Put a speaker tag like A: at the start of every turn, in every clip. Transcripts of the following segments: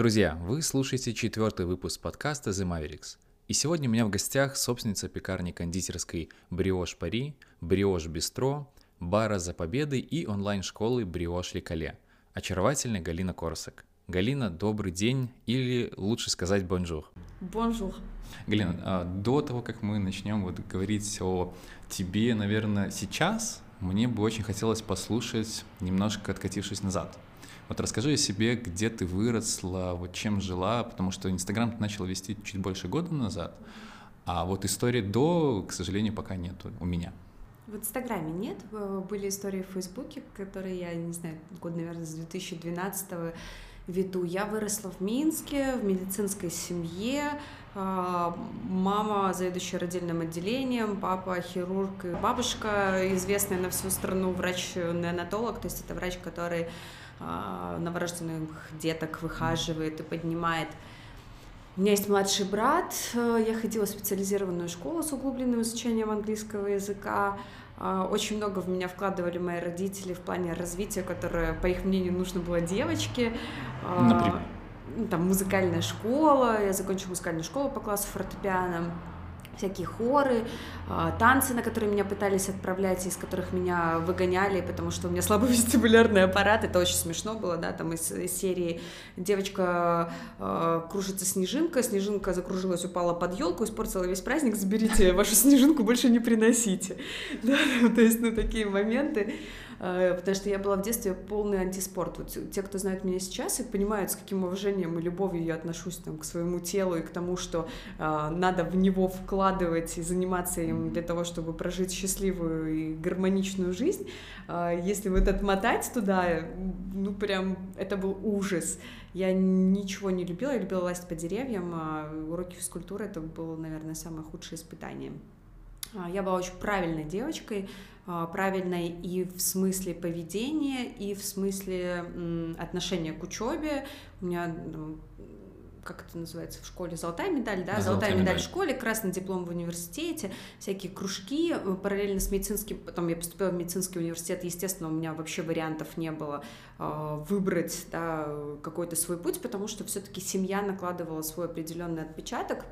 A: Друзья, вы слушаете четвертый выпуск подкаста The Mavericks. И сегодня у меня в гостях собственница пекарни кондитерской Brioche Paris, Brioche Bistro, бара за победы и онлайн-школы Brioche L'école, очаровательная Галина Корсак. Галина, добрый день, или лучше сказать bonjour.
B: Bonjour.
A: Галина, а, до того, как мы начнем вот говорить о тебе, наверное, сейчас, мне бы очень хотелось послушать, немножко откатившись назад. Вот расскажи о себе, где ты выросла, вот чем жила, потому что Инстаграм ты начала вести чуть больше года назад, а вот истории до, к сожалению, пока нет у меня.
B: В Инстаграме нет, были истории в Фейсбуке, которые я, не знаю, год, наверное, с 2012 веду. Я выросла в Минске, в медицинской семье, а, мама заведующая родильным отделением, папа хирург и бабушка известная на всю страну врач-неонатолог, то есть это врач, который новорожденных деток выхаживает и поднимает. У меня есть младший брат, я ходила в специализированную школу с углубленным изучением английского языка, а, очень много в меня вкладывали мои родители в плане развития, которое, по их мнению, нужно было девочке.
A: Например?
B: Ну, там музыкальная школа, я закончила музыкальную школу по классу фортепиано, всякие хоры, а, танцы, на которые меня пытались отправлять, из которых меня выгоняли, потому что у меня слабый вестибулярный аппарат, это очень смешно было, да, там из, серии девочка э, кружится снежинка, снежинка закружилась, упала под елку, испортила весь праздник, заберите вашу снежинку, больше не приносите, да, то есть, ну, такие моменты, потому что я была в детстве полный антиспорт. Вот те, кто знает меня сейчас и понимают, с каким уважением и любовью я отношусь там, к своему телу и к тому, что э, надо в него вкладывать и заниматься им для того, чтобы прожить счастливую и гармоничную жизнь, э, если вот отмотать туда, ну прям это был ужас. Я ничего не любила, я любила лазить по деревьям, а уроки физкультуры это было, наверное, самое худшее испытание. А, я была очень правильной девочкой, правильной и в смысле поведения, и в смысле отношения к учебе. У меня как это называется в школе, золотая медаль, да, да золотая, медаль, медаль в школе, красный диплом в университете, всякие кружки, э, параллельно с медицинским, потом я поступила в медицинский университет, естественно, у меня вообще вариантов не было э, выбрать да, какой-то свой путь, потому что все-таки семья накладывала свой определенный отпечаток,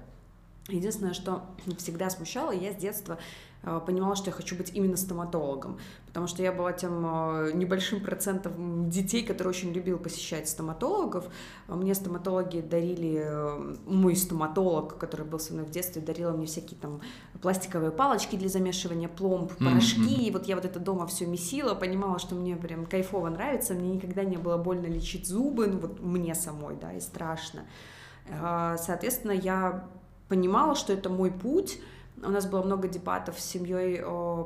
B: Единственное, что всегда смущало, я с детства понимала, что я хочу быть именно стоматологом, потому что я была тем э, небольшим процентом детей, которые очень любил посещать стоматологов. Мне стоматологи дарили, э, мой стоматолог, который был со мной в детстве, дарил мне всякие там пластиковые палочки для замешивания пломб, порошки, mm-hmm. и вот я вот это дома все месила, понимала, что мне прям кайфово нравится, мне никогда не было больно лечить зубы, ну вот мне самой, да, и страшно. Соответственно, я понимала, что это мой путь. У нас было много дебатов с семьей,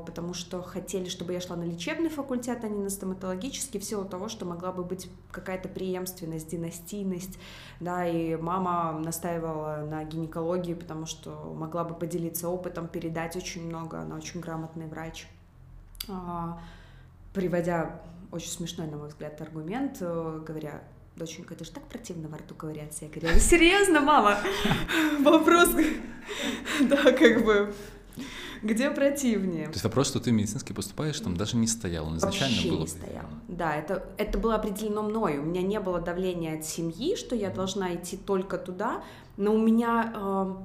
B: потому что хотели, чтобы я шла на лечебный факультет, а не на стоматологический, в силу того, что могла бы быть какая-то преемственность, династийность, да, и мама настаивала на гинекологии, потому что могла бы поделиться опытом, передать очень много, она очень грамотный врач. А, приводя очень смешной, на мой взгляд, аргумент, э, говоря, доченька, это же так противно во рту ковыряться. Я говорю, серьезно, мама? Вопрос, да, как бы, где противнее?
A: То есть вопрос, что ты в медицинский поступаешь, там даже не стоял, он изначально
B: Вообще
A: было...
B: не стоял. Да, это, это было определено мной. У меня не было давления от семьи, что я должна идти только туда, но у меня...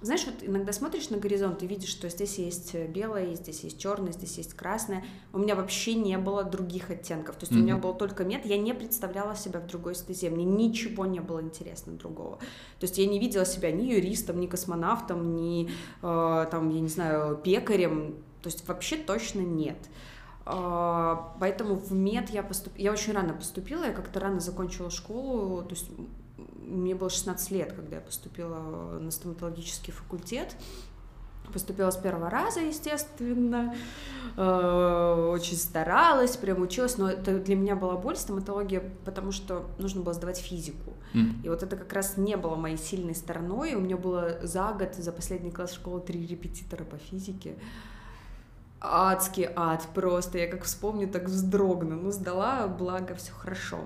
B: Знаешь, вот иногда смотришь на горизонт и видишь, что здесь есть э, белое, здесь есть черное, здесь есть красное. У меня вообще не было других оттенков. То есть mm-hmm. у меня был только мед, я не представляла себя в другой стезе, мне ничего не было интересно другого. То есть я не видела себя ни юристом, ни космонавтом, ни, э, там, я не знаю, пекарем. То есть вообще точно нет. Э, поэтому в мед я поступила, я очень рано поступила, я как-то рано закончила школу, то есть мне было 16 лет, когда я поступила на стоматологический факультет. Поступила с первого раза, естественно, э, очень старалась, прям училась, но это для меня была боль стоматология, потому что нужно было сдавать физику. Mm. И вот это как раз не было моей сильной стороной. У меня было за год, за последний класс школы, три репетитора по физике. Адский ад просто. Я как вспомню, так вздрогну. Ну, сдала, благо, все хорошо.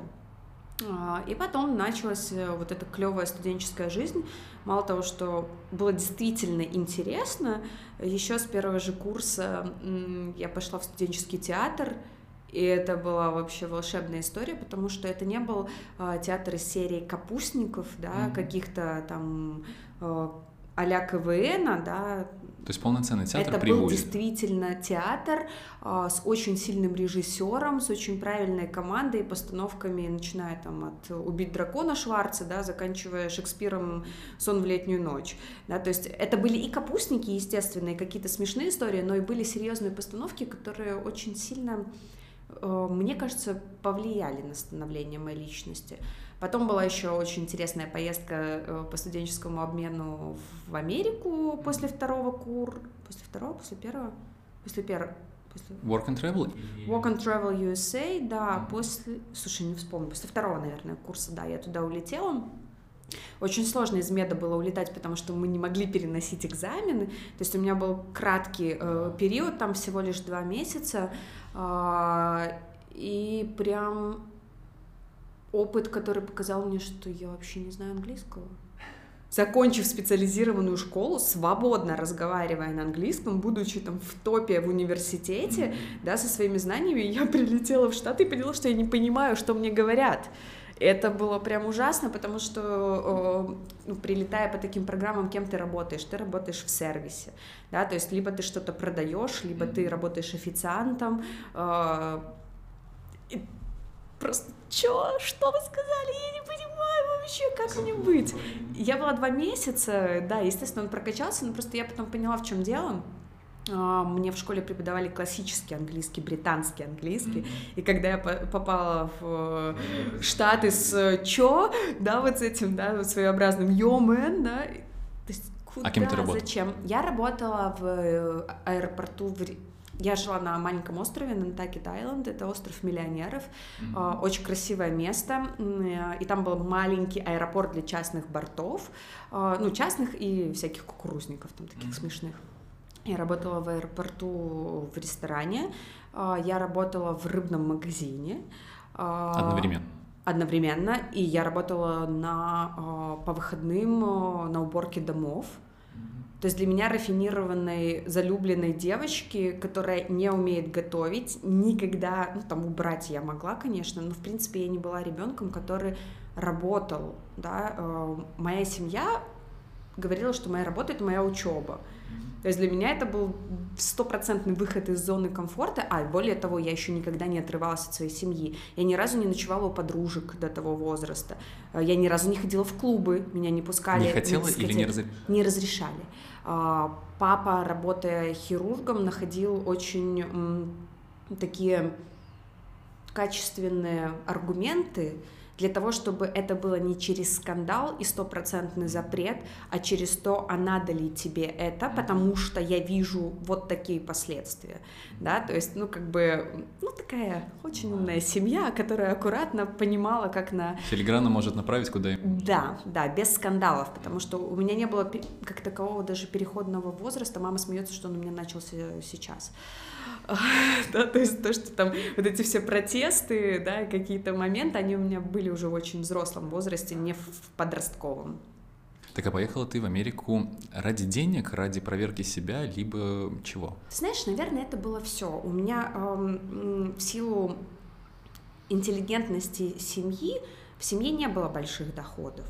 B: А, и потом началась э, вот эта клевая студенческая жизнь. Мало того, что было действительно интересно, еще с первого же курса я пошла в студенческий театр, И это была вообще волшебная история, потому что это не был э, театр из серии капустников, да, mm-hmm. каких-то там э, а-ля КВН, да,
A: то есть полноценный театр
B: Это
A: при
B: был действительно театр а, с очень сильным режиссером, с очень правильной командой, постановками, начиная там от «Убить дракона» Шварца, да, заканчивая Шекспиром «Сон в летнюю ночь». Да, то есть это были и капустники, естественно, и какие-то смешные истории, но и были серьезные постановки, которые очень сильно Э, мне кажется, повлияли на становление моей личности. Потом была еще очень интересная поездка э, по студенческому обмену в Америку после второго кур... После второго, после первого? После первого.
A: После... Work and Travel?
B: Work and Travel USA, да, после... Слушай, не вспомню, после второго, наверное, курса, да, я туда улетела. Очень сложно из меда было улетать, потому что мы не могли переносить экзамены. То есть у меня был краткий э, период, там всего лишь два месяца. Э, и прям опыт, который показал мне, что я вообще не знаю английского. Закончив специализированную школу, свободно разговаривая на английском, будучи там в топе в университете, да, со своими знаниями, я прилетела в Штаты и поняла, что я не понимаю, что мне говорят. Это было прям ужасно, потому что, ну, прилетая по таким программам, кем ты работаешь? Ты работаешь в сервисе, да, то есть либо ты что-то продаешь, либо ты работаешь официантом, э, просто, чё, что вы сказали, я не понимаю вообще, как мне быть? Я была два месяца, да, естественно, он прокачался, но просто я потом поняла, в чем дело, а, мне в школе преподавали классический английский, британский английский, mm-hmm. и когда я попала в э, Штаты с чё, да, вот с этим, да, вот своеобразным yo man, да, то есть куда,
A: а кем ты работала?
B: зачем? Я работала в э, аэропорту в я жила на маленьком острове, на Нантакет Айленд, это остров миллионеров, mm-hmm. очень красивое место, и там был маленький аэропорт для частных бортов, ну, частных и всяких кукурузников, там таких mm-hmm. смешных. Я работала в аэропорту в ресторане, а, я работала в рыбном магазине.
A: А, одновременно?
B: Одновременно, и я работала на, а, по выходным на уборке домов. То есть для меня рафинированной, залюбленной девочки, которая не умеет готовить, никогда, ну там убрать я могла, конечно, но в принципе я не была ребенком, который работал, да. Моя семья говорила, что моя работа это моя учеба. То есть для меня это был стопроцентный выход из зоны комфорта, а более того, я еще никогда не отрывалась от своей семьи. Я ни разу не ночевала у подружек до того возраста. Э, я ни разу не ходила в клубы, меня не пускали.
A: Не хотела или не, разр...
B: не разрешали? А, папа, работая хирургом, находил очень такие качественные аргументы, для того, чтобы это было не через скандал и стопроцентный запрет, а через то, а надо ли тебе это, потому что я вижу вот такие последствия, да, то есть, ну, как бы, ну, такая очень умная семья, которая аккуратно понимала, как на...
A: Филигранно может направить куда
B: Да, да, без скандалов, потому что у меня не было как такового даже переходного возраста, мама смеется, что он у меня начался сейчас. да, то есть то, что там вот эти все протесты, да, какие-то моменты, они у меня были уже в очень взрослом возрасте, не в подростковом.
A: Так а поехала ты в Америку ради денег, ради проверки себя, либо чего?
B: знаешь, наверное, это было все. У меня эм, в силу интеллигентности семьи в семье не было больших доходов.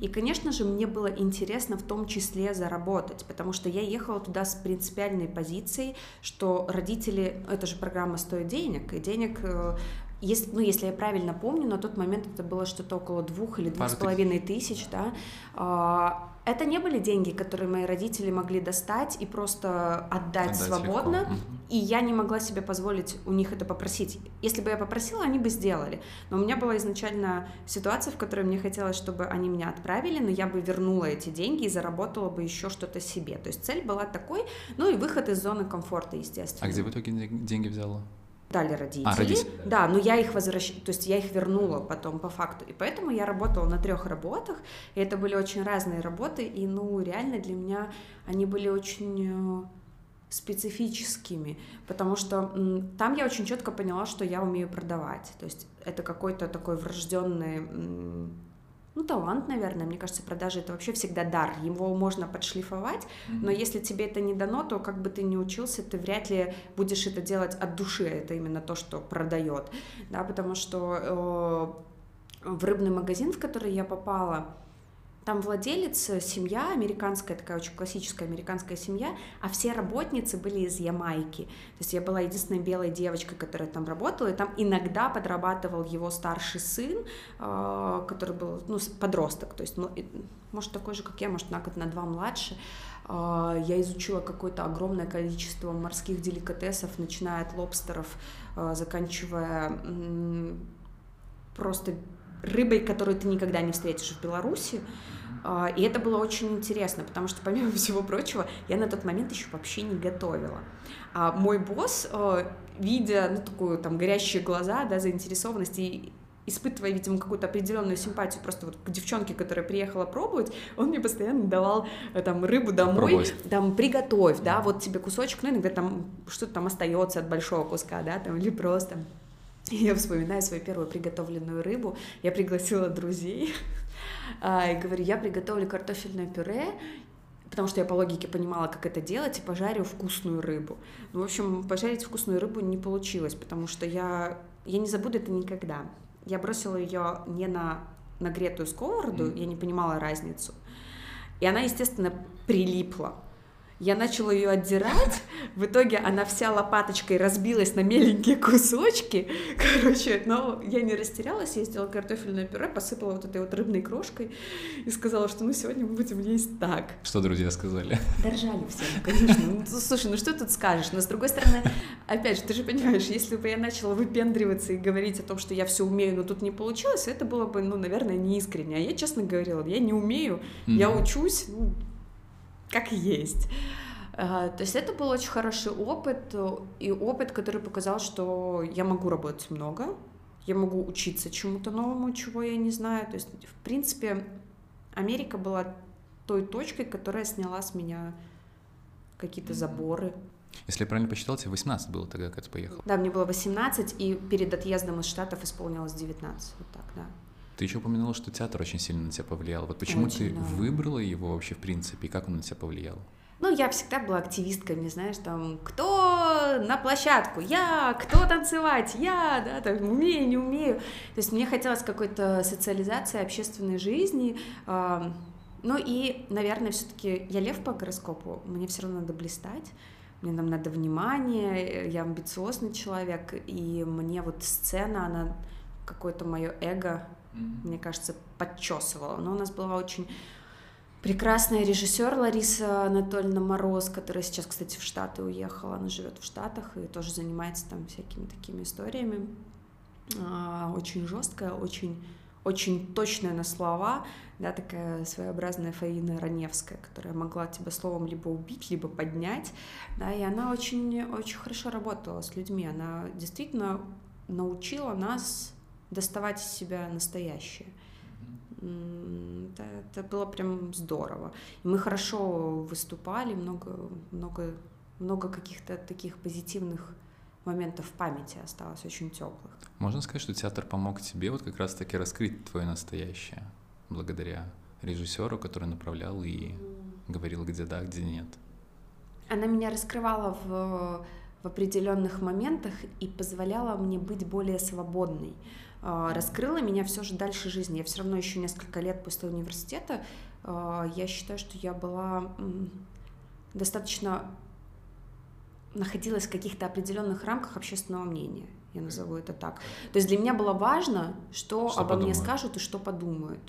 B: И, конечно же, мне было интересно в том числе заработать, потому что я ехала туда с принципиальной позицией, что родители, это же программа стоит денег, и денег э, если, ну, если я правильно помню, на тот момент это было что-то около двух или двух с половиной тысяч, да, а, это не были деньги, которые мои родители могли достать и просто отдать, отдать свободно, легко. и я не могла себе позволить у них это попросить. Если бы я попросила, они бы сделали. Но у меня была изначально ситуация, в которой мне хотелось, чтобы они меня отправили, но я бы вернула эти деньги и заработала бы еще что-то себе. То есть цель была такой, ну и выход из зоны комфорта, естественно.
A: А где в итоге деньги взяла?
B: Дали родители. А, родители. Да, но я их возвращ... то есть я их вернула потом по факту. И поэтому я работала на трех работах, и это были очень разные работы, и ну реально для меня они были очень э, специфическими, потому что там я очень четко поняла, что я умею продавать. То есть это какой-то такой врожденный ну, талант, наверное. Мне кажется, продажи это вообще всегда дар. Его можно подшлифовать, mm-hmm. но если тебе это не дано, то как бы ты ни учился, ты вряд ли будешь это делать от души. Это именно то, что продает. Да, потому что э, в рыбный магазин, в который я попала, там владелец, э, семья американская, такая очень классическая американская семья, а все работницы были из Ямайки. То есть я была единственной белой девочкой, которая там работала, и там иногда подрабатывал его старший сын, э, который был, ну, подросток, то есть, может, такой же, как я, может, на год, на два младше. Э, я изучила какое-то огромное количество морских деликатесов, начиная от лобстеров, заканчивая просто рыбой, которую ты никогда не встретишь в Беларуси. А, и это было очень интересно, потому что, помимо всего прочего, я на тот момент еще вообще не готовила. А мой босс, а, видя ну, такую там горящие глаза, да, заинтересованность и испытывая, видимо, какую-то определенную симпатию просто вот к девчонке, которая приехала пробовать, он мне постоянно давал э, там рыбу домой, Пробовать. там приготовь, да, вот тебе кусочек, ну иногда там что-то там остается от большого куска, да, там или просто я вспоминаю свою первую приготовленную рыбу. Я пригласила друзей а, и говорю, я приготовлю картофельное пюре, потому что я по логике понимала, как это делать, и пожарю вкусную рыбу. Ну, в общем, пожарить вкусную рыбу не получилось, потому что я, я не забуду это никогда. Я бросила ее не на нагретую сковороду, mm. я не понимала разницу. И она, естественно, прилипла. Я начала ее отдирать, в итоге она вся лопаточкой разбилась на меленькие кусочки, короче, но я не растерялась, я сделала картофельное пюре, посыпала вот этой вот рыбной крошкой и сказала, что ну сегодня мы будем есть так.
A: Что друзья сказали?
B: Доржали все, ну, конечно. Ну, слушай, ну что тут скажешь? Но с другой стороны, опять же, ты же понимаешь, если бы я начала выпендриваться и говорить о том, что я все умею, но тут не получилось, это было бы, ну, наверное, неискренне. А я честно говорила, я не умею, mm-hmm. я учусь, ну, как есть. То есть это был очень хороший опыт, и опыт, который показал, что я могу работать много, я могу учиться чему-то новому, чего я не знаю. То есть, в принципе, Америка была той точкой, которая сняла с меня какие-то заборы.
A: Если я правильно посчитал, тебе 18 было тогда, когда ты поехал?
B: Да, мне было 18, и перед отъездом из Штатов исполнилось 19, вот так, да.
A: Ты еще упомянула, что театр очень сильно на тебя повлиял. Вот почему очень, ты да. выбрала его вообще в принципе, и как он на тебя повлиял?
B: Ну, я всегда была активисткой, не знаешь, там, кто на площадку, я, кто танцевать, я, да, там, умею, не умею. То есть мне хотелось какой-то социализации общественной жизни, ну и, наверное, все-таки я лев по гороскопу, мне все равно надо блистать, мне там надо внимание, я амбициозный человек, и мне вот сцена, она какое-то мое эго mm-hmm. мне кажется, подчесывала. Но у нас была очень прекрасная режиссер Лариса Анатольевна Мороз, которая сейчас, кстати, в Штаты уехала. Она живет в Штатах и тоже занимается там всякими такими историями. А, очень жесткая, очень очень точная на слова, да, такая своеобразная Фаина Раневская, которая могла тебя словом либо убить, либо поднять, да, и она очень, очень хорошо работала с людьми, она действительно научила нас доставать из себя настоящее. Это, это было прям здорово. И мы хорошо выступали, много, много, много каких-то таких позитивных моментов в памяти осталось, очень теплых.
A: Можно сказать, что театр помог тебе вот как раз-таки раскрыть твое настоящее, благодаря режиссеру, который направлял и говорил, где да, где нет.
B: Она меня раскрывала в, в определенных моментах и позволяла мне быть более свободной. А, раскрыла меня все же дальше жизни. Я все равно еще несколько лет после университета, а, я считаю, что я была достаточно находилась в каких-то определенных рамках общественного мнения, я назову это так. То есть для меня было важно, что, что обо подумают. мне скажут и что подумают.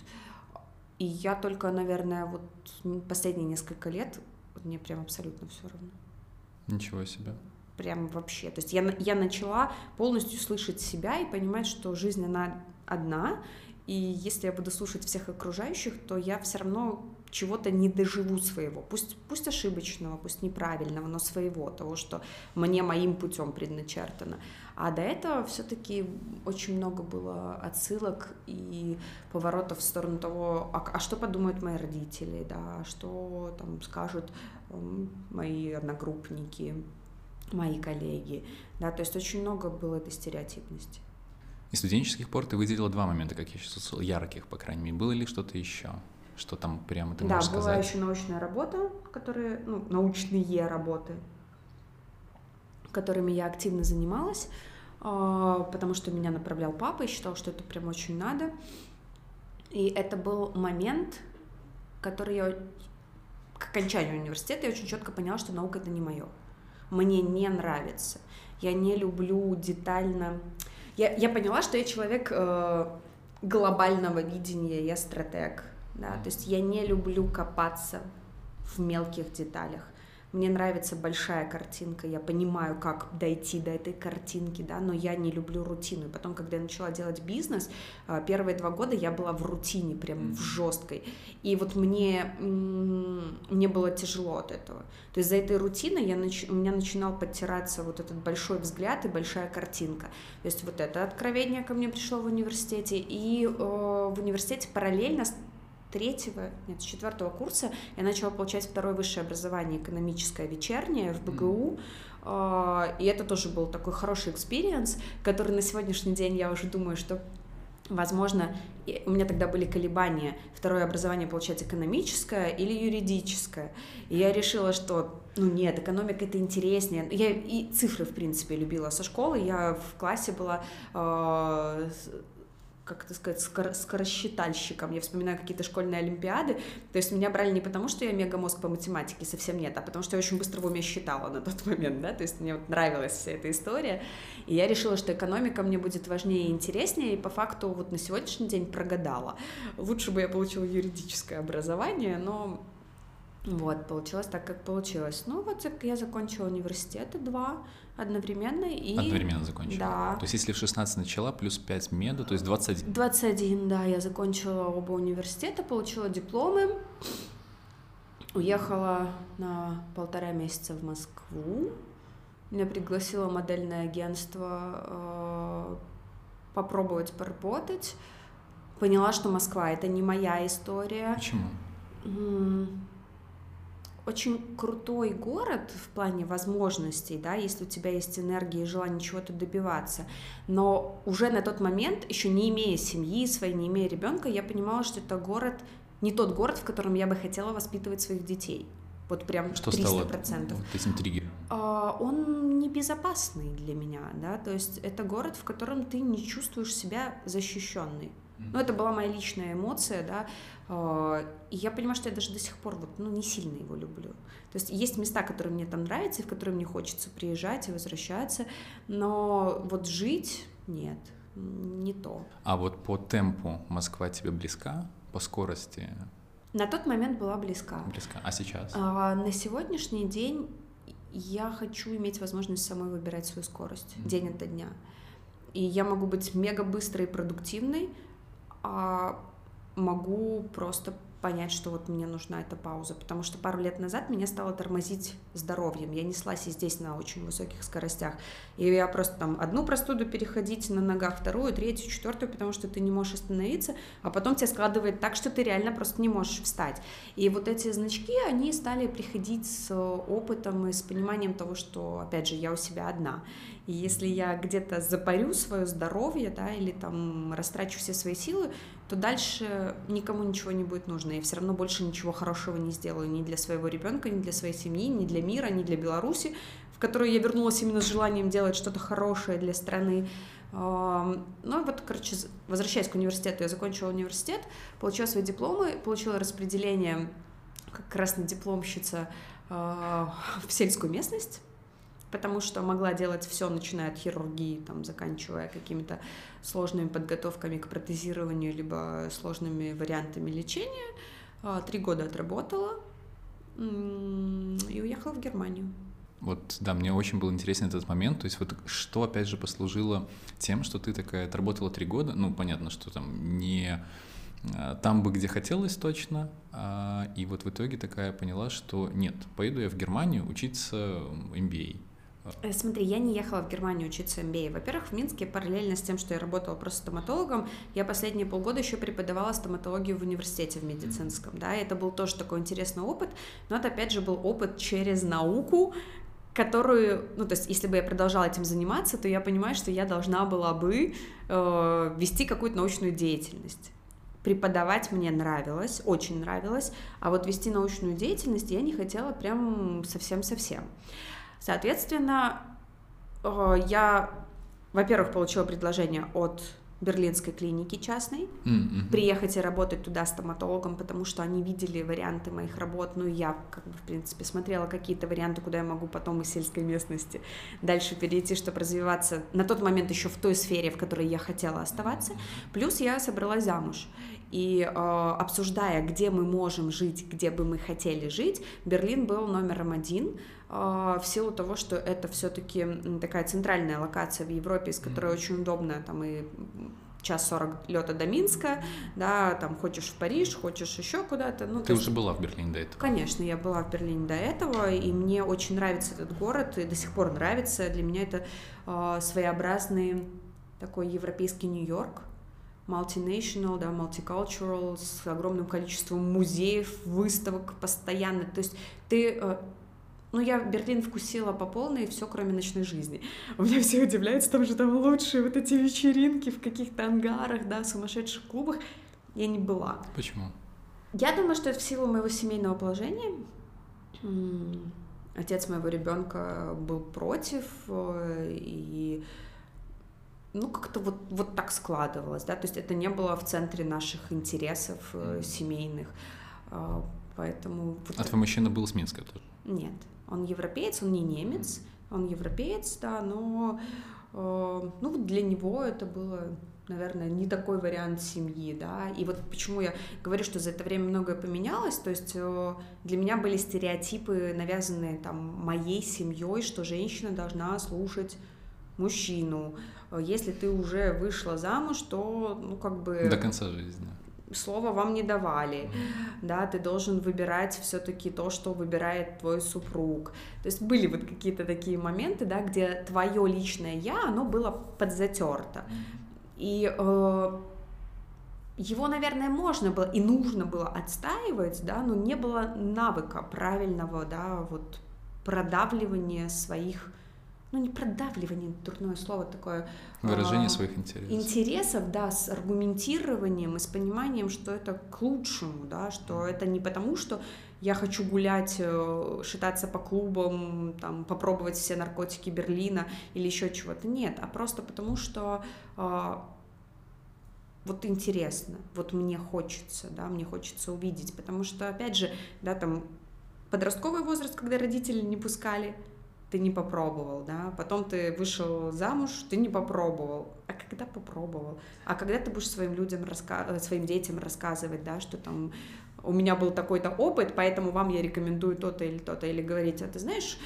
B: И я только, наверное, вот последние несколько лет мне прям абсолютно все равно.
A: Ничего себе
B: прям вообще. То есть я, я начала полностью слышать себя и понимать, что жизнь, она одна, и если я буду слушать всех окружающих, то я все равно чего-то не доживу своего, пусть, пусть ошибочного, пусть неправильного, но своего, того, что мне моим путем предначертано. А до этого все-таки очень много было отсылок и поворотов в сторону того, а, а что подумают мои родители, да, что там скажут мои одногруппники, мои коллеги, да, то есть очень много было этой стереотипности.
A: Из студенческих пор ты выделила два момента, как я сейчас ярких, по крайней мере. Было ли что-то еще? Что там прямо ты
B: да,
A: можешь сказать?
B: Да, была еще научная работа, которые, ну, научные работы, которыми я активно занималась, а, потому что меня направлял папа и считал, что это прям очень надо. И это был момент, который я к окончанию университета я очень четко поняла, что наука это не мое. Мне не нравится. Я не люблю детально. Я, я поняла, что я человек э, глобального видения, я стратег. Да? То есть я не люблю копаться в мелких деталях мне нравится большая картинка, я понимаю, как дойти до этой картинки, да, но я не люблю рутину. И потом, когда я начала делать бизнес, а, первые два года я была в рутине, прям в жесткой. И вот мне, мне было тяжело от этого. То есть за этой рутиной я нач... у меня начинал подтираться вот этот большой взгляд и большая картинка. То есть вот это откровение ко мне пришло в университете. И э, в университете параллельно третьего, нет, с четвертого курса я начала получать второе высшее образование, экономическое вечернее в БГУ, а, и это тоже был такой хороший experience, который на сегодняшний день я уже думаю, что Возможно, у меня тогда были колебания, второе образование получать экономическое или юридическое. И я решила, что, ну нет, экономика это интереснее. Я и цифры, в принципе, любила со школы. Я в классе была э, как это сказать, скор скоросчитальщиком. Я вспоминаю какие-то школьные олимпиады. То есть меня брали не потому, что я мегамозг по математике, совсем нет, а потому что я очень быстро в уме считала на тот момент, да, то есть мне вот нравилась вся эта история. И я решила, что экономика мне будет важнее и интереснее, и по факту вот на сегодняшний день прогадала. Лучше бы я получила юридическое образование, но вот, получилось так, как получилось. Ну, вот я закончила университеты два, одновременно и...
A: Одновременно закончила?
B: Да.
A: То есть если в 16 начала, плюс 5 меду, то есть 21?
B: 21, да, я закончила оба университета, получила дипломы, уехала на полтора месяца в Москву, меня пригласило модельное агентство э, попробовать поработать, поняла, что Москва — это не моя история.
A: Почему?
B: Очень крутой город в плане возможностей, да, если у тебя есть энергия и желание чего-то добиваться. Но уже на тот момент, еще не имея семьи своей, не имея ребенка, я понимала, что это город, не тот город, в котором я бы хотела воспитывать своих детей. Вот прям
A: что
B: 300%.
A: стало этим триггером?
B: А, он небезопасный для меня, да, то есть это город, в котором ты не чувствуешь себя защищенный. Ну, это была моя личная эмоция, да, а, и я понимаю, что я даже до сих пор вот, ну, не сильно его люблю. То есть есть места, которые мне там нравятся, и в которые мне хочется приезжать и возвращаться, но вот жить нет, не то.
A: А вот по темпу Москва тебе близка, по скорости?
B: На тот момент была близка.
A: Близка. А сейчас?
B: А, на сегодняшний день я хочу иметь возможность самой выбирать свою скорость mm-hmm. день ото дня. И я могу быть мега быстрой и продуктивной, а могу просто понять, что вот мне нужна эта пауза, потому что пару лет назад меня стало тормозить здоровьем. Я неслась и здесь на очень высоких скоростях. И я просто там одну простуду переходить на ногах, вторую, третью, четвертую, потому что ты не можешь остановиться, а потом тебя складывает так, что ты реально просто не можешь встать. И вот эти значки, они стали приходить с опытом и с пониманием того, что, опять же, я у себя одна. И если я где-то запарю свое здоровье, да, или там растрачу все свои силы, то дальше никому ничего не будет нужно. Я все равно больше ничего хорошего не сделаю ни для своего ребенка, ни для своей семьи, ни для мира, ни для Беларуси, в которую я вернулась именно с желанием делать что-то хорошее для страны. Ну вот, короче, возвращаясь к университету, я закончила университет, получила свои дипломы, получила распределение как красная дипломщица а, в сельскую местность, потому что могла делать все, начиная от хирургии, там, заканчивая какими-то сложными подготовками к протезированию, либо сложными вариантами лечения. А, три года отработала и уехала в Германию.
A: Вот, да, мне очень был интересен этот момент. То есть вот что, опять же, послужило тем, что ты такая отработала три года, ну, понятно, что там не а, там бы, где хотелось точно, а, и вот в итоге такая поняла, что нет, поеду я в Германию учиться MBA.
B: Э, смотри, я не ехала в Германию учиться MBA. Во-первых, в Минске параллельно с тем, что я работала просто стоматологом, я последние полгода еще преподавала стоматологию в университете в медицинском, да, и это был тоже такой интересный опыт, но это опять же был опыт через науку, которую, ну, то есть, если бы я продолжала этим заниматься, то я понимаю, что я должна была бы э, вести какую-то научную деятельность. Преподавать мне нравилось, очень нравилось, а вот вести научную деятельность я не хотела прям совсем-совсем. Соответственно, э, я, во-первых, получила предложение от берлинской клиники частной,
A: Mm-hmm.
B: приехать и работать туда стоматологом, потому что они видели варианты моих работ, ну и я, как бы, в принципе, смотрела какие-то варианты, куда я могу потом из сельской местности дальше перейти, чтобы развиваться на тот момент еще в той сфере, в которой я хотела оставаться. Плюс я собралась замуж. И э, обсуждая, где мы можем жить, где бы мы хотели жить, Берлин был номером один в силу того, что это все-таки такая центральная локация в Европе, из которой очень удобно там и час сорок лета до Минска, да, там хочешь в Париж, хочешь еще куда-то. Ну,
A: Ты
B: есть-
A: уже была в Берлине до этого?
B: Конечно, я была в Берлине до этого, и мне очень нравится этот город, и до сих пор нравится. Для меня это э, своеобразный такой европейский Нью-Йорк, multinational, да, multicultural, с огромным количеством музеев, выставок постоянно. То есть ты э, ну, я Берлин вкусила по полной, все кроме ночной жизни. У меня все удивляются, там же там лучшие вот эти вечеринки в каких-то ангарах, да, сумасшедших клубах. Я не была.
A: Почему?
B: Я думаю, что это в силу моего семейного положения. Отец моего ребенка был против, э, и ну как-то вот, вот так складывалось, да, то есть это не было в центре наших интересов э, семейных, А, поэтому... вот
A: А твой мужчина был с Минска тоже?
B: нет, он европеец, он не немец, он европеец, да, но э, ну для него это было, наверное, не такой вариант семьи, да. И вот почему я говорю, что за это время многое поменялось, то есть э, для меня были стереотипы, навязанные там моей семьей, что женщина должна слушать мужчину. Если ты уже вышла замуж, то, ну, как бы
A: До конца жизни.
B: Слова вам не давали, да, ты должен выбирать все-таки то, что выбирает твой супруг. То есть были вот какие-то такие моменты, да, где твое личное я, оно было подзатерто. И э, его, наверное, можно было и нужно было отстаивать, да, но не было навыка правильного, да, вот продавливания своих, ну не продавливание, дурное слово такое.
A: Выражение
B: а,
A: своих интересов.
B: интересов, да, с аргументированием и с пониманием, что это к лучшему, да, что это не потому, что я хочу гулять, э, шататься по клубам, там, попробовать все наркотики Берлина или еще чего-то. Нет, а просто потому, что а, вот интересно, вот мне хочется, да, мне хочется увидеть, потому что, опять же, да, там, подростковый возраст, когда родители не пускали, ты не попробовал, да, потом ты вышел замуж, ты не попробовал, а когда попробовал, а когда ты будешь своим людям, раска... э, своим детям рассказывать, да, что там у меня был такой-то опыт, поэтому вам я рекомендую то-то или то-то, или говорить, а ты знаешь,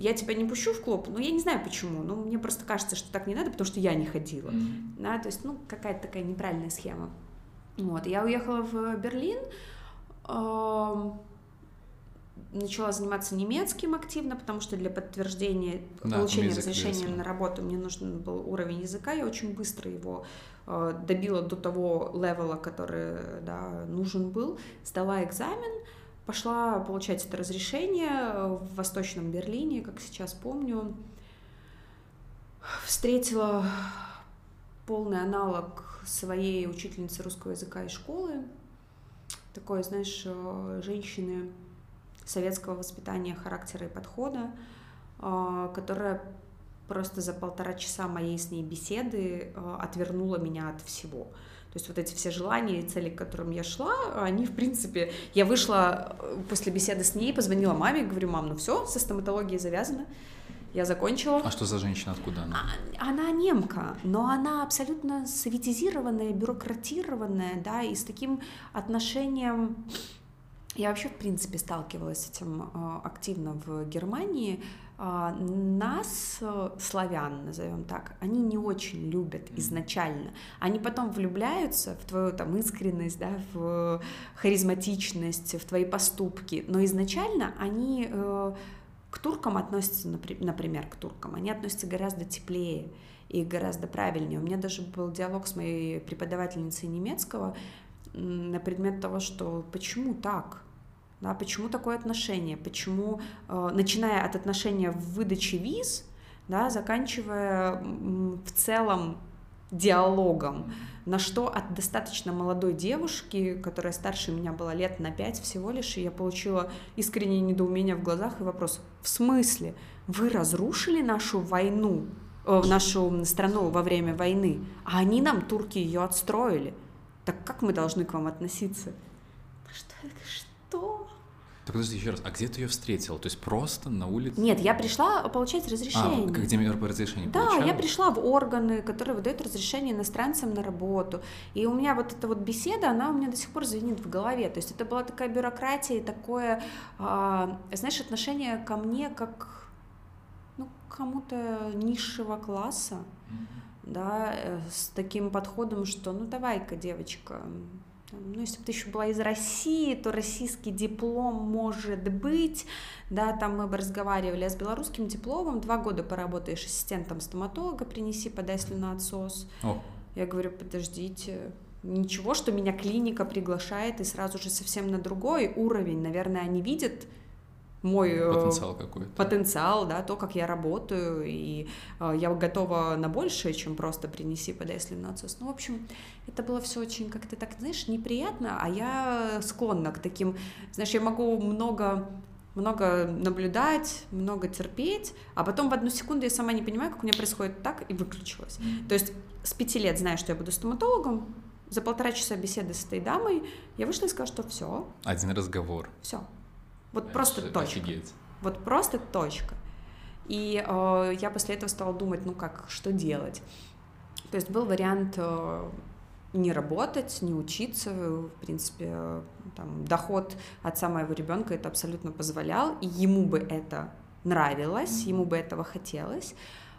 B: я тебя не пущу в клуб, ну я не знаю почему, ну мне просто кажется, что так не надо, потому что я не ходила, да, то есть, ну какая-то такая неправильная схема. Вот, я уехала в Берлин, эм, начала заниматься немецким активно, потому что для подтверждения
A: Да,
B: получения разрешения на работу мне нужен был уровень языка, я очень быстро его э, добила до того левела, который да, нужен был, сдала экзамен, пошла получать это разрешение в Восточном Берлине, как сейчас помню, встретила полный аналог своей учительницы русского языка и школы, такой, знаешь, э, женщины советского воспитания, характера и подхода, э, которая просто за полтора часа моей с ней беседы э, отвернула меня от всего. То есть вот эти все желания и цели, к которым я шла, они, в принципе, я вышла э, после беседы с ней, позвонила маме, говорю, мам, ну все, со стоматологией завязано, я закончила.
A: А что за женщина, откуда она?
B: А- Она немка, но она абсолютно советизированная, бюрократированная, да, и с таким отношением... Я вообще, в принципе, сталкивалась с этим э, активно в Германии. А, Нас, э, славян, назовем так, они не очень любят изначально. Они потом влюбляются в твою там искренность, да, в харизматичность, в твои поступки, но изначально они э, к туркам относятся, напри- например, к туркам, они относятся гораздо теплее и гораздо правильнее. У меня даже был диалог с моей преподавательницей немецкого на предмет того, что почему так? Да, почему такое отношение? Почему, э, начиная от отношения в выдаче виз, да, заканчивая в целом диалогом, на что от достаточно молодой девушки, которая старше меня была лет на пять всего лишь, и я получила искреннее недоумение в глазах и вопрос, в смысле, вы разрушили нашу войну, э, нашу страну во время войны, а они нам, турки, ее отстроили. Так как мы должны к вам относиться? Что? Что?
A: Так подожди еще раз, а где ты ее встретила? То есть просто на улице?
B: Нет, я пришла получать разрешение.
A: А, где разрешение
B: Да,
A: получала?
B: я пришла в органы, которые выдают разрешение иностранцам на работу. И у меня вот эта вот беседа, она у меня до сих пор звенит в голове. То есть это была такая бюрократия и такое, а, знаешь, отношение ко мне как ну, кому-то низшего класса, mm-hmm. да, э, с таким подходом, что ну давай-ка, девочка, ну, если бы ты еще была из России, то российский диплом может быть, да, там мы бы разговаривали, а с белорусским дипломом два года поработаешь ассистентом стоматолога, принеси, подай слюноотсос. О. Я говорю, подождите, ничего, что меня клиника приглашает и сразу же совсем на другой уровень, наверное, они видят мой
A: э, потенциал какой-то.
B: Потенциал, да, то, как я работаю, и э, я готова на большее, чем просто принеси, подай слюноотсос. Ну, в общем, это было все очень как-то так, знаешь, неприятно, а я склонна к таким, знаешь, я могу много много наблюдать, много терпеть, а потом в одну секунду я сама не понимаю, как у меня происходит так, и выключилась. Mm-hmm. То есть с пяти лет знаю, что я буду стоматологом, за полтора часа беседы с этой дамой я вышла и сказала, что все.
A: Один разговор.
B: Все. Вот просто точка. Офигеть. Вот просто точка. И э, я после этого стала думать, ну как, что делать. То есть был вариант э, не работать, не учиться, в принципе, там, доход отца моего ребенка это абсолютно позволял, и ему бы это нравилось, ему бы этого хотелось.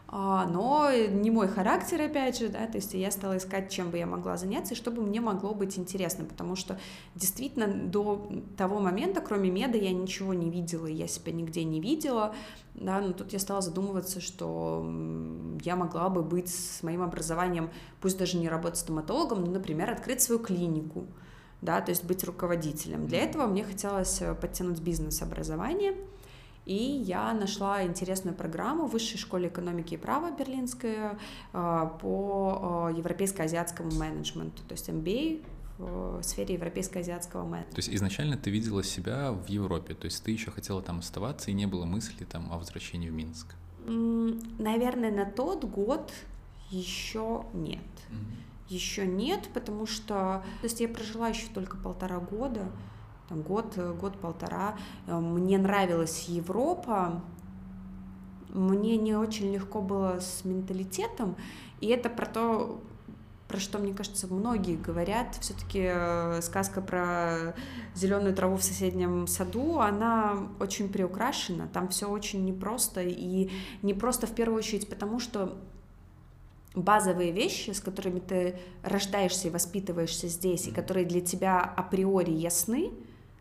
B: А, но не мой характер, опять же, да, то есть я стала искать, чем бы я могла заняться, и чтобы мне могло быть интересно, потому что действительно до того момента, кроме меда, я ничего не видела, я себя нигде не видела, да, но тут я стала задумываться, что я могла бы быть с моим образованием, пусть даже не работать стоматологом, но, например, открыть свою клинику, да, то есть быть руководителем. Для этого мне хотелось э, подтянуть бизнес-образование, и я нашла интересную программу в Высшей школе экономики и права Берлинская а, по а, европейско-азиатскому менеджменту, то есть MBA в сфере европейско-азиатского менеджмента.
A: То есть изначально ты видела себя в Европе, то есть ты еще хотела там оставаться и не было мысли там о возвращении в Минск?
B: Наверное, на тот год еще нет. Mm-hmm. Еще нет, потому что, то есть я прожила еще только полтора года, там, год, э, год-полтора. Э, мне нравилась Европа, мне не очень легко было с менталитетом, и это про то, про что, мне кажется, многие говорят, все-таки э, сказка про зеленую траву в соседнем саду, она очень приукрашена, там все очень непросто, и непросто в первую очередь потому, что базовые вещи, с которыми ты рождаешься и воспитываешься здесь, и которые для тебя априори ясны,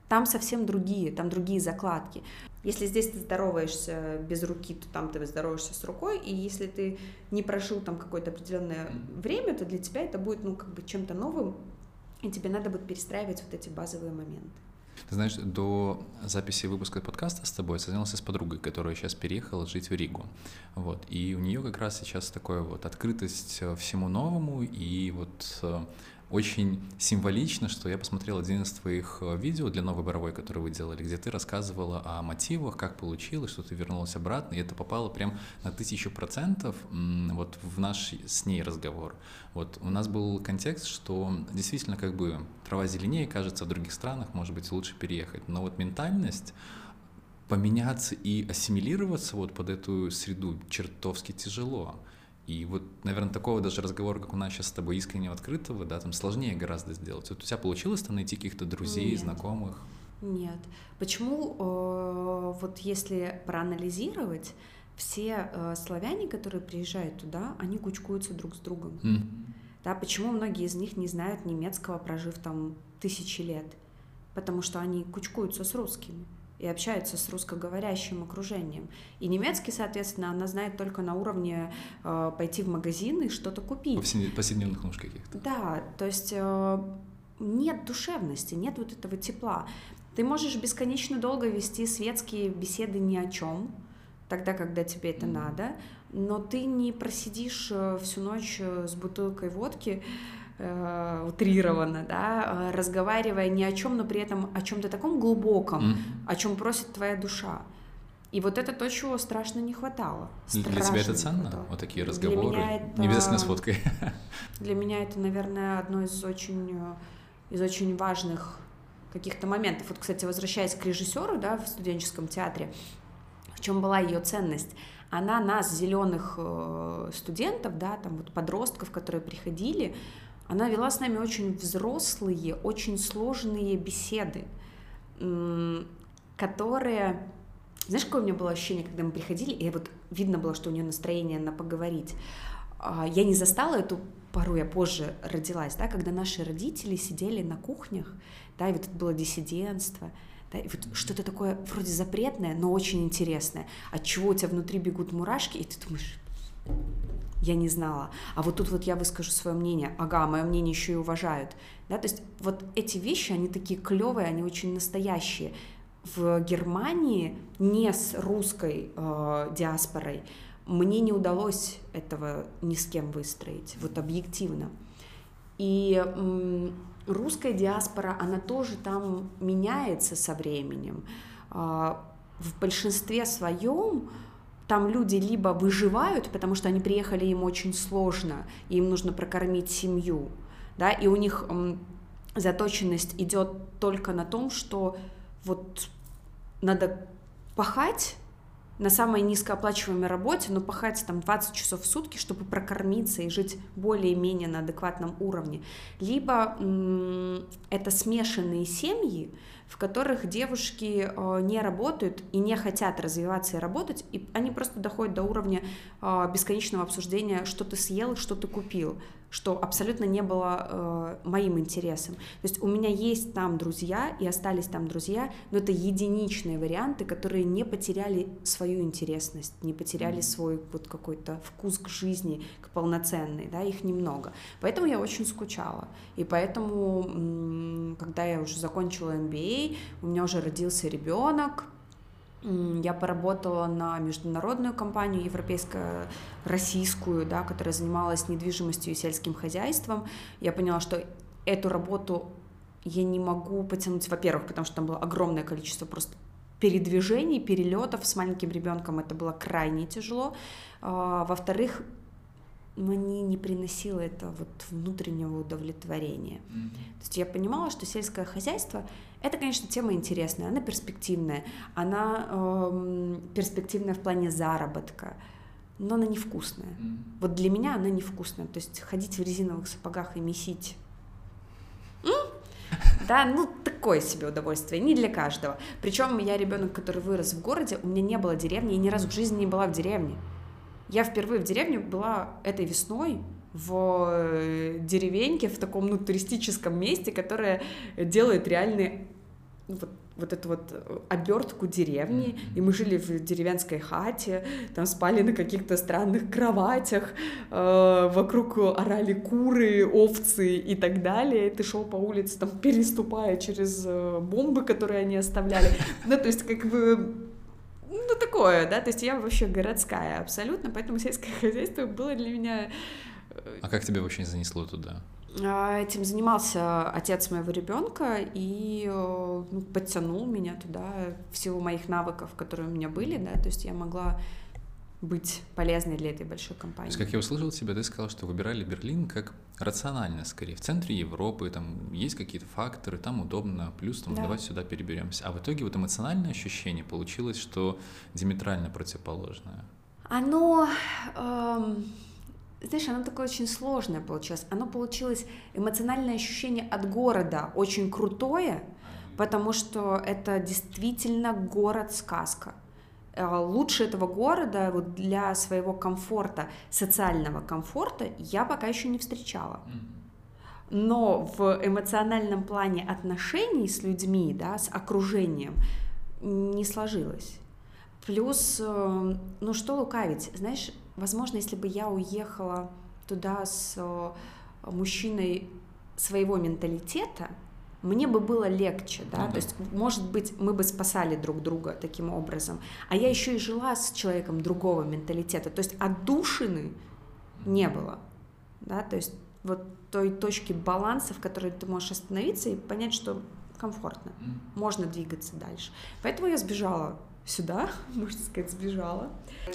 B: там совсем другие, там другие закладки. Если здесь ты здороваешься без руки, то там ты здороваешься с рукой, и если ты не прожил там какое-то определенное время, то для тебя это будет, ну, как бы чем-то новым, и тебе надо будет перестраивать вот эти базовые моменты.
A: Ты знаешь, до записи выпуска подкаста с тобой созвонился с подругой, которая сейчас переехала жить в Ригу. Вот. И у нее как раз сейчас такая вот открытость всему новому и вот э, очень символично, что я посмотрел один из твоих э, видео для новой боровой, который вы делали, где ты рассказывала о мотивах, как получилось, что ты вернулась обратно, и это попало прям на тысячу процентов вот в наш с ней разговор. Вот у нас был контекст, что действительно как бы трава зеленее, кажется, в других странах, может быть, лучше переехать, но вот ментальность поменяться и ассимилироваться вот под эту среду чертовски тяжело. И вот, наверное, такого даже разговора, как у нас сейчас с тобой искреннего, открытого, да, там сложнее гораздо сделать. Вот у тебя получилось там найти каких-то друзей, Нет. знакомых?
B: Нет. Почему, э, вот если проанализировать, все э, славяне, которые приезжают туда, они кучкуются друг с другом. Mm. Да, почему многие из них не знают немецкого, прожив там тысячи лет? Потому что они кучкуются с русскими и общается с русскоговорящим окружением. И немецкий, соответственно, она знает только на уровне э, пойти в магазин и что-то купить.
A: Повседневных нужд каких-то.
B: Да, то есть э, нет душевности, нет вот этого тепла. Ты можешь бесконечно долго вести светские беседы ни о чем, тогда, когда тебе это надо, но ты не просидишь э, всю ночь э, с бутылкой водки, э, утрированно, да, э, разговаривая ни о чем, но при этом о чем-то таком глубоком, mm. о чем просит твоя душа. И вот это то, чего страшно не хватало.
A: Страшно для тебя это ценно? Вот такие разговоры? Для меня это... Не обязательно с фоткой.
B: Для меня это, наверное, одно из очень, из очень важных каких-то моментов. Вот, кстати, возвращаясь к режиссеру, да, в студенческом театре, в чем была ее ценность? Она нас, зеленых э, студентов, да, там вот подростков, которые приходили, она вела с нами очень взрослые, очень сложные беседы, которые... Знаешь, какое у меня было ощущение, когда мы приходили, и вот видно было, что у нее настроение на поговорить. А, я не застала эту пору, я позже родилась, да, когда наши родители сидели на кухнях, да, и вот это было диссидентство, да, и вот что-то такое вроде запретное, но очень интересное, от чего у тебя внутри бегут мурашки, и ты думаешь, я не знала. А вот тут вот я выскажу свое мнение. Ага, мое мнение еще и уважают. Да, то есть вот эти вещи, они такие клевые, они очень настоящие. В Германии не с русской э, диаспорой мне не удалось этого ни с кем выстроить, вот объективно. И м, русская диаспора, она тоже там меняется со временем. Э, в большинстве своем там люди либо выживают, потому что они приехали, им очень сложно, и им нужно прокормить семью, да, и у них заточенность идет только на том, что вот надо пахать на самой низкооплачиваемой работе, но пахать там 20 часов в сутки, чтобы прокормиться и жить более-менее на адекватном уровне. Либо это смешанные семьи, в которых девушки э, не работают и не хотят развиваться и работать, и они просто доходят до уровня э, бесконечного обсуждения, что ты съел, что ты купил что абсолютно не было э, моим интересом. То есть у меня есть там друзья, и остались там друзья, но это единичные варианты, которые не потеряли свою интересность, не потеряли свой вот какой-то вкус к жизни, к полноценной, да, их немного. Поэтому я очень скучала. И поэтому, когда я уже закончила MBA, у меня уже родился ребенок, я поработала на международную компанию, европейскую, российскую, да, которая занималась недвижимостью и сельским хозяйством. Я поняла, что эту работу я не могу потянуть, во-первых, потому что там было огромное количество просто передвижений, перелетов с маленьким ребенком, это было крайне тяжело. А, во-вторых, мне не приносило это вот внутреннего удовлетворения. Mm-hmm. То есть я понимала, что сельское хозяйство это, конечно, тема интересная, она перспективная, она эм, перспективная в плане заработка, но она невкусная. Mm. Вот для меня она невкусная. То есть ходить в резиновых сапогах и месить. Да, ну такое себе удовольствие, не для каждого. Причем я ребенок, который вырос в городе, у меня не было деревни, я ни разу в жизни не была в деревне. Я впервые в деревне была этой весной, в э, деревеньке, в таком ну, туристическом месте, которое делает реальный вот, вот эту вот э, обертку деревни, и мы жили в деревенской хате, там спали на каких-то странных кроватях, э, вокруг орали куры, овцы и так далее, ты шел по улице, там, переступая через э, бомбы, которые они оставляли, ну, то есть, как бы, ну, такое, да, то есть я вообще городская абсолютно, поэтому сельское хозяйство было для меня...
A: Э, а как тебя вообще занесло туда?
B: А, этим занимался отец моего ребенка и э, ну, подтянул меня туда в силу моих навыков, которые у меня были, да, то есть я могла быть полезной для этой большой компании.
A: То есть, как я услышал тебя, ты сказал, что выбирали Берлин как рационально, скорее. В центре Европы там есть какие-то факторы, там удобно, плюс там да. давай сюда переберемся. А в итоге вот эмоциональное ощущение получилось, что диаметрально противоположное.
B: Оно... Эм знаешь, оно такое очень сложное получилось. Оно получилось эмоциональное ощущение от города очень крутое, потому что это действительно город-сказка. Э, лучше этого города вот для своего комфорта, социального комфорта я пока еще не встречала. Но в эмоциональном плане отношений с людьми, да, с окружением не сложилось. Плюс, э, ну что лукавить, знаешь, возможно, если бы я уехала туда с э, мужчиной своего менталитета, мне бы было легче, да,
A: Ну
B: то
A: да.
B: есть, может быть, мы бы спасали друг друга таким образом, а я еще и жила с человеком другого менталитета, то есть отдушины не было, да, то есть вот той точки баланса, в которой ты можешь остановиться и понять, что комфортно, можно двигаться дальше. Поэтому я сбежала сюда, можно сказать, сбежала.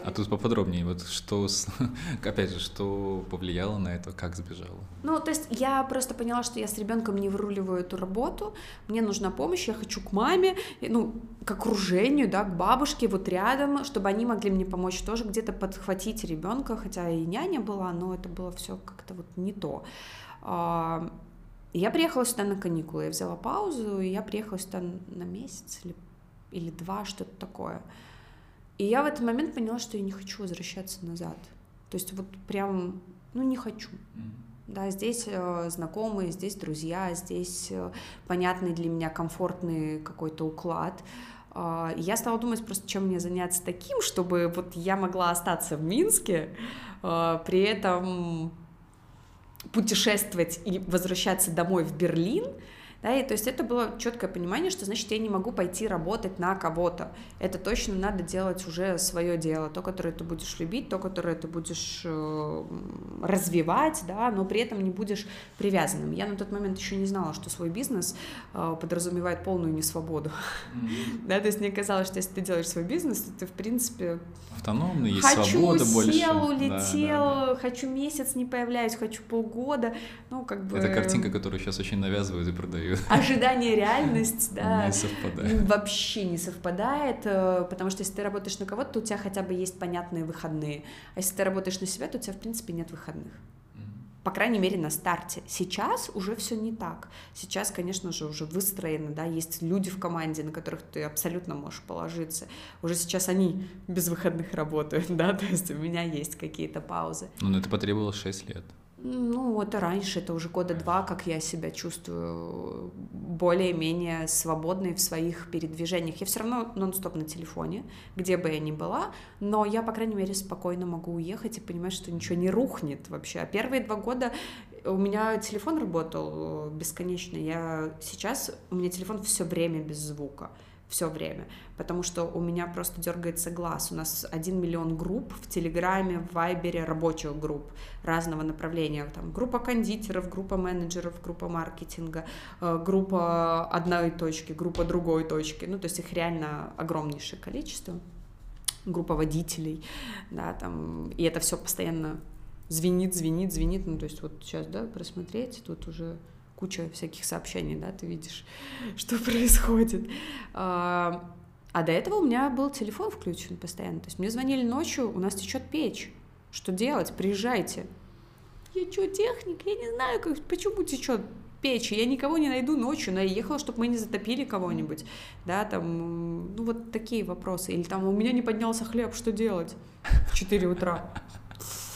A: А тут поподробнее, вот что, опять же, что повлияло на это, как сбежала?
B: Ну, то есть я просто поняла, что я с ребенком не выруливаю эту работу, мне нужна помощь, я хочу к маме, ну, к окружению, да, к бабушке, вот рядом, чтобы они могли мне помочь тоже где-то подхватить ребенка, хотя и няня была, но это было все как-то вот не то. А, Я приехала сюда на каникулы, я взяла паузу, и я приехала сюда на месяц или, или два, что-то такое. И я в этот момент поняла, что я не хочу возвращаться назад. То есть вот прям, ну, не хочу. Да, здесь э, знакомые, здесь друзья, здесь э, понятный для меня комфортный какой-то уклад. И я стала думать просто, чем мне заняться таким, чтобы вот я могла остаться в Минске, э, при этом путешествовать и возвращаться домой в Берлин, да, и то есть это было четкое понимание, что значит я не могу пойти работать на кого-то. Это точно надо делать уже свое дело, то, которое ты будешь любить, то, которое ты будешь э, развивать, да, но при этом не будешь привязанным. Я на тот момент еще не знала, что свой бизнес э, подразумевает полную несвободу. Да, то есть мне казалось, что если ты делаешь свой бизнес, то ты, в принципе,
A: Автономно, есть
B: хочу,
A: свобода больше.
B: сел,
A: Да,
B: улетел,
A: да, да.
B: хочу месяц не появляюсь, хочу полгода, ну, как бы...
A: Это картинка, которую сейчас очень навязывают и продают.
B: Ожидание, реальность, да,
A: Не совпадает.
B: вообще не совпадает, э, потому что если ты работаешь на кого-то, то у тебя хотя бы есть понятные выходные, а если ты работаешь на себя, то у тебя, в принципе, нет выходных. По крайней мере, на старте. Сейчас уже все не так. Сейчас, конечно же, уже выстроено, да, есть люди в команде, на которых ты абсолютно можешь положиться. Уже сейчас они без выходных работают, да, то есть у меня есть какие-то паузы.
A: Ну, но это потребовалось 6 лет.
B: Ну, это раньше, это уже года два, как я себя чувствую более-менее свободной в своих передвижениях. Я все равно нон-стоп на телефоне, где бы я ни была, но я, по крайней мере, спокойно могу уехать и понимать, что ничего не рухнет вообще. А первые два года у меня телефон работал э, бесконечно. Я сейчас, у меня телефон все время без звука все время, потому что у меня просто дергается глаз. У нас один миллион групп в Телеграме, в Вайбере, рабочих групп разного направления. Там группа кондитеров, группа менеджеров, группа маркетинга, э, группа одной точки, группа другой точки. Ну, то есть их реально огромнейшее количество. Группа водителей, да, там, и это все постоянно звенит, звенит, звенит. Ну, то есть вот сейчас, да, просмотреть, тут уже куча всяких сообщений, да, ты видишь, что происходит. А, а до этого у меня был телефон включен постоянно. То есть мне звонили ночью, у нас течет печь. Что делать? Приезжайте. Я что, техник? Я не знаю, как, почему течет печь. Я никого не найду ночью, но я ехала, чтобы мы не затопили кого-нибудь. Да, там, ну вот такие вопросы. Или там, у меня не поднялся хлеб, что делать? В 4 утра.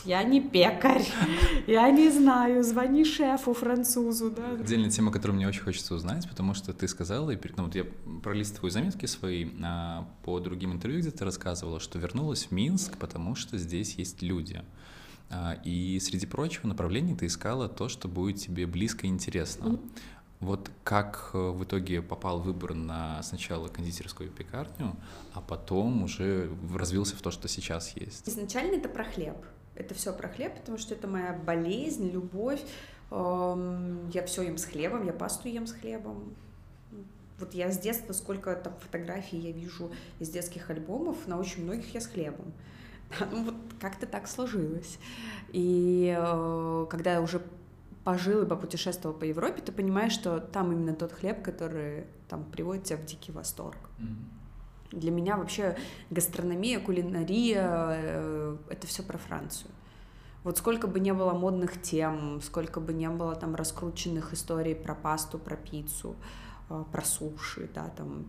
B: Я не пекарь, я не знаю, звони шефу французу, да.
A: Отдельная тема, которую мне очень хочется узнать, потому что ты сказала, и, перед- ну, вот я пролистываю заметки свои а, по другим интервью, где ты рассказывала, что вернулась в Минск, потому что здесь есть люди. А, и среди прочего направлений ты искала то, что будет тебе близко и интересно.
B: Мгм.
A: Вот как э, в итоге попал выбор на сначала кондитерскую пекарню, а потом уже развился в то, что сейчас есть?
B: Изначально это про хлеб. Это все про хлеб, потому что это моя болезнь, любовь. Эм, Я все ем с хлебом, я пасту ем с хлебом. Вот я с детства, сколько там фотографий я вижу из детских альбомов, на очень многих я с хлебом. Ну вот как-то так сложилось. И э, когда я уже пожил и попутешествовал по Европе, ты понимаешь, что там именно тот хлеб, который там приводит тебя в дикий восторг. Для меня вообще гастрономия, кулинария э, — это все про Францию. Вот сколько бы не было модных тем, сколько бы не было там раскрученных историй про пасту, про пиццу, э, про суши, да, там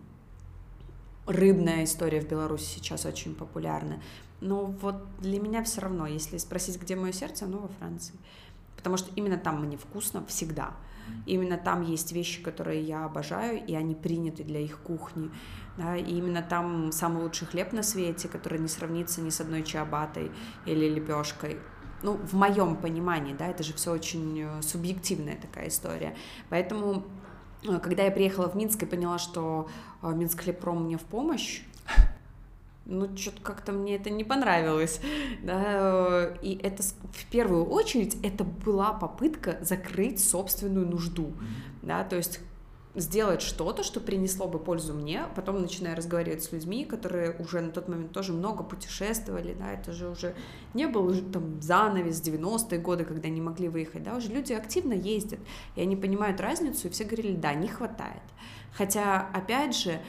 B: рыбная история в Беларуси сейчас очень популярна. Но вот для меня все равно, если спросить, где мое сердце, оно во Франции. Потому что именно там мне вкусно всегда. Именно там есть вещи, которые я обожаю, и они приняты для их кухни. Да, и именно там самый лучший хлеб на свете, который не сравнится ни с одной чиабатой или лепешкой. Ну, в моем понимании, да, это же все очень э, субъективная такая история. Поэтому э, когда я приехала в Минск и поняла, что э, Минск Хлебпром мне в помощь, ну, что-то как-то мне это не понравилось, да, и это в первую очередь это была попытка закрыть собственную нужду, да, то есть сделать что-то, что принесло бы пользу мне, потом начинаю разговаривать с людьми, которые уже на тот момент тоже много путешествовали, да, это же уже не был там занавес 90-е годы, когда не могли выехать, да, уже люди активно ездят, и они понимают разницу, и все говорили, да, не хватает. Хотя, опять же,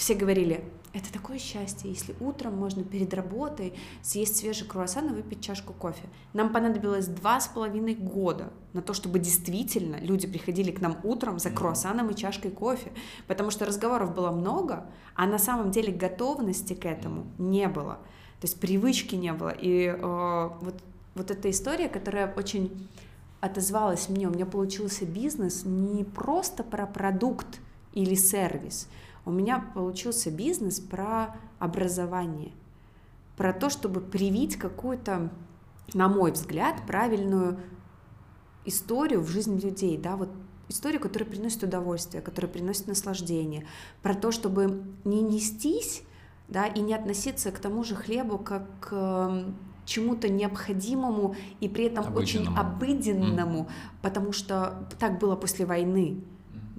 B: все говорили, это такое счастье, если утром можно перед работой съесть свежий круассан и выпить чашку кофе. Нам понадобилось два с половиной года на то, чтобы действительно люди приходили к нам утром за круассаном и чашкой кофе, потому что разговоров было много, а на самом деле готовности к этому не было, то есть привычки не было. И э, вот, вот эта история, которая очень отозвалась мне, у меня получился бизнес не просто про продукт или сервис, у меня получился бизнес про образование, про то, чтобы привить какую-то, на мой взгляд, правильную историю в жизнь людей, да, вот историю, которая приносит удовольствие, которая приносит наслаждение, про то, чтобы не нестись, да, и не относиться к тому же хлебу как к чему-то необходимому и при этом очень обыденному, mm. потому что так было после войны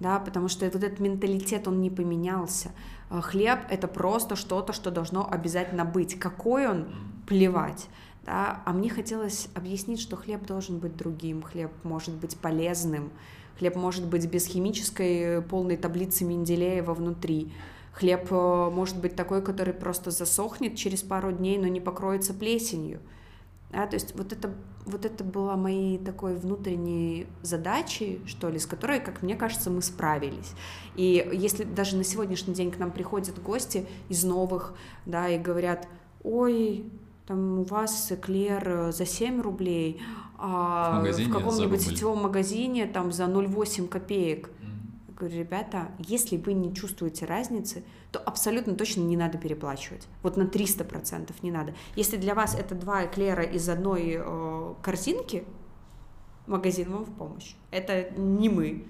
B: да, потому что вот этот менталитет, он не поменялся. А хлеб — это просто что-то, что должно обязательно быть. Какой он — плевать. Да? А мне хотелось объяснить, что хлеб должен быть другим, хлеб может быть полезным, хлеб может быть без химической полной таблицы Менделеева внутри, хлеб э, может быть такой, который просто засохнет через пару дней, но не покроется плесенью. Да, то есть вот это, вот это была моей такой внутренней задачей, что ли, с которой, как мне кажется, мы справились. И если даже на сегодняшний день к нам приходят гости из новых, да, и говорят, ой, там у вас эклер за 7 рублей, а в, в каком-нибудь сетевом магазине там за 0,8 копеек говорю, ребята, если вы не чувствуете разницы, то абсолютно точно не надо переплачивать. Вот на 300% не надо. Если для вас это два эклера из одной э, корзинки, магазин вам в помощь. Это не мы.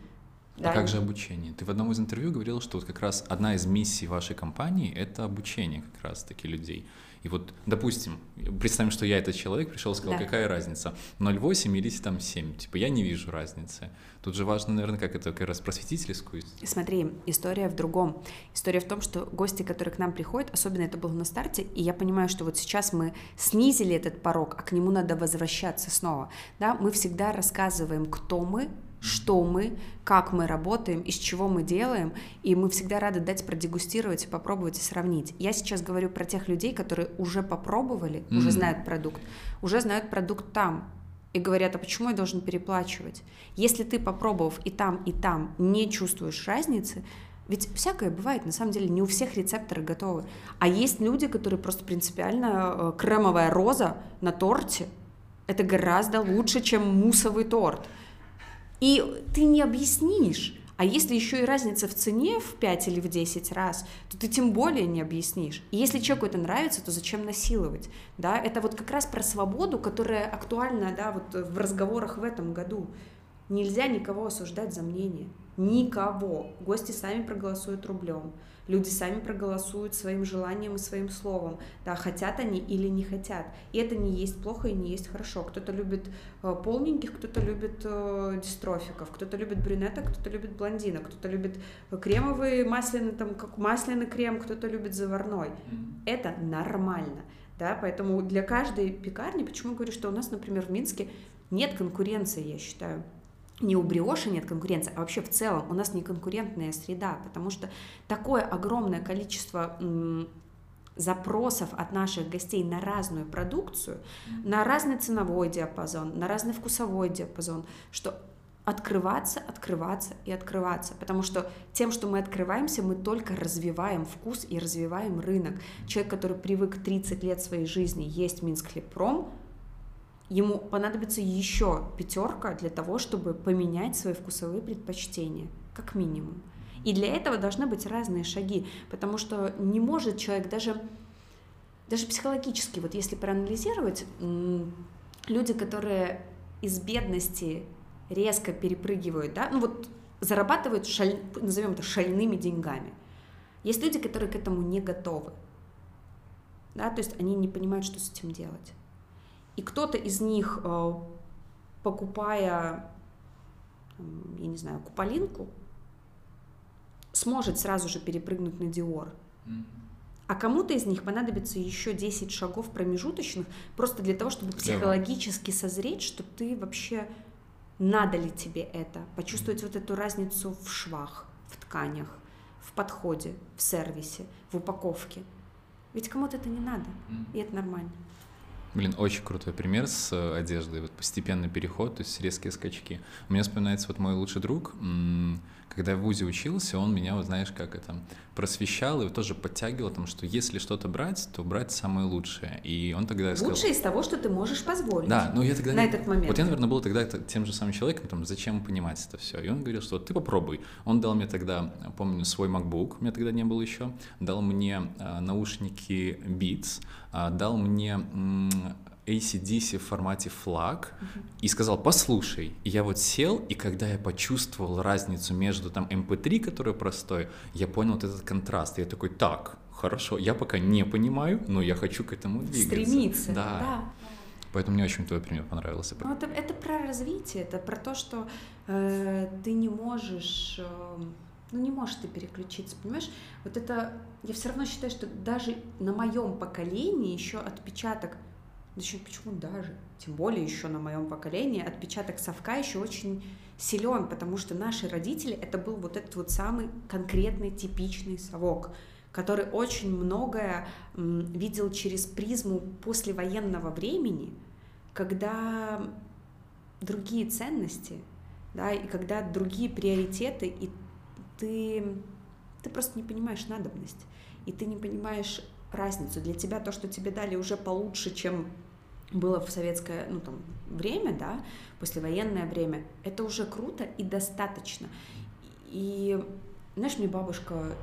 A: А да? как же обучение? Ты в одном из интервью говорил, что вот как раз одна из миссий вашей компании — это обучение как раз-таки людей. И вот, допустим, представим, что я этот человек, пришел и сказал, да. какая разница, 0,8 или там 7, типа я не вижу разницы. Тут же важно, наверное, как это как раз просветительскую.
B: Смотри, история в другом. История в том, что гости, которые к нам приходят, особенно это было на старте, и я понимаю, что вот сейчас мы снизили этот порог, а к нему надо возвращаться снова. Да? Мы всегда рассказываем, кто мы, что мы, как мы работаем, из чего мы делаем, и мы всегда рады дать продегустировать, попробовать и сравнить. Я сейчас говорю про тех людей, которые уже попробовали, mm-hmm. уже знают продукт, уже знают продукт там, и говорят, а почему я должен переплачивать? Если ты, попробовав и там, и там, не чувствуешь разницы, ведь всякое бывает, на самом деле, не у всех рецепторы готовы. А есть люди, которые просто принципиально э, кремовая роза на торте, это гораздо лучше, чем мусовый торт. И ты не объяснишь. А если еще и разница в цене в 5 или в 10 раз, то ты тем более не объяснишь. И если человеку это нравится, то зачем насиловать? Да? Это вот как раз про свободу, которая актуальна да, вот в разговорах в этом году. Нельзя никого осуждать за мнение. Никого. Гости сами проголосуют рублем люди сами проголосуют своим желанием и своим словом, да, хотят они или не хотят. И это не есть плохо и не есть хорошо. Кто-то любит э, полненьких, кто-то любит э, дистрофиков, кто-то любит брюнеток, кто-то любит блондинок, кто-то любит кремовый масляный, там, как масляный крем, кто-то любит заварной. Это нормально. Да, поэтому для каждой пекарни, почему я говорю, что у нас, например, в Минске нет конкуренции, я считаю не у бриоши нет конкуренции, а вообще в целом у нас не конкурентная среда, потому что такое огромное количество запросов от наших гостей на разную продукцию, на разный ценовой диапазон, на разный вкусовой диапазон, что открываться, открываться и открываться, потому что тем, что мы открываемся, мы только развиваем вкус и развиваем рынок. Человек, который привык 30 лет своей жизни есть Минск Хлебпром, ему понадобится еще пятерка для того, чтобы поменять свои вкусовые предпочтения, как минимум. И для этого должны быть разные шаги, потому что не может человек даже, даже психологически, вот если проанализировать, люди, которые из бедности резко перепрыгивают, да, ну вот зарабатывают, шаль... назовем это, шальными деньгами. Есть люди, которые к этому не готовы, да, то есть они не понимают, что с этим делать. И кто-то из них, э, покупая, я не знаю, куполинку, сможет сразу же перепрыгнуть на Диор. А кому-то из них понадобится еще 10 шагов промежуточных, просто для того, чтобы психологически созреть, что ты вообще надо ли тебе это, почувствовать вот эту разницу в швах, в тканях, в подходе, в сервисе, в упаковке. Ведь кому-то это не надо, и это нормально.
A: Блин, очень крутой пример с э, одеждой. Вот постепенный переход, то есть резкие скачки. У меня вспоминается вот мой лучший друг, когда я в ВУЗе учился, он меня, вот знаешь, как это, просвещал и тоже подтягивал, там, что если что-то брать, то брать самое лучшее. И он тогда
B: сказал... Лучшее из того, что ты можешь позволить.
A: Да, ну я тогда...
B: На этот момент.
A: Вот я, наверное, был тогда тем же самым человеком, там, зачем понимать это все. И он говорил, что ты попробуй. Он дал мне тогда, помню, свой MacBook, у меня тогда не было еще, дал мне а, наушники Beats, а, дал мне ACDC в формате флаг uh-huh. и сказал, послушай. И я вот сел, и когда я почувствовал разницу между там MP3, эм который простой, я понял вот этот контраст. И я такой, так, хорошо, я пока не понимаю, но я хочу к этому двигаться.
B: Стремиться, да. да.
A: Поэтому мне очень твой пример понравился.
B: Ну, это, это про развитие, это про то, что э, ты не можешь... Э, ну не можешь ты переключиться, понимаешь? Вот это, я все равно считаю, что даже на моем поколении еще отпечаток Зачем, почему даже? Тем более еще на моем поколении отпечаток совка еще очень силен, потому что наши родители это был вот этот вот самый конкретный типичный совок, который очень многое видел через призму послевоенного времени, когда другие ценности, да, и когда другие приоритеты, и ты, ты просто не понимаешь надобность, и ты не понимаешь разницу. Для тебя то, что тебе дали уже получше, чем было в советское ну, там, время, да, послевоенное время, это уже круто и достаточно. И, знаешь, мне бабушка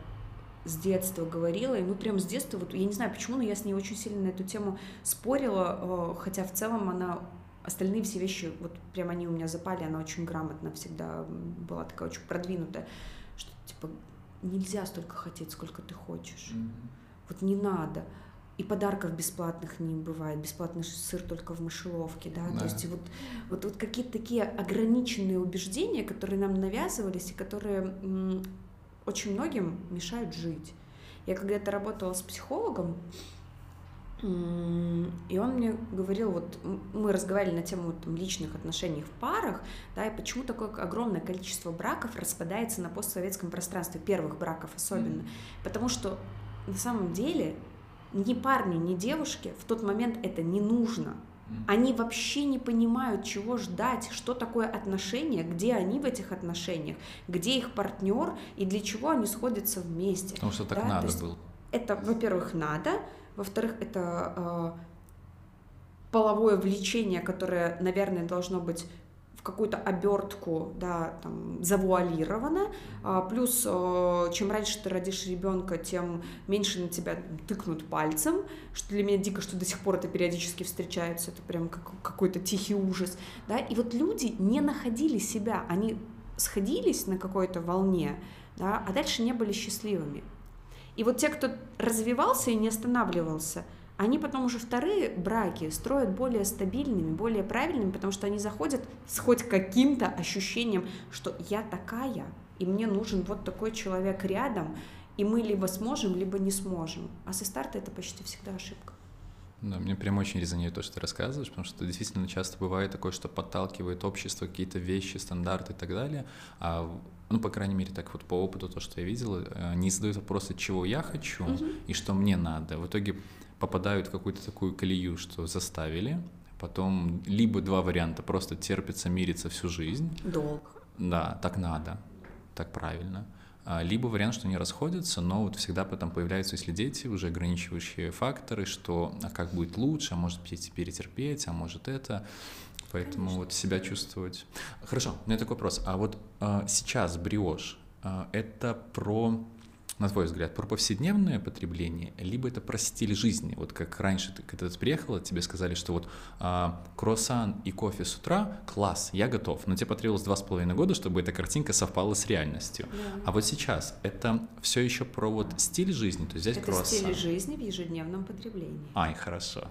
B: с детства говорила, и ну прям с детства, вот я не знаю почему, но я с ней очень сильно на эту тему спорила, э, хотя в целом она остальные все вещи, вот прям они у меня запали, она очень грамотно всегда была такая очень продвинутая, что типа нельзя столько хотеть, сколько ты хочешь. Mm-hmm вот не надо. И подарков бесплатных не бывает, бесплатный сыр только в мышеловке, да, да. то есть вот, вот, вот какие-то такие ограниченные убеждения, которые нам навязывались и которые очень многим мешают жить. Я когда-то работала с психологом, и он мне говорил, вот мы разговаривали на тему там, личных отношений в парах, да, и почему такое огромное количество браков распадается на постсоветском пространстве, первых браков особенно. Mm-hmm. Потому что на самом деле ни парни, ни девушки в тот момент это не нужно. Они вообще не понимают, чего ждать, что такое отношения, где они в этих отношениях, где их партнер и для чего они сходятся вместе.
A: Потому что так да? надо было.
B: Это, во-первых, надо, во-вторых, это э, половое влечение, которое, наверное, должно быть в какую-то обертку, да, там, завуалировано, а, плюс а, чем раньше ты родишь ребенка, тем меньше на тебя тыкнут пальцем, что для меня дико, что до сих пор это периодически встречается, это прям как, какой-то тихий ужас, да, и вот люди не находили себя, они сходились на какой-то волне, да, а дальше не были счастливыми. И вот те, кто развивался и не останавливался – они потом уже вторые браки строят более стабильными, более правильными, потому что они заходят с хоть каким-то ощущением, что я такая, и мне нужен вот такой человек рядом, и мы либо сможем, либо не сможем. А со старта это почти всегда ошибка.
A: Да, мне прям очень резонирует то, что ты рассказываешь, потому что действительно часто бывает такое, что подталкивает общество какие-то вещи, стандарты и так далее, а ну, по крайней мере, так вот по опыту, то, что я видел, э, не задают вопросы, чего я хочу угу. и что мне надо. В итоге попадают в какую-то такую колею, что заставили, потом либо два варианта, просто терпится, мирится всю жизнь.
B: Долг.
A: Да, так надо, так правильно. А, либо вариант, что они расходятся, но вот всегда потом появляются, если дети, уже ограничивающие факторы, что а как будет лучше, а может перетерпеть, а может это. Поэтому Конечно. вот себя чувствовать. Хорошо, у меня такой вопрос. А вот а, сейчас бриош а, это про на твой взгляд, про повседневное потребление, либо это про стиль жизни? Вот как раньше, ты, когда ты приехала, тебе сказали, что вот а, круассан и кофе с утра, класс, я готов. Но тебе потребовалось два с половиной года, чтобы эта картинка совпала с реальностью. Да. А вот сейчас это все еще про вот стиль жизни, то есть взять
B: это
A: круассан.
B: стиль жизни в ежедневном потреблении.
A: Ай, хорошо.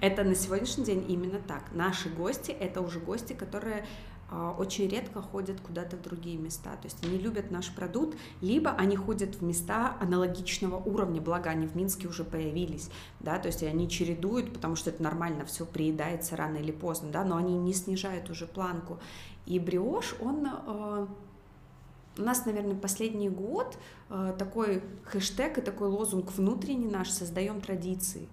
B: Это на сегодняшний день именно так. Наши гости — это уже гости, которые очень редко ходят куда-то в другие места. То есть они любят наш продукт, либо они ходят в места аналогичного уровня, благо они в Минске уже появились, да, то есть они чередуют, потому что это нормально, все приедается рано или поздно, да, но они не снижают уже планку. И бриош, он а, у нас, наверное, последний год а, такой хэштег и такой лозунг внутренний наш «Создаем традиции».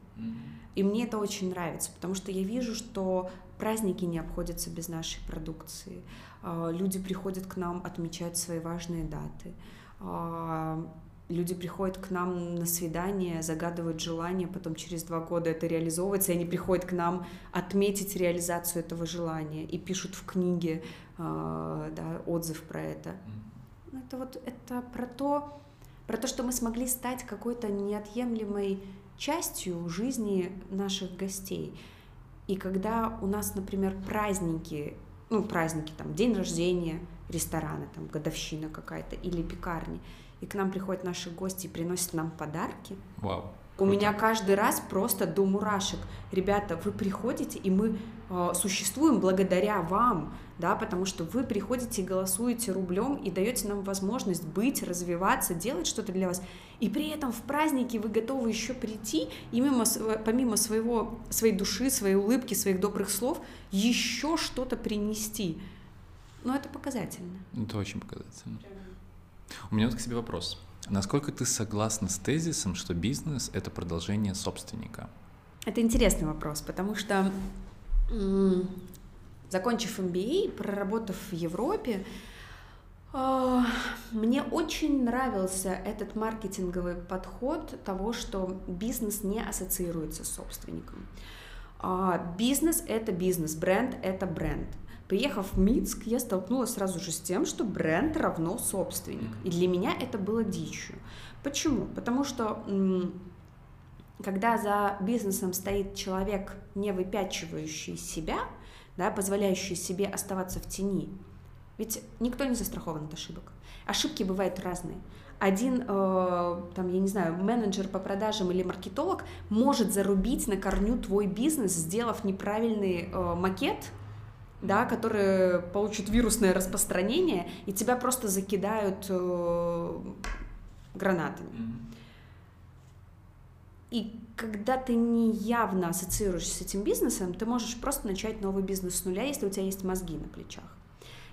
B: И мне это очень нравится, потому что я вижу, что праздники не обходятся без нашей продукции. А, люди приходят к нам отмечать свои важные даты. А, люди приходят к нам на свидание, загадывают желание, потом через два года это реализовывается, и они приходят к нам отметить реализацию этого желания и пишут в книге а, да, отзыв про это. Это вот это про то, про то, что мы смогли стать какой-то неотъемлемой частью жизни наших гостей. И когда у нас, например, праздники, ну, праздники, там, день рождения, рестораны, там, годовщина какая-то или пекарни, и к нам приходят наши гости и приносят нам подарки.
A: Вау.
B: У меня каждый раз просто до мурашек. Ребята, вы приходите, и мы существуем благодаря вам, да, потому что вы приходите, голосуете рублем и даете нам возможность быть, развиваться, делать что-то для вас. И при этом в праздники вы готовы еще прийти и мимо, помимо своего, своей души, своей улыбки, своих добрых слов еще что-то принести. Но это показательно.
A: Это очень показательно. У меня вот к себе вопрос. Насколько ты согласна с тезисом, что бизнес — это продолжение собственника?
B: Это интересный вопрос, потому что закончив MBA, проработав в Европе, а, мне очень нравился этот маркетинговый подход того, что бизнес не ассоциируется с собственником. А, бизнес — это бизнес, бренд — это бренд. Приехав в Минск, я столкнулась сразу же с тем, что бренд равно собственник. И для меня это было дичью. Почему? Потому что когда за бизнесом стоит человек, не выпячивающий себя, да, позволяющий себе оставаться в тени, ведь никто не застрахован от ошибок. Ошибки бывают разные. Один, э, там, я не знаю, менеджер по продажам или маркетолог может зарубить на корню твой бизнес, сделав неправильный э, макет, да, который получит вирусное распространение, и тебя просто закидают э, гранатами. И когда ты не явно ассоциируешься с этим бизнесом, ты можешь просто начать новый бизнес с нуля, если у тебя есть мозги на плечах.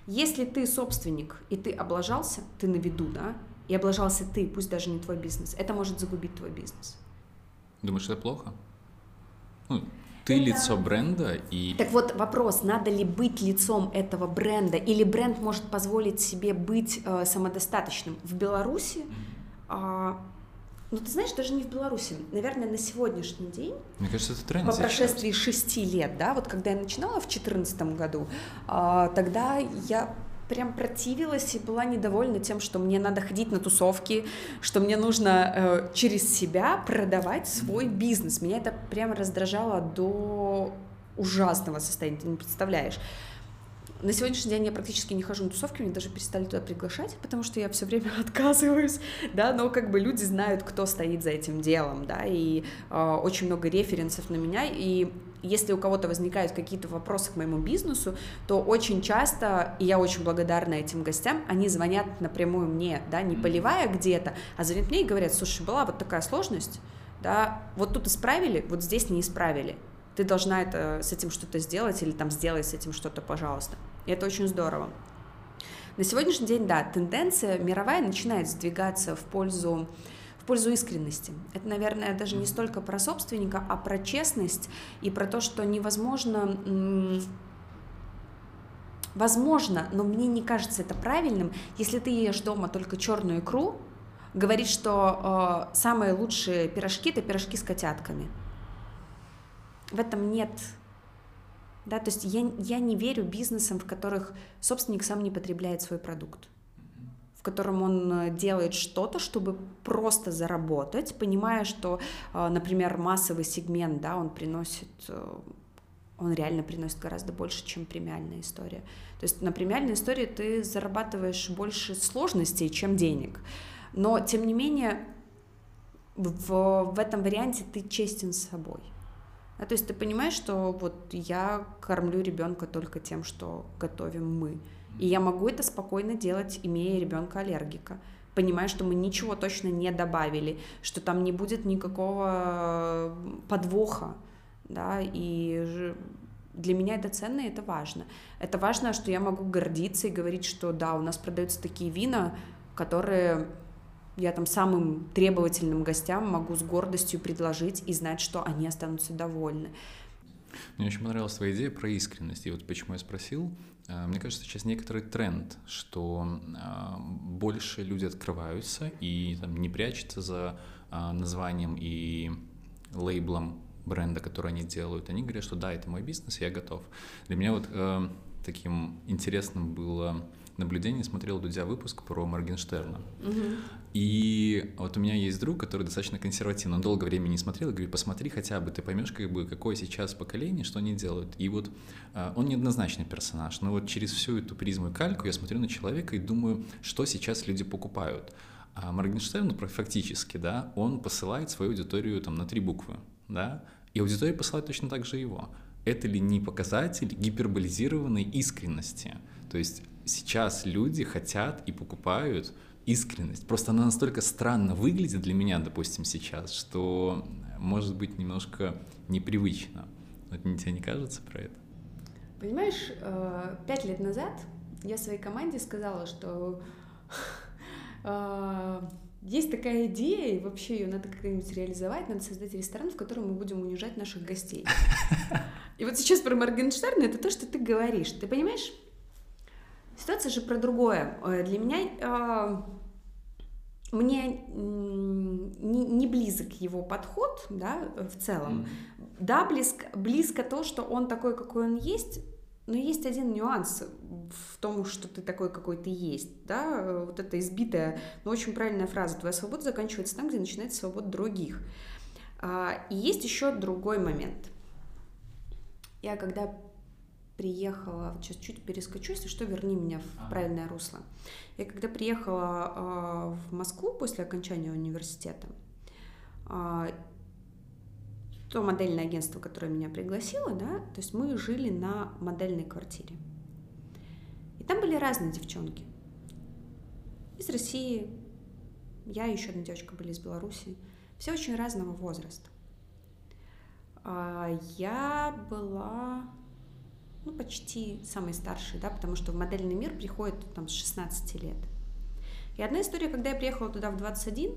B: Если ты собственник, и ты облажался, ты на виду, да, и облажался ты, пусть даже не твой бизнес, это может загубить твой бизнес.
A: Думаешь, это плохо? Ну, ты это... лицо бренда и...
B: Так вот вопрос, надо ли быть лицом этого бренда, или бренд может позволить себе быть э, самодостаточным. В Беларуси э, ну, ты знаешь, даже не в Беларуси, наверное, на сегодняшний день.
A: Мне кажется, это тренд
B: По прошествии шести лет, да, вот когда я начинала в 2014 году, а, тогда я прям противилась и была недовольна тем, что мне надо ходить на тусовки, что мне нужно э, через себя продавать свой бизнес. Меня это прям раздражало до ужасного состояния, ты не представляешь. На сегодняшний день я практически не хожу на тусовки, меня даже перестали туда приглашать, потому что я все время отказываюсь, да, но как бы люди знают, кто стоит за этим делом, да, и э, очень много референсов на меня, и если у кого-то возникают какие-то вопросы к моему бизнесу, то очень часто, и я очень благодарна этим гостям, они звонят напрямую мне, да, не поливая где-то, а звонят мне и говорят, слушай, была вот такая сложность, да, вот тут исправили, вот здесь не исправили, ты должна это, с этим что-то сделать или там сделай с этим что-то, пожалуйста. И это очень здорово. На сегодняшний день, да, тенденция мировая начинает сдвигаться в пользу в пользу искренности. Это, наверное, даже не столько про собственника, а про честность и про то, что невозможно Возможно, но мне не кажется это правильным, если ты ешь дома только черную икру, говорить, что э, самые лучшие пирожки это пирожки с котятками. В этом нет да, то есть я, я не верю бизнесам, в которых собственник сам не потребляет свой продукт. в котором он э, делает что-то, чтобы просто заработать, понимая, что, э, например, массовый сегмент, да, он приносит, э, он реально приносит гораздо больше, чем премиальная история. То есть на премиальной истории ты зарабатываешь больше сложностей, чем денег. Но, тем не менее, в, в этом варианте ты честен с собой. А, то есть ты понимаешь, что вот я кормлю ребенка только тем, что готовим мы. И я могу это спокойно делать, имея ребенка аллергика понимая, что мы ничего точно не добавили, что там не будет никакого подвоха, да, и для меня это ценно и это важно. Это важно, что я могу гордиться и говорить, что да, у нас продаются такие вина, которые я там самым требовательным гостям могу с гордостью предложить и знать, что они останутся довольны.
A: Мне очень понравилась твоя идея про искренность. И вот почему я спросил, э, мне кажется, сейчас некоторый тренд, что э, больше люди открываются и там, не прячутся за э, названием и лейблом бренда, который они делают. Они говорят, что да, это мой бизнес, я готов. Для меня вот таким интересным было наблюдение, смотрел Дудя выпуск про Моргенштерна. Угу. И вот у меня есть друг, который достаточно консервативный, он долгое время не смотрел, и говорит, посмотри хотя бы, ты поймешь, как бы, какое сейчас поколение, что они делают. И вот э, он неоднозначный персонаж, но вот через всю эту призму и кальку я смотрю на человека и думаю, что сейчас люди покупают. А Моргенштерн, ну, фактически, да, он посылает свою аудиторию там на три буквы, да, и аудитория посылает точно так же его. Это ли не показатель гиперболизированной искренности? То есть сейчас люди хотят и покупают искренность. Просто она настолько странно выглядит для меня, допустим, сейчас, что может быть немножко непривычно. Вот тебе не кажется про это?
B: Понимаешь, э, пять лет назад я своей команде сказала, что э, есть такая идея, и вообще ее надо как-нибудь реализовать, надо создать ресторан, в котором мы будем унижать наших гостей. И вот сейчас про Моргенштерна это то, что ты говоришь. Ты понимаешь, Ситуация же про другое. Э, для меня э, мне не, не близок его подход, да, в целом. Mm. Да, близко, близко то, что он такой, какой он есть, но есть один нюанс в том, что ты такой, какой ты есть, да, вот эта избитая, но очень правильная фраза, твоя свобода заканчивается там, где начинается свобода других. А, и есть еще другой момент. Я когда приехала, сейчас чуть перескочу, если что, верни меня в правильное русло. Я когда приехала э, в Москву после окончания университета, э, то модельное агентство, которое меня пригласило, да, то есть мы жили на модельной квартире. И там были разные девчонки. Из России, я и еще одна девочка были из Беларуси. Все очень разного возраста. Я была ну, почти самый старший, да, потому что в модельный мир приходит там с 16 лет. И одна история, когда я приехала туда в 21,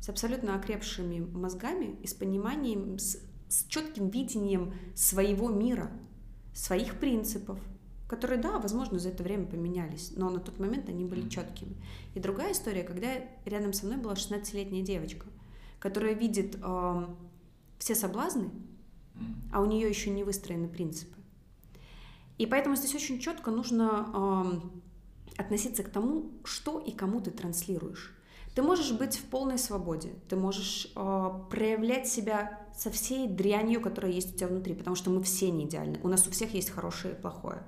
B: с абсолютно окрепшими мозгами и с пониманием, с, с четким видением своего мира, своих принципов, которые, да, возможно, за это время поменялись, но на тот момент они были четкими. И другая история, когда рядом со мной была 16-летняя девочка, которая видит э, все соблазны, а у нее еще не выстроены принципы. И поэтому здесь очень четко нужно э, относиться к тому, что и кому ты транслируешь. Ты можешь быть в полной свободе, ты можешь э, проявлять себя со всей дрянью, которая есть у тебя внутри, потому что мы все не идеальны, у нас у всех есть хорошее и плохое.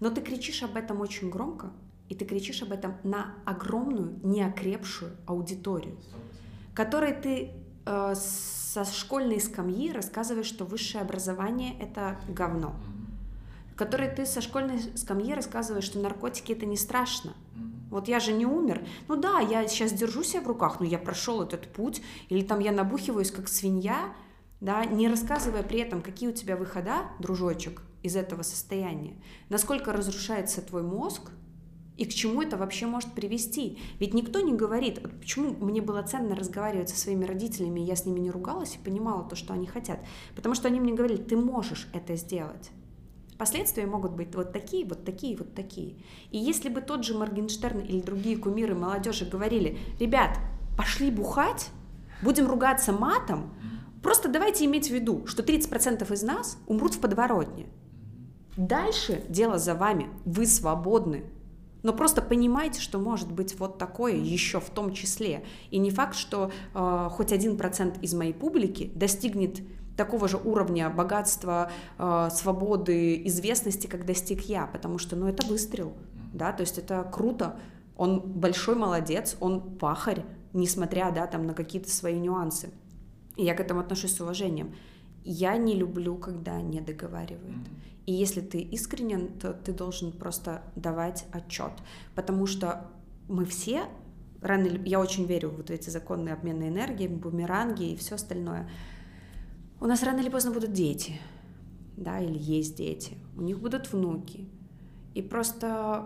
B: Но ты кричишь об этом очень громко, и ты кричишь об этом на огромную, неокрепшую аудиторию, которой ты э, со школьной скамьи рассказываешь, что высшее образование — это говно которой ты со школьной скамьи рассказываешь, что наркотики это не страшно. Вот я же не умер. Ну да, я сейчас держу себя в руках, но я прошел этот путь, или там я набухиваюсь как свинья, да, не рассказывая при этом, какие у тебя выхода, дружочек, из этого состояния, насколько разрушается твой мозг, и к чему это вообще может привести. Ведь никто не говорит, почему мне было ценно разговаривать со своими родителями, я с ними не ругалась и понимала то, что они хотят. Потому что они мне говорили, ты можешь это сделать. Последствия могут быть вот такие, вот такие, вот такие. И если бы тот же Моргенштерн или другие кумиры молодежи говорили, ребят, пошли бухать, будем ругаться матом, просто давайте иметь в виду, что 30% из нас умрут в подворотне. Дальше дело за вами, вы свободны. Но просто понимайте, что может быть вот такое еще в том числе. И не факт, что э, хоть один процент из моей публики достигнет такого же уровня богатства, э, свободы, известности, как достиг я, потому что, ну, это выстрел, да, то есть это круто. Он большой молодец, он пахарь, несмотря, да, там на какие-то свои нюансы. И я к этому отношусь с уважением. Я не люблю, когда не договаривают. И если ты искренен, то ты должен просто давать отчет, потому что мы все рано я очень верю в вот эти законные обмены энергии, бумеранги и все остальное. У нас рано или поздно будут дети, да, или есть дети, у них будут внуки, и просто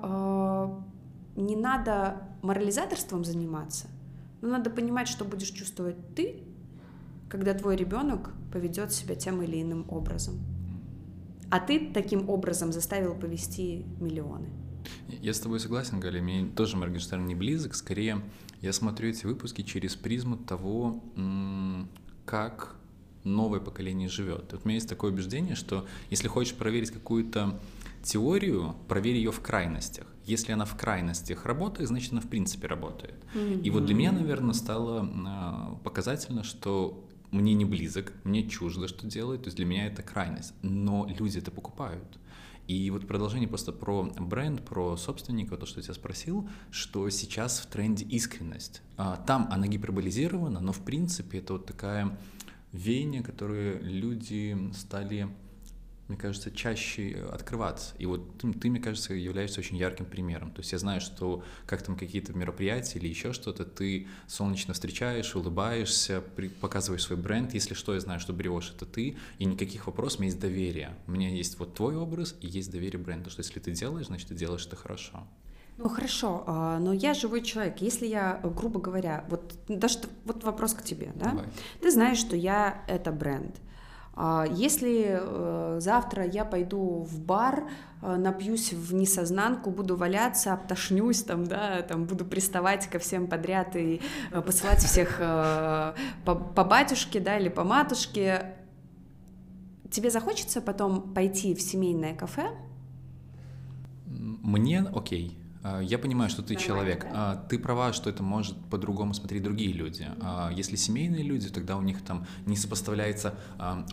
B: э, не надо морализаторством заниматься, но надо понимать, что будешь чувствовать ты, когда твой ребенок поведет себя тем или иным образом. А ты таким образом заставил повести миллионы.
A: Я с тобой согласен, Галя, мне тоже Моргенштерн не близок, скорее я смотрю эти выпуски через призму того, как новое поколение живет. Вот у меня есть такое убеждение, что если хочешь проверить какую-то теорию, проверь ее в крайностях. Если она в крайностях работает, значит она в принципе работает. Mm-hmm. И вот для меня, наверное, стало а, показательно, что мне не близок, мне чуждо, что делает, то есть для меня это крайность, но люди это покупают. И вот продолжение просто про бренд, про собственника, то, что я тебя спросил, что сейчас в тренде искренность. А, там она гиперболизирована, но в принципе это вот такая веяние, которое люди стали мне кажется, чаще открываться. И вот ты, ты, мне кажется, являешься очень ярким примером. То есть я знаю, что как там какие-то мероприятия или еще что-то, ты солнечно встречаешь, улыбаешься, при, показываешь свой бренд. Если что, я знаю, что Бриош — это ты, и никаких вопросов, у меня есть доверие. У меня есть вот твой образ и есть доверие бренда, что если ты делаешь, значит, ты делаешь это хорошо.
B: Ну хорошо, а, но я живой человек. Если я, грубо говоря, вот даже вот вопрос к тебе, да? Давай. Ты знаешь, что я это бренд. А если э, завтра я пойду в бар, э, напьюсь в несознанку, буду валяться, обтошнюсь, там, да, там, буду приставать ко всем подряд и э, посылать всех по, по батюшке, да, или по матушке, тебе захочется потом пойти в семейное кафе?
A: Мне окей. А, я понимаю, что ты Нормально, человек. Да? А, ты права, что это может по-другому смотреть другие люди. А, если семейные люди, тогда у них там не сопоставляется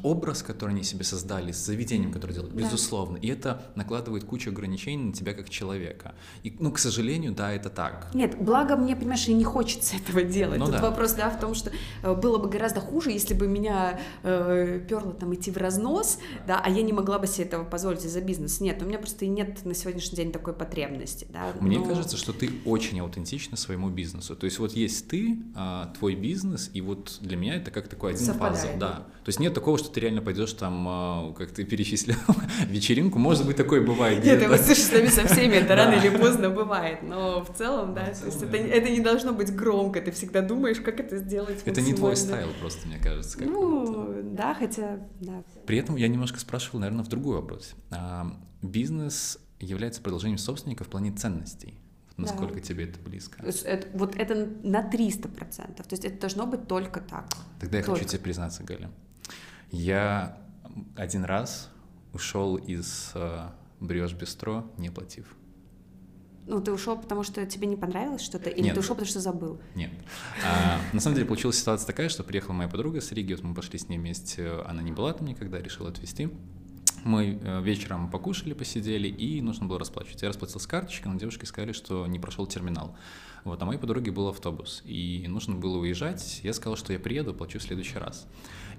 A: образ, который они себе создали, с заведением, которое делают, да. безусловно. И это накладывает кучу ограничений на тебя как человека. И, ну, к сожалению, да, это так.
B: Нет, благо мне, понимаешь, и не хочется этого делать. Ну, Тут да. вопрос, да, в том, что э, было бы гораздо хуже, если бы меня э, перло там идти в разнос, да, а я не могла бы себе этого позволить из-за бизнеса. Нет, у меня просто и нет на сегодняшний день такой потребности, да.
A: Мне Но... кажется, что ты очень аутентична своему бизнесу. То есть вот есть ты, а, твой бизнес, и вот для меня это как такой один Совпадает. пазл. Да. То есть нет такого, что ты реально пойдешь там, а, как ты перечислил, вечеринку. Может быть, такое бывает.
B: Нет, это слушай, с нами со всеми это рано или поздно бывает. Но в целом, да, то есть это, не должно быть громко. Ты всегда думаешь, как это сделать.
A: Это не твой стайл просто, мне кажется.
B: Ну, да, хотя, да.
A: При этом я немножко спрашивал, наверное, в другой области. А, бизнес является продолжением собственника в плане ценностей. Насколько да. тебе это близко?
B: Это, вот это на 300%. То есть это должно быть только так.
A: Тогда я только. хочу тебе признаться, Галя. Я один раз ушел из э, Бриош Бистро, не платив.
B: Ну, ты ушел, потому что тебе не понравилось что-то, или Нет. ты ушел, потому что забыл?
A: Нет. А, на самом деле получилась ситуация такая, что приехала моя подруга с Риги, вот мы пошли с ней вместе, она не была там никогда, решила отвезти. Мы э, вечером покушали, посидели, и нужно было расплачиваться. Я расплатил с карточкой, но девушки сказали, что не прошел терминал. Вот, а моей подруге был автобус, и нужно было уезжать. Я сказал, что я приеду, плачу в следующий раз.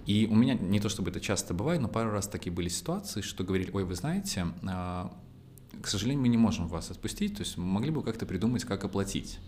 A: И у меня, не то чтобы это часто бывает, но пару раз такие были ситуации, что говорили, ой, вы знаете, а, к сожалению, мы не можем вас отпустить, то есть могли бы как-то придумать, как оплатить.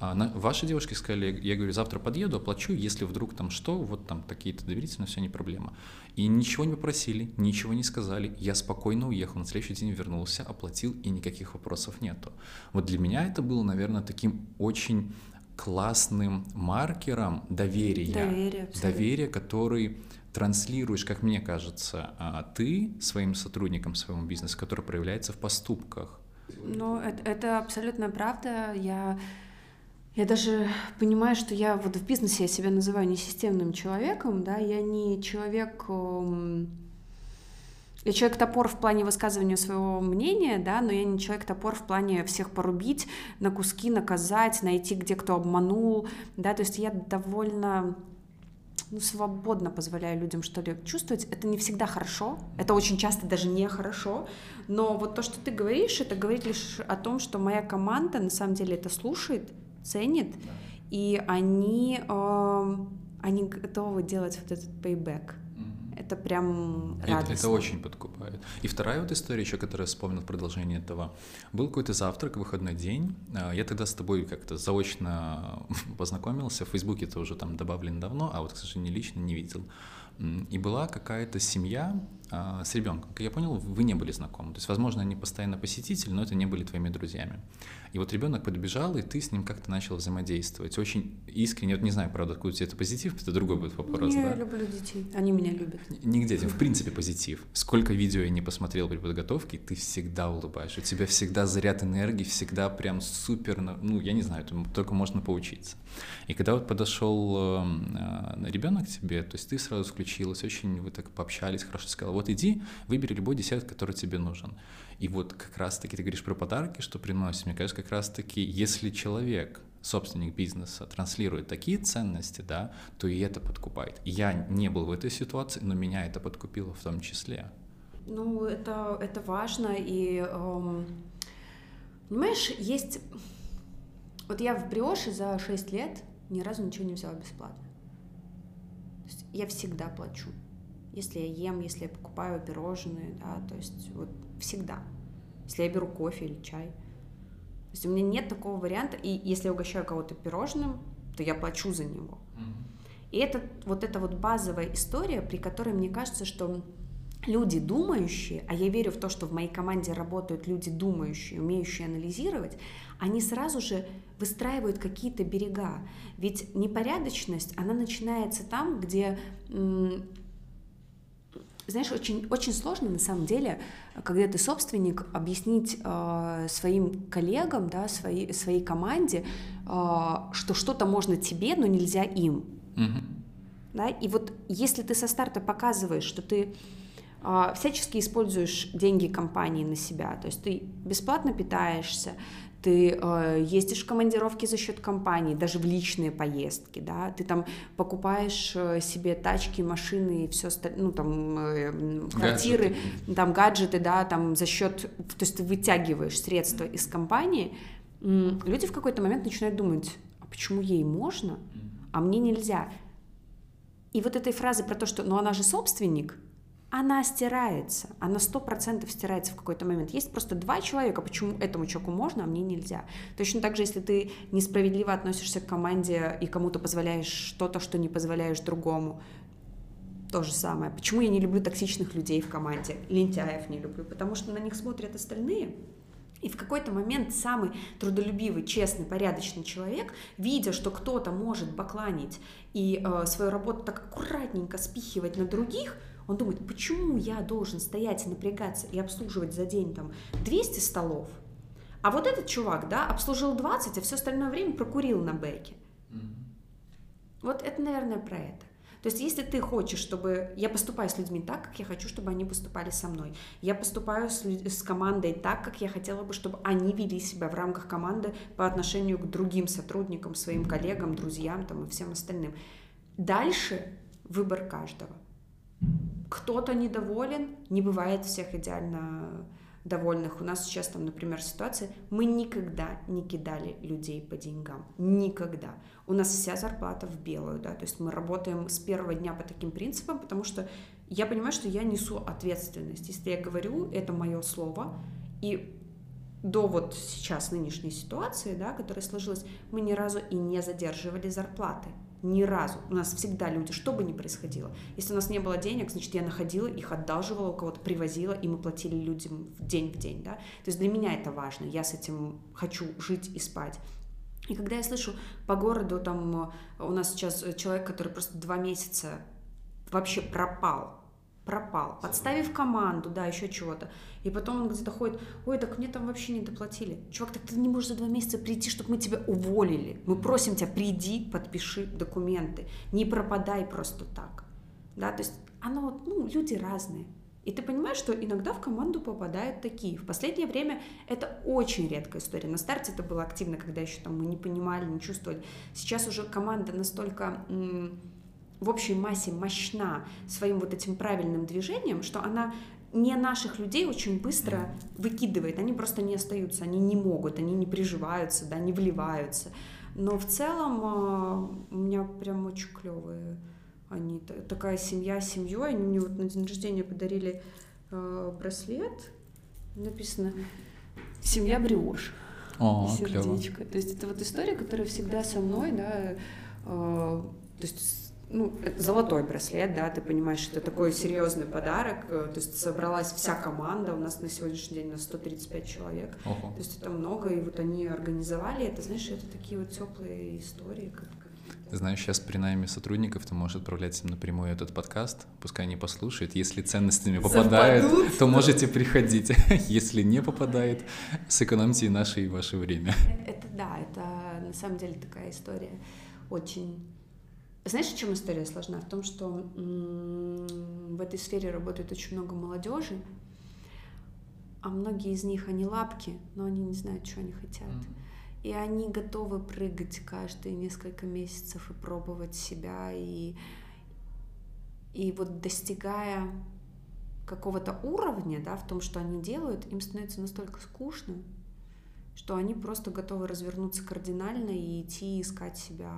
A: А на, ваши девушки сказали, я говорю, завтра подъеду, оплачу, если вдруг там что, вот там такие-то доверительно, все не проблема. И ничего не попросили, ничего не сказали, я спокойно уехал, на следующий день вернулся, оплатил, и никаких вопросов нету. Вот для меня это было, наверное, таким очень классным маркером доверия.
B: Доверие,
A: доверие, который транслируешь, как мне кажется, а, ты своим сотрудникам своему бизнесу, который проявляется в поступках.
B: Ну, это, это абсолютно правда. Я я даже понимаю, что я вот в бизнесе я себя называю не системным человеком, да, я не человек эм, я человек-топор в плане высказывания своего мнения, да, но я не человек-топор в плане всех порубить, на куски наказать, найти, где кто обманул, да, то есть я довольно ну, свободно позволяю людям что ли чувствовать. Это не всегда хорошо, это очень часто даже не хорошо, но вот то, что ты говоришь, это говорит лишь о том, что моя команда на самом деле это слушает, ценит, и они, э, они готовы делать вот этот payback это прям радостно.
A: Это, это очень подкупает. И вторая вот история еще, которую я вспомнил в продолжении этого. Был какой-то завтрак, выходной день. А, я тогда с тобой как-то заочно познакомился. В Фейсбуке это уже там добавлен давно, а вот, к сожалению, лично не видел. И была какая-то семья а, с ребенком. Как я понял, вы не были знакомы. То есть, возможно, они постоянно посетители, но это не были твоими друзьями. И вот ребенок подбежал, и ты с ним как-то начал взаимодействовать. Очень искренне, вот не знаю, правда, откуда тебе это позитив, это другой будет вопрос,
B: я
A: да?
B: Люблю детей, они меня любят.
A: Не к детям, в принципе, позитив. Сколько видео я не посмотрел при подготовке, ты всегда улыбаешься, у тебя всегда заряд энергии, всегда прям супер, ну, я не знаю, только можно поучиться. И когда вот подошел э, ребенок к тебе, то есть ты сразу включилась, очень вы так пообщались, хорошо сказала, вот иди, выбери любой десерт, который тебе нужен. И вот как раз-таки ты говоришь про подарки, что приносит. Мне кажется, как раз-таки, если человек собственник бизнеса транслирует такие ценности, да, то и это подкупает. Я не был в этой ситуации, но меня это подкупило в том числе.
B: Ну, это, это важно, и, эм, понимаешь, есть... Вот я в Бриоше за 6 лет ни разу ничего не взяла бесплатно. Я всегда плачу. Если я ем, если я покупаю пирожные, да, то есть вот всегда. Если я беру кофе или чай. То есть у меня нет такого варианта, и если я угощаю кого-то пирожным, то я плачу за него. И это вот эта вот базовая история, при которой мне кажется, что люди думающие, а я верю в то, что в моей команде работают люди думающие, умеющие анализировать, они сразу же выстраивают какие-то берега. Ведь непорядочность, она начинается там, где знаешь, очень, очень сложно на самом деле, когда ты собственник, объяснить э, своим коллегам, да, своей, своей команде, э, что что-то можно тебе, но нельзя им. Mm-hmm. Да? И вот если ты со старта показываешь, что ты э, всячески используешь деньги компании на себя, то есть ты бесплатно питаешься, ты э, ездишь в командировки за счет компании, даже в личные поездки, да, ты там покупаешь э, себе тачки, машины и все остальное, ну там э, квартиры, гаджеты. там гаджеты, да, там за счет, то есть ты вытягиваешь средства из компании, люди в какой-то момент начинают думать, а почему ей можно, а мне нельзя? И вот этой фразы про то, что, ну она же собственник, она стирается, она сто процентов стирается в какой-то момент. Есть просто два человека, почему этому человеку можно, а мне нельзя. Точно так же, если ты несправедливо относишься к команде и кому-то позволяешь что-то, что не позволяешь другому, то же самое. Почему я не люблю токсичных людей в команде, лентяев не люблю? Потому что на них смотрят остальные, и в какой-то момент самый трудолюбивый, честный, порядочный человек, видя, что кто-то может бакланить и э, свою работу так аккуратненько спихивать на других, он думает, почему я должен стоять и напрягаться и обслуживать за день там 200 столов, а вот этот чувак, да, обслужил 20, а все остальное время прокурил на бэке. Mm-hmm. Вот это, наверное, про это. То есть, если ты хочешь, чтобы я поступаю с людьми так, как я хочу, чтобы они поступали со мной, я поступаю с, с командой так, как я хотела бы, чтобы они вели себя в рамках команды по отношению к другим сотрудникам, своим коллегам, друзьям там, и всем остальным. Дальше выбор каждого кто-то недоволен, не бывает всех идеально довольных. У нас сейчас там, например, ситуация, мы никогда не кидали людей по деньгам. Никогда. У нас вся зарплата в белую, да, то есть мы работаем с первого дня по таким принципам, потому что я понимаю, что я несу ответственность. Если я говорю, это мое слово, и до вот сейчас нынешней ситуации, да, которая сложилась, мы ни разу и не задерживали зарплаты. Ни разу. У нас всегда люди, что бы ни происходило. Если у нас не было денег, значит, я находила их, одалживала у кого-то, привозила, и мы платили людям в день в день, да. То есть для меня это важно. Я с этим хочу жить и спать. И когда я слышу по городу, там у нас сейчас человек, который просто два месяца вообще пропал, пропал, подставив команду, да, еще чего-то. И потом он где-то ходит, ой, так мне там вообще не доплатили. Чувак, так ты не можешь за два месяца прийти, чтобы мы тебя уволили. Мы просим тебя, приди, подпиши документы. Не пропадай просто так. Да, то есть оно, ну, люди разные. И ты понимаешь, что иногда в команду попадают такие. В последнее время это очень редкая история. На старте это было активно, когда еще там мы не понимали, не чувствовали. Сейчас уже команда настолько в общей массе мощна своим вот этим правильным движением, что она не наших людей очень быстро выкидывает, они просто не остаются, они не могут, они не приживаются, да, не вливаются. Но в целом а, у меня прям очень клевые они такая семья семьей. Они мне вот на день рождения подарили э, браслет. Написано «Семья бриош».
A: О,
B: сердечко. Клево. То есть это вот история, которая всегда со мной, да. Э, то есть ну, это золотой браслет, да, ты понимаешь, это такой серьезный подарок, э, то есть собралась вся команда, у нас на сегодняшний день на 135 человек,
A: Ого.
B: то есть это много, и вот они организовали это, знаешь, это такие вот теплые истории, как,
A: знаешь, сейчас при найме сотрудников ты можешь отправлять им напрямую этот подкаст, пускай они послушают. Если ценностями попадает, Совпадут. то можете приходить. Если не попадает, сэкономьте и наше, и ваше время.
B: Это да, это на самом деле такая история очень... Знаешь, в чем история сложна? В том, что в этой сфере работает очень много молодежи, а многие из них, они лапки, но они не знают, что они хотят. Mm-hmm и они готовы прыгать каждые несколько месяцев и пробовать себя и и вот достигая какого-то уровня, да, в том, что они делают, им становится настолько скучно, что они просто готовы развернуться кардинально и идти искать себя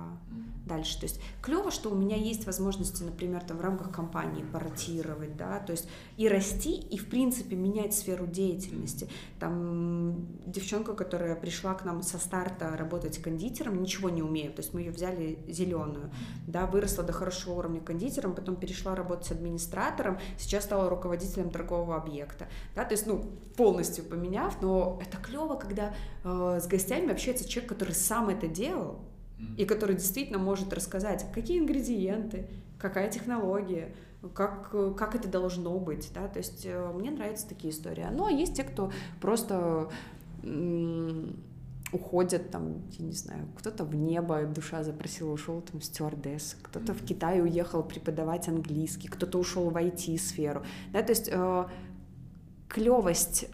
B: дальше. То есть клево, что у меня есть возможности, например, там в рамках компании поротировать, да, то есть и расти, и в принципе менять сферу деятельности. Там девчонка, которая пришла к нам со старта работать кондитером, ничего не умеет, то есть мы ее взяли зеленую, да, выросла до хорошего уровня кондитером, потом перешла работать администратором, сейчас стала руководителем торгового объекта, да, то есть, ну, полностью поменяв, но это клево, когда э, с гостями общается человек, который сам это делал, и который действительно может рассказать, какие ингредиенты, какая технология, как, как это должно быть, да, то есть э, мне нравятся такие истории. Ну, а есть те, кто просто уходят там, я не знаю, кто-то в небо, душа запросила, ушел там стюардесс, кто-то в Китай уехал преподавать английский, кто-то ушел в IT-сферу, да, то есть э, клевость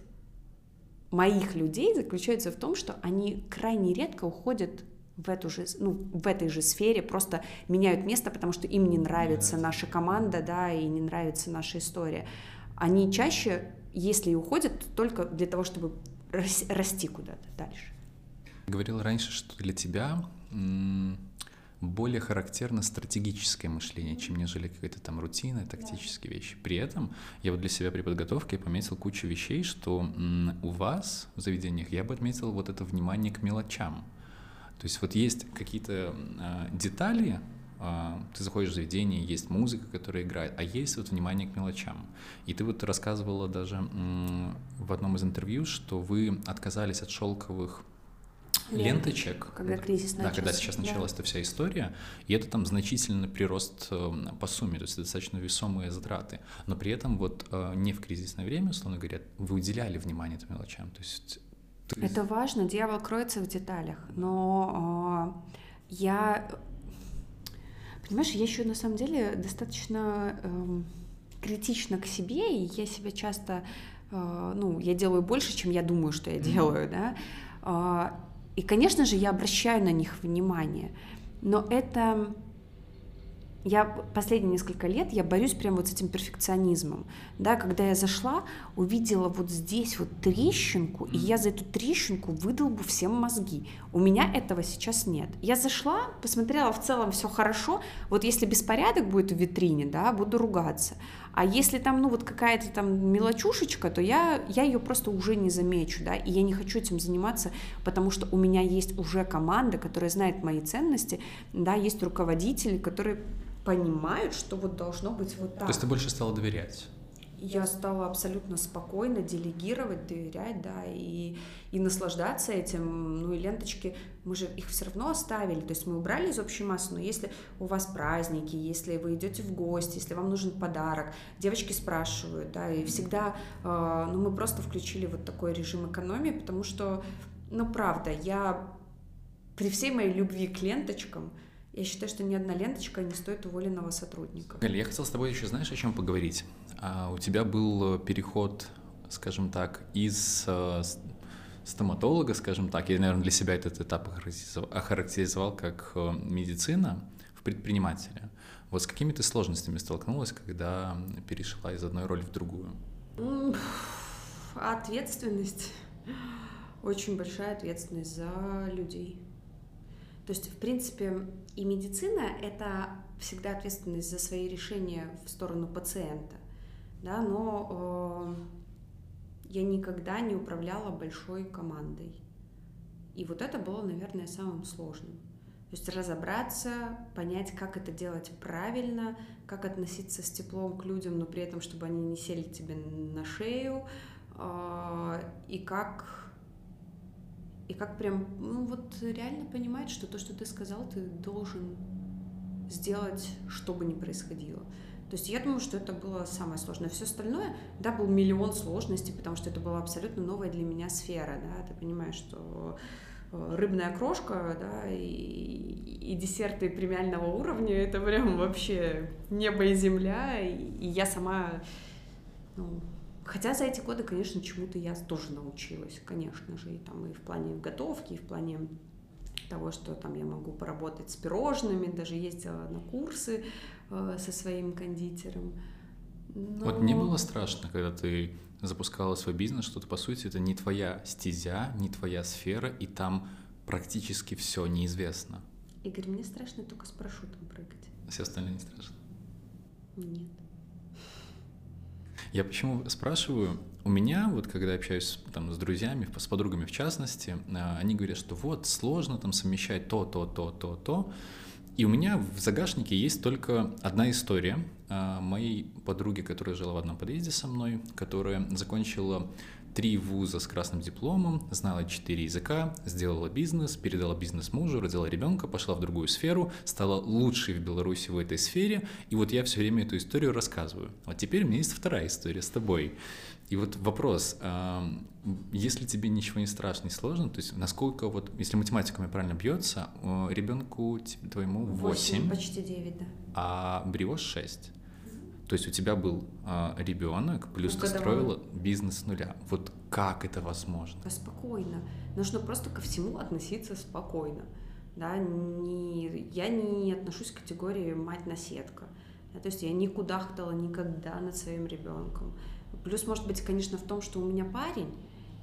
B: моих людей заключается в том, что они крайне редко уходят в эту же, ну, в этой же сфере, просто меняют место, потому что им не нравится наша команда, да, и не нравится наша история. Они чаще, если и уходят, то только для того, чтобы расти куда-то дальше.
A: Говорил раньше, что для тебя более характерно стратегическое мышление, чем нежели какая-то там рутина, тактические да. вещи. При этом я вот для себя при подготовке пометил кучу вещей, что у вас в заведениях я бы отметил вот это внимание к мелочам. То есть вот есть какие-то э, детали, э, ты заходишь в заведение, есть музыка, которая играет, а есть вот внимание к мелочам. И ты вот рассказывала даже в одном из интервью, что вы отказались от шелковых ленточек.
B: Когда кризис начался.
A: Да, когда сейчас началась да. эта вся история, и это там значительный прирост э, по сумме, то есть достаточно весомые затраты. Но при этом вот э, не в кризисное время, условно говоря, вы уделяли внимание этим мелочам. То есть
B: ты... Это важно, дьявол кроется в деталях, но э, я, понимаешь, я еще на самом деле достаточно э, критична к себе, и я себя часто, э, ну, я делаю больше, чем я думаю, что я делаю, да, а, и, конечно же, я обращаю на них внимание, но это... Я последние несколько лет я борюсь прямо вот с этим перфекционизмом. Да, когда я зашла, увидела вот здесь вот трещинку, и я за эту трещинку выдолбу всем мозги. У меня этого сейчас нет. Я зашла, посмотрела, в целом все хорошо. Вот если беспорядок будет в витрине, да, буду ругаться. А если там, ну, вот какая-то там мелочушечка, то я, я ее просто уже не замечу, да, и я не хочу этим заниматься, потому что у меня есть уже команда, которая знает мои ценности, да, есть руководители, которые понимают, что вот должно быть вот так.
A: То есть ты больше стала доверять?
B: Я стала абсолютно спокойно делегировать, доверять, да, и, и наслаждаться этим. Ну и ленточки, мы же их все равно оставили, то есть мы убрали из общей массы, но если у вас праздники, если вы идете в гости, если вам нужен подарок, девочки спрашивают, да, и всегда, э, ну мы просто включили вот такой режим экономии, потому что, ну правда, я при всей моей любви к ленточкам, Я считаю, что ни одна ленточка не стоит уволенного сотрудника.
A: Галя, я хотел с тобой еще, знаешь, о чем поговорить? А, у тебя был переход, скажем так, из э, стоматолога, скажем так, я, наверное, для себя этот этап охарактеризовал как э, медицина в предпринимателя. Вот с какими ты сложностями столкнулась, когда перешла из одной роли в другую?
B: Ответственность. Очень большая ответственность за людей. То есть, в принципе, и медицина — это всегда ответственность за свои решения в сторону пациента, да, но э, я никогда не управляла большой командой. И вот это было, наверное, самым сложным. То есть разобраться, понять, как это делать правильно, как относиться с теплом к людям, но при этом, чтобы они не сели тебе на шею, э, и как и как прям, ну вот реально понимать, что то, что ты сказал, ты должен сделать, что бы ни происходило. То есть я думаю, что это было самое сложное. Все остальное, да, был миллион сложностей, потому что это была абсолютно новая для меня сфера, да, ты понимаешь, что э, рыбная крошка, да, и, и десерты премиального уровня, это прям вообще небо и земля, и, и я сама, ну, Хотя за эти годы, конечно, чему-то я тоже научилась, конечно же, и там и в плане готовки, и в плане того, что там я могу поработать с пирожными, даже ездила на курсы со своим кондитером.
A: Но... Вот не было страшно, когда ты запускала свой бизнес, что то по сути это не твоя стезя, не твоя сфера, и там практически все неизвестно.
B: Игорь, мне страшно только с парашютом прыгать.
A: Все остальные не страшно?
B: Нет.
A: Я почему спрашиваю? У меня, вот когда общаюсь там с друзьями, с подругами в частности, а, они говорят, что вот сложно там совмещать то, то, то, то, то. И у меня в загашнике есть только одна история а, моей подруги, которая жила в одном подъезде со мной, которая закончила три вуза с красным дипломом, знала четыре языка, сделала бизнес, передала бизнес мужу, родила ребенка, пошла в другую сферу, стала лучшей в Беларуси в этой сфере, и вот я все время эту историю рассказываю. Вот теперь у меня есть вторая история с тобой. И вот вопрос, если тебе ничего не страшно и сложно, то есть насколько вот, если математика мне правильно бьется, ребенку твоему 8, 8
B: почти 9, да.
A: а Бриош 6. То есть у тебя был э, ребенок, плюс ну, ты строила бизнес с нуля. Вот как это возможно?
B: Спокойно. Нужно просто ко всему относиться спокойно. Да, не, я не отношусь к категории мать-наседка. Да, то есть я никуда кудахтала никогда над своим ребенком. Плюс, может быть, конечно, в том, что у меня парень,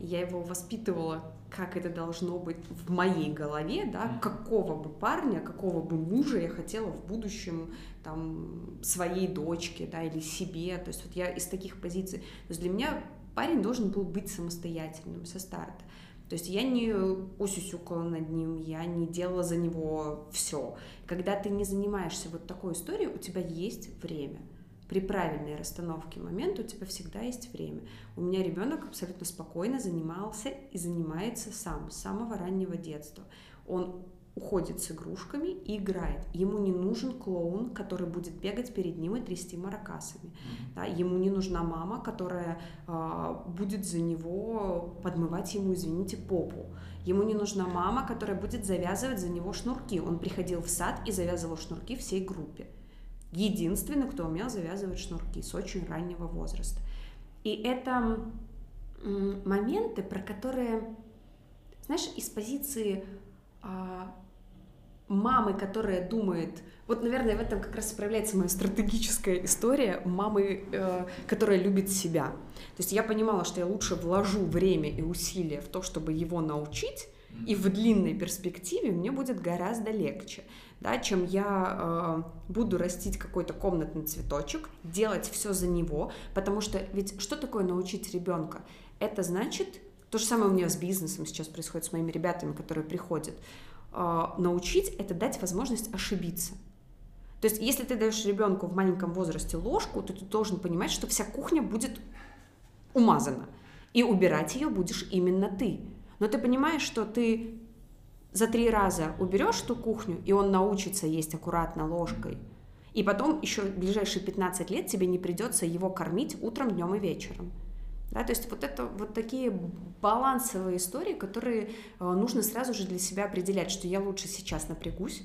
B: я его воспитывала, как это должно быть в моей голове, да, какого бы парня, какого бы мужа я хотела в будущем там своей дочке, да, или себе, то есть вот я из таких позиций, то есть для меня парень должен был быть самостоятельным со старта. То есть я не усюсюкала над ним, я не делала за него все. Когда ты не занимаешься вот такой историей, у тебя есть время при правильной расстановке момента у тебя всегда есть время. У меня ребенок абсолютно спокойно занимался и занимается сам с самого раннего детства. Он уходит с игрушками и играет. Ему не нужен клоун, который будет бегать перед ним и трясти маракасами. Да, ему не нужна мама, которая э, будет за него подмывать ему, извините, попу. Ему не нужна мама, которая будет завязывать за него шнурки. Он приходил в сад и завязывал шнурки всей группе единственный, кто умел завязывать шнурки с очень раннего возраста. И это моменты, про которые, знаешь, из позиции а, мамы, которая думает, вот, наверное, в этом как раз проявляется моя стратегическая история мамы, э, которая любит себя. То есть я понимала, что я лучше вложу время и усилия в то, чтобы его научить, и в длинной перспективе мне будет гораздо легче да, чем я э, буду растить какой-то комнатный цветочек, делать все за него, потому что ведь что такое научить ребенка? Это значит, то же самое у меня с бизнесом сейчас происходит с моими ребятами, которые приходят. Э, научить — это дать возможность ошибиться. То есть, если ты даешь ребенку в маленьком возрасте ложку, то ты должен понимать, что вся кухня будет умазана. И убирать ее будешь именно ты. Но ты понимаешь, что ты за три раза уберешь ту кухню, и он научится есть аккуратно ложкой, и потом еще ближайшие 15 лет тебе не придется его кормить утром, днем и вечером. Да, то есть вот это вот такие балансовые истории, которые э, нужно сразу же для себя определять, что я лучше сейчас напрягусь,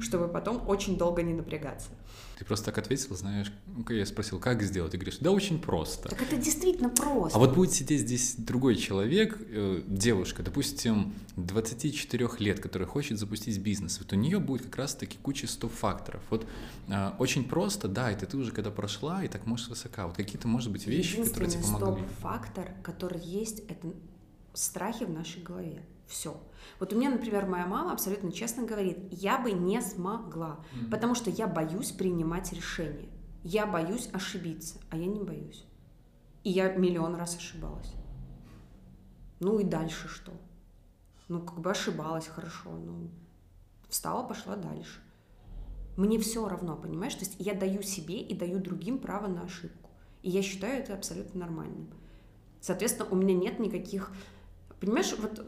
B: чтобы потом очень долго не напрягаться.
A: Ты просто так ответил, знаешь, я спросил, как сделать? Ты говоришь, да очень просто.
B: Так это действительно просто.
A: А вот будет сидеть здесь другой человек, э, девушка, допустим, 24 лет, которая хочет запустить бизнес. Вот у нее будет как раз-таки куча стоп-факторов. Вот э, очень просто, да, это ты уже когда прошла, и так можешь высока. Вот какие-то, может быть, вещи, которые тебе помогли.
B: стоп-фактор, который есть, это страхи в нашей голове. Все. Вот у меня, например, моя мама абсолютно честно говорит, я бы не смогла, mm-hmm. потому что я боюсь принимать решения. Я боюсь ошибиться, а я не боюсь. И я миллион раз ошибалась. Ну и дальше что? Ну, как бы ошибалась хорошо, ну, встала, пошла дальше. Мне все равно, понимаешь? То есть я даю себе и даю другим право на ошибку. И я считаю это абсолютно нормальным. Соответственно, у меня нет никаких... Понимаешь, вот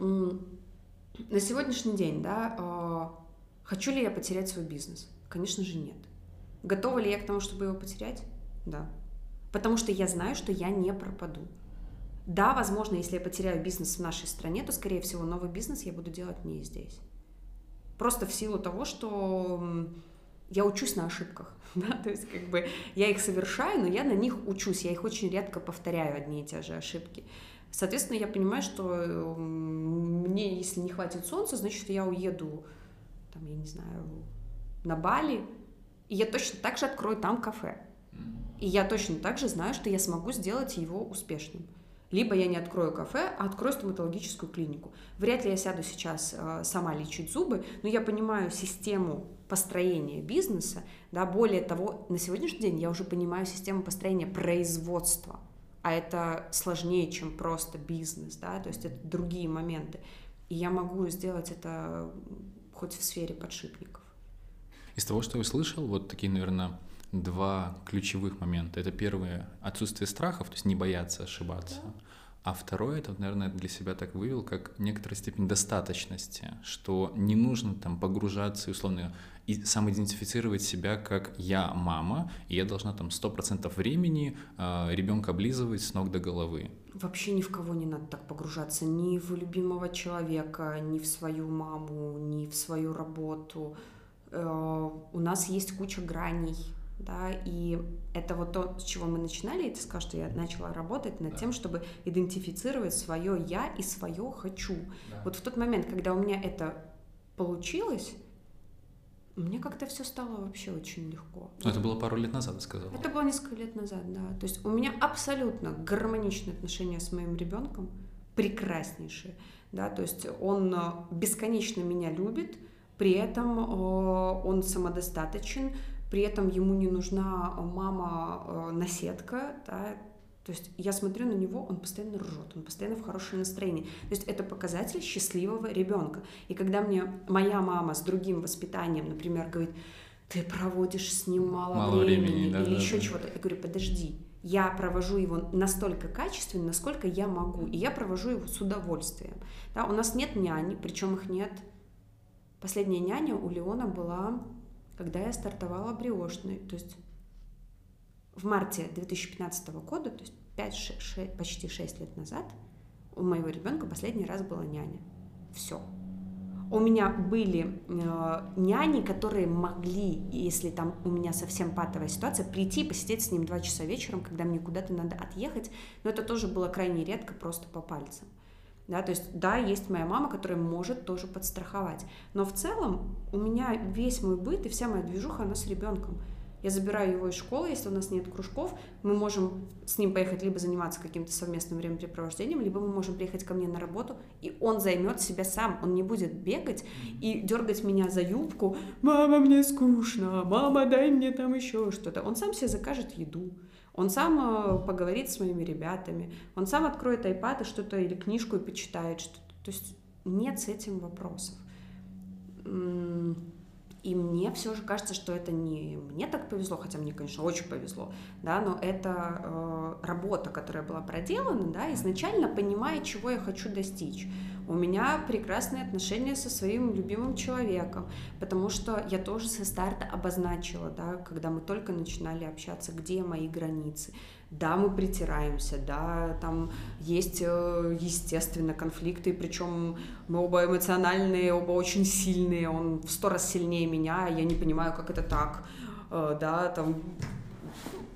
B: на сегодняшний день, да, э, хочу ли я потерять свой бизнес? Конечно же нет. Готова ли я к тому, чтобы его потерять? Да. Потому что я знаю, что я не пропаду. Да, возможно, если я потеряю бизнес в нашей стране, то, скорее всего, новый бизнес я буду делать не здесь. Просто в силу того, что я учусь на ошибках, да, то есть как бы я их совершаю, но я на них учусь, я их очень редко повторяю, одни и те же ошибки. Соответственно, я понимаю, что мне, если не хватит солнца, значит, я уеду, там, я не знаю, на Бали, и я точно так же открою там кафе. И я точно так же знаю, что я смогу сделать его успешным. Либо я не открою кафе, а открою стоматологическую клинику. Вряд ли я сяду сейчас э, сама лечить зубы, но я понимаю систему построения бизнеса. Да, более того, на сегодняшний день я уже понимаю систему построения производства а это сложнее, чем просто бизнес, да, то есть это другие моменты. И я могу сделать это хоть в сфере подшипников.
A: Из того, что я услышал, вот такие, наверное, два ключевых момента. Это первое — отсутствие страхов, то есть не бояться ошибаться. Да. А второе, это, наверное, для себя так вывел, как некоторая степень достаточности, что не нужно там погружаться и, условно, и самоидентифицировать себя как я мама, и я должна там сто процентов времени э, ребенка облизывать с ног до головы.
B: Вообще ни в кого не надо так погружаться, ни в любимого человека, ни в свою маму, ни в свою работу. Э, у нас есть куча граней, да, и это вот то, с чего мы начинали, и ты сказал, что я начала работать над да. тем, чтобы идентифицировать свое я и свое хочу. Да. Вот в тот момент, когда у меня это получилось, мне как-то все стало вообще очень легко.
A: Но это было пару лет назад, ты сказала.
B: Это было несколько лет назад, да. То есть у меня абсолютно гармоничные отношения с моим ребенком, прекраснейшие, да. То есть он э, бесконечно меня любит, при этом э, он самодостаточен, при этом ему не нужна мама э, наседка, да, то есть я смотрю на него, он постоянно ржет, он постоянно в хорошем настроении. То есть это показатель счастливого ребенка. И когда мне моя мама с другим воспитанием, например, говорит, ты проводишь с ним мало, мало времени, времени да, или да, еще да. чего-то, я говорю, подожди, я провожу его настолько качественно, насколько я могу, и я провожу его с удовольствием. Да, у нас нет няни, причем их нет. Последняя няня у Леона была, когда я стартовала бриошной, то есть в марте 2015 года, то есть 5, 6, почти 6 лет назад, у моего ребенка последний раз была няня. Все. У меня были э, няни, которые могли, если там у меня совсем патовая ситуация, прийти и посидеть с ним два часа вечером, когда мне куда-то надо отъехать, но это тоже было крайне редко, просто по пальцам. Да, то есть, да, есть моя мама, которая может тоже подстраховать. Но в целом у меня весь мой быт и вся моя движуха, она с ребенком. Я забираю его из школы, если у нас нет кружков, мы можем с ним поехать либо заниматься каким-то совместным времяпрепровождением, либо мы можем приехать ко мне на работу, и он займет себя сам, он не будет бегать и дергать меня за юбку, мама, мне скучно, мама, дай мне там еще что-то. Он сам себе закажет еду, он сам э, поговорит с моими ребятами, он сам откроет iPad и что-то или книжку и почитает что-то. То есть нет с этим вопросов. И мне все же кажется, что это не мне так повезло, хотя мне, конечно, очень повезло, да, но это э, работа, которая была проделана, да, изначально понимая, чего я хочу достичь. У меня прекрасные отношения со своим любимым человеком, потому что я тоже со старта обозначила, да, когда мы только начинали общаться, где мои границы, Да, мы притираемся, да, там есть, э, естественно, конфликты, причем мы оба эмоциональные, оба очень сильные, он в сто раз сильнее меня, я не понимаю, как это так, э, да, там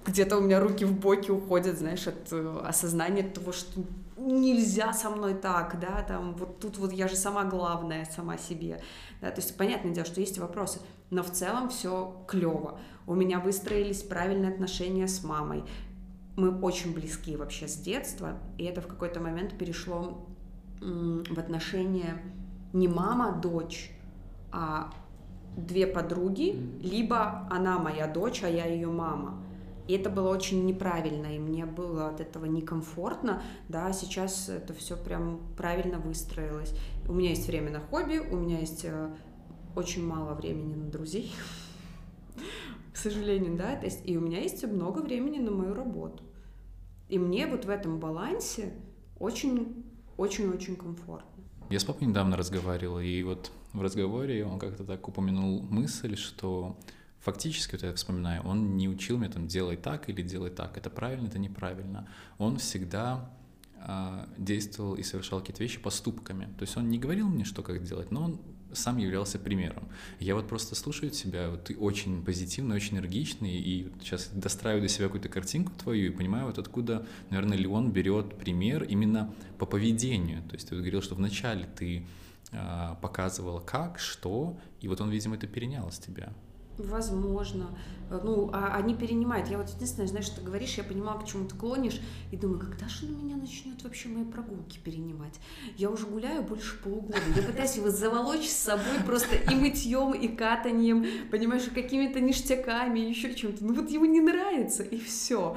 B: где-то у меня руки в боки уходят, знаешь, от э, осознания того, что нельзя со мной так, да, там, вот тут вот я же сама главная, сама себе, да, то есть понятное дело, что есть вопросы, но в целом все клево. У меня выстроились правильные отношения с мамой, мы очень близки вообще с детства, и это в какой-то момент перешло в отношения не мама, дочь, а две подруги, либо она моя дочь, а я ее мама. И это было очень неправильно, и мне было от этого некомфортно, да, сейчас это все прям правильно выстроилось. У меня есть время на хобби, у меня есть э, очень мало времени на друзей, к сожалению, да, то есть и у меня есть много времени на мою работу. И мне вот в этом балансе очень, очень-очень комфортно.
A: Я с папой недавно разговаривал, и вот в разговоре он как-то так упомянул мысль, что фактически, вот я вспоминаю, он не учил меня там делай так или делай так, это правильно, это неправильно. Он всегда э, действовал и совершал какие-то вещи поступками. То есть он не говорил мне, что как делать, но он сам являлся примером. Я вот просто слушаю тебя, вот ты очень позитивный, очень энергичный, и сейчас достраиваю для себя какую-то картинку твою и понимаю, вот откуда, наверное, Леон берет пример именно по поведению. То есть ты говорил, что вначале ты э, показывал как, что, и вот он, видимо, это перенял с тебя.
B: Возможно. Ну, а они перенимают. Я вот единственное, знаешь, что ты говоришь, я понимала, к чему ты клонишь, и думаю, когда же он меня начнет вообще мои прогулки перенимать? Я уже гуляю больше полугода. Я пытаюсь его заволочь с собой просто и мытьем, и катанием, понимаешь, какими-то ништяками, еще чем-то. Ну вот ему не нравится, и все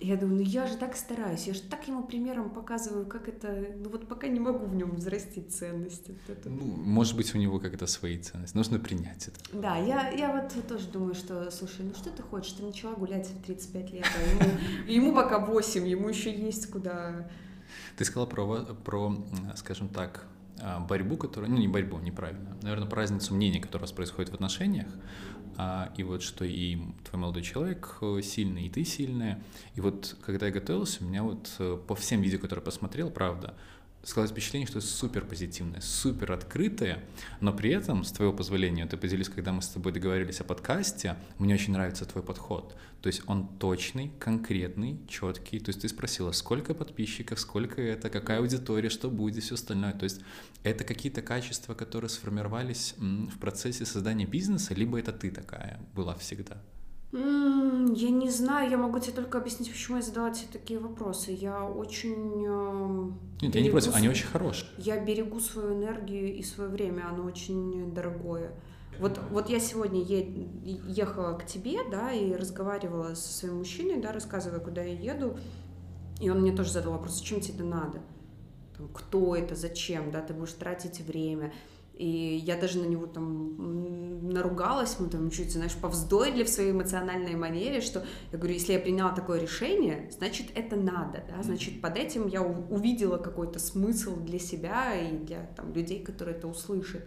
B: я думаю, ну я же так стараюсь, я же так ему примером показываю, как это, ну вот пока не могу в нем взрастить ценности. Вот это.
A: Ну, может быть, у него как-то свои ценности, нужно принять это.
B: Да, я, я вот тоже думаю, что, слушай, ну что ты хочешь, ты начала гулять в 35 лет, а ему, ему пока 8, ему еще есть куда...
A: Ты сказала про, про, скажем так, а, борьбу, которая, ну не борьбу, неправильно, наверное, про разницу мнений, которая у вас происходит в отношениях, а, и вот что и твой молодой человек э, сильный, и ты сильная. И вот когда я готовился, у меня вот э, по всем видео, которые посмотрел, правда, сказалось впечатление, что супер позитивное, супер открытое, но при этом, с твоего позволения, ты поделюсь, когда мы с тобой договорились о подкасте, мне очень нравится твой подход. То есть он точный, конкретный, четкий. То есть ты спросила, сколько подписчиков, сколько это, какая аудитория, что будет, все остальное. То есть это какие-то качества, которые сформировались в процессе создания бизнеса, либо это ты такая была всегда?
B: Я не знаю, я могу тебе только объяснить, почему я задала тебе такие вопросы. Я очень... Эм,
A: Нет, я не против, они очень хорошие.
B: Я берегу свою энергию и свое время, оно очень дорогое. Вот, вот я сегодня е- ехала к тебе, да, и разговаривала со своим мужчиной, да, рассказывая, куда я еду, и он мне тоже задал вопрос, зачем тебе это надо? Там, кто это, зачем, да, ты будешь тратить время. И я даже на него там наругалась, мы там чуть, знаешь, повздорили в своей эмоциональной манере, что я говорю, если я приняла такое решение, значит, это надо, да, значит, под этим я увидела какой-то смысл для себя и для там, людей, которые это услышат.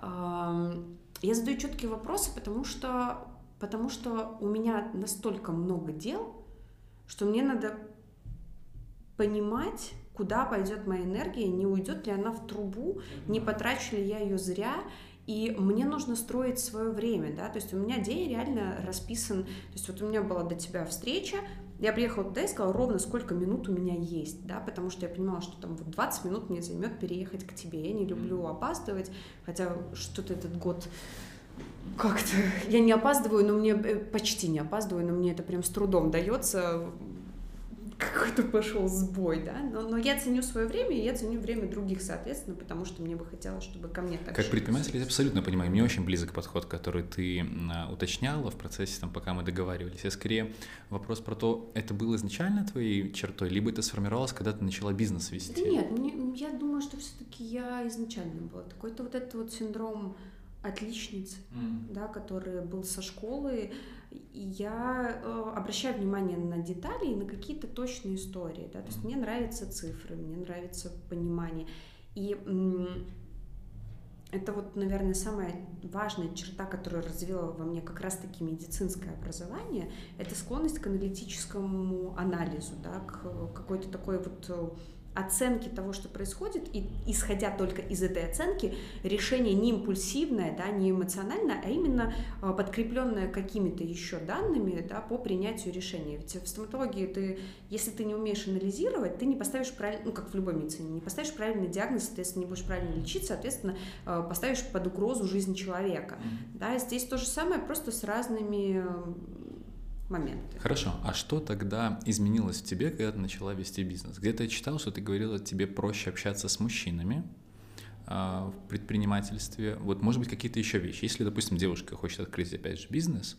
B: Я задаю четкие вопросы, потому что, потому что у меня настолько много дел, что мне надо понимать, куда пойдет моя энергия, не уйдет ли она в трубу, не потрачу ли я ее зря, и мне нужно строить свое время, да, то есть у меня день реально расписан, то есть вот у меня была до тебя встреча, я приехала туда и сказала ровно, сколько минут у меня есть, да, потому что я понимала, что там вот 20 минут мне займет переехать к тебе. Я не люблю опаздывать, хотя что-то этот год как-то я не опаздываю, но мне э, почти не опаздываю, но мне это прям с трудом дается какой-то пошел сбой, да, но, но я ценю свое время, и я ценю время других, соответственно, потому что мне бы хотелось, чтобы ко мне так
A: Как предприниматель, я абсолютно понимаю, мне очень близок подход, который ты уточняла в процессе, там, пока мы договаривались. Я скорее вопрос про то, это было изначально твоей чертой, либо это сформировалось, когда ты начала бизнес вести?
B: Да нет, мне, я думаю, что все-таки я изначально была такой-то вот этот вот синдром отличницы, mm. да, который был со школы, я э, обращаю внимание на детали и на какие-то точные истории, да, то есть мне нравятся цифры, мне нравится понимание, и Это вот, наверное, самая важная черта, которую развила во мне как раз-таки медицинское образование, это склонность к аналитическому анализу, да, к какой-то такой вот оценки того, что происходит, и исходя только из этой оценки, решение не импульсивное, да, не эмоциональное, а именно а, подкрепленное какими-то еще данными да, по принятию решения. Ведь в стоматологии ты, если ты не умеешь анализировать, ты не поставишь правильно, ну как в любой медицине, не поставишь правильный диагноз, соответственно, не будешь правильно лечить, соответственно, а, поставишь под угрозу жизнь человека. Да, здесь то же самое, просто с разными моменты.
A: Хорошо, а что тогда изменилось в тебе, когда ты начала вести бизнес? Где-то я читал, что ты говорила, тебе проще общаться с мужчинами а, в предпринимательстве. Вот, может быть, какие-то еще вещи. Если, допустим, девушка хочет открыть, опять же, бизнес,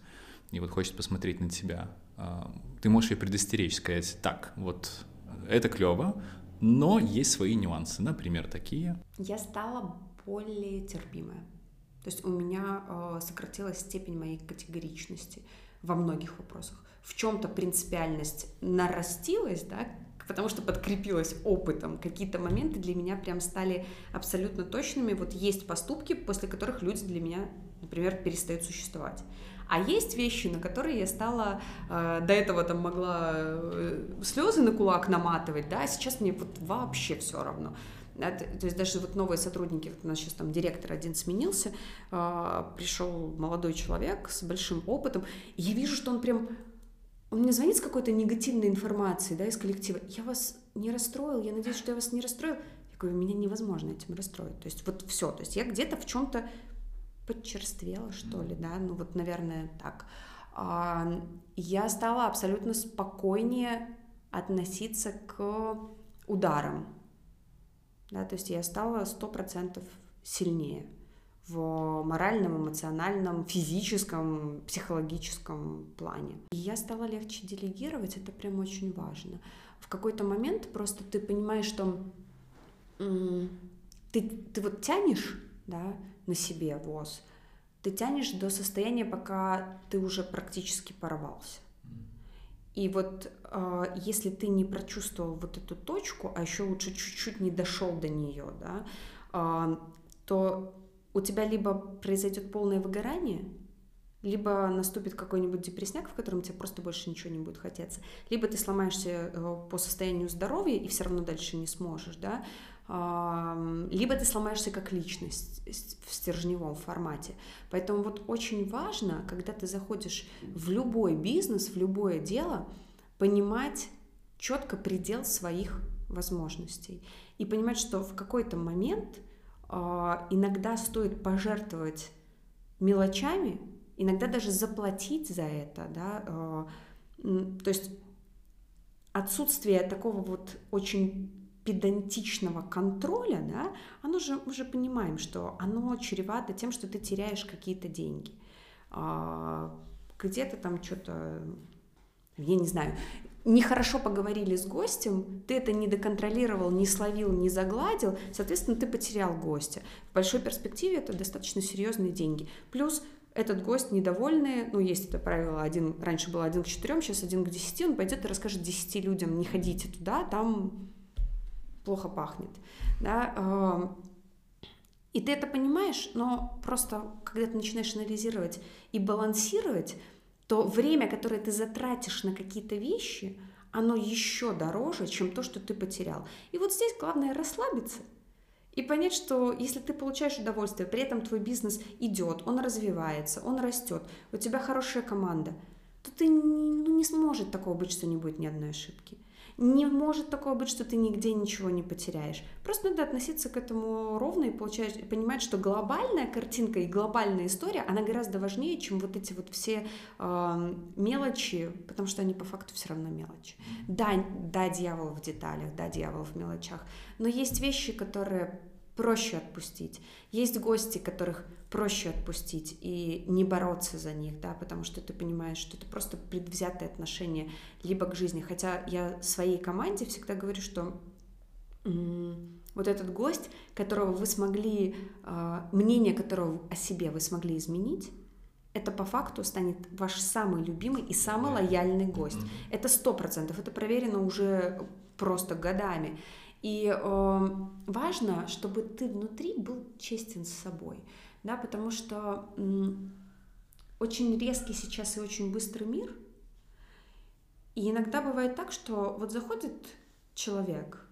A: и вот хочет посмотреть на тебя, а, ты можешь ее предостеречь, сказать, так, вот это клево, но есть свои нюансы, например, такие.
B: Я стала более терпимая. То есть у меня э, сократилась степень моей категоричности во многих вопросах. В чем-то принципиальность нарастилась, да, потому что подкрепилась опытом. Какие-то моменты для меня прям стали абсолютно точными. Вот есть поступки, после которых люди для меня, например, перестают существовать. А есть вещи, на которые я стала э, до этого там могла э, слезы на кулак наматывать, да, а сейчас мне вот вообще все равно. Да, то есть даже вот новые сотрудники, у нас сейчас там директор один сменился, а, пришел молодой человек с большим опытом, и я вижу, что он прям, он мне звонит с какой-то негативной информацией, да, из коллектива, я вас не расстроил, я надеюсь, что я вас не расстроил. Я говорю, меня невозможно этим расстроить. То есть вот все, то есть я где-то в чем-то подчерствела, что ли, да, ну вот, наверное, так. А, я стала абсолютно спокойнее относиться к ударам, да, то есть я стала сто процентов сильнее в моральном, эмоциональном, физическом, психологическом плане. И я стала легче делегировать, это прям очень важно. В какой-то момент просто ты понимаешь, что ты, ты вот тянешь да, на себе воз, ты тянешь до состояния, пока ты уже практически порвался. И вот э, если ты не прочувствовал вот эту точку, а еще лучше чуть-чуть не дошел до нее, да, э, то у тебя либо произойдет полное выгорание, либо наступит какой-нибудь депрессняк, в котором тебе просто больше ничего не будет хотеться, либо ты сломаешься э, по состоянию здоровья и все равно дальше не сможешь, да, либо ты сломаешься как личность в стержневом формате. Поэтому вот очень важно, когда ты заходишь в любой бизнес, в любое дело, понимать четко предел своих возможностей и понимать, что в какой-то момент а, иногда стоит пожертвовать мелочами, иногда даже заплатить за это, да, а, то есть отсутствие такого вот очень педантичного контроля, да, оно же, мы же понимаем, что оно чревато тем, что ты теряешь какие-то деньги. А, где-то там что-то, я не знаю, нехорошо поговорили с гостем, ты это не доконтролировал, не словил, не загладил, соответственно, ты потерял гостя. В большой перспективе это достаточно серьезные деньги. Плюс этот гость недовольный, ну, есть это правило, один, раньше было один к четырем, сейчас один к десяти, он пойдет и расскажет десяти людям, не ходите туда, там плохо пахнет, да, и ты это понимаешь, но просто когда ты начинаешь анализировать и балансировать, то время, которое ты затратишь на какие-то вещи, оно еще дороже, чем то, что ты потерял. И вот здесь главное расслабиться и понять, что если ты получаешь удовольствие, при этом твой бизнес идет, он развивается, он растет, у тебя хорошая команда, то ты не, ну, не сможет такого быть, что не будет ни одной ошибки. Не может такого быть, что ты нигде ничего не потеряешь. Просто надо относиться к этому ровно и получать, и понимать, что глобальная картинка и глобальная история, она гораздо важнее, чем вот эти вот все э, мелочи, потому что они по факту все равно мелочи. Да, да, дьявол в деталях, да, дьявол в мелочах, но есть вещи, которые проще отпустить. Есть гости, которых проще отпустить и не бороться за них, да, потому что ты понимаешь, что это просто предвзятое отношение либо к жизни. Хотя я своей команде всегда говорю, что вот этот гость, которого вы смогли, э, мнение которого о себе вы смогли изменить, это по факту станет ваш самый любимый и самый лояльный гость. Это сто процентов, это проверено уже просто годами. И э, важно, чтобы ты внутри был честен с собой, да, потому что э, очень резкий сейчас и очень быстрый мир, и иногда бывает так, что вот заходит человек,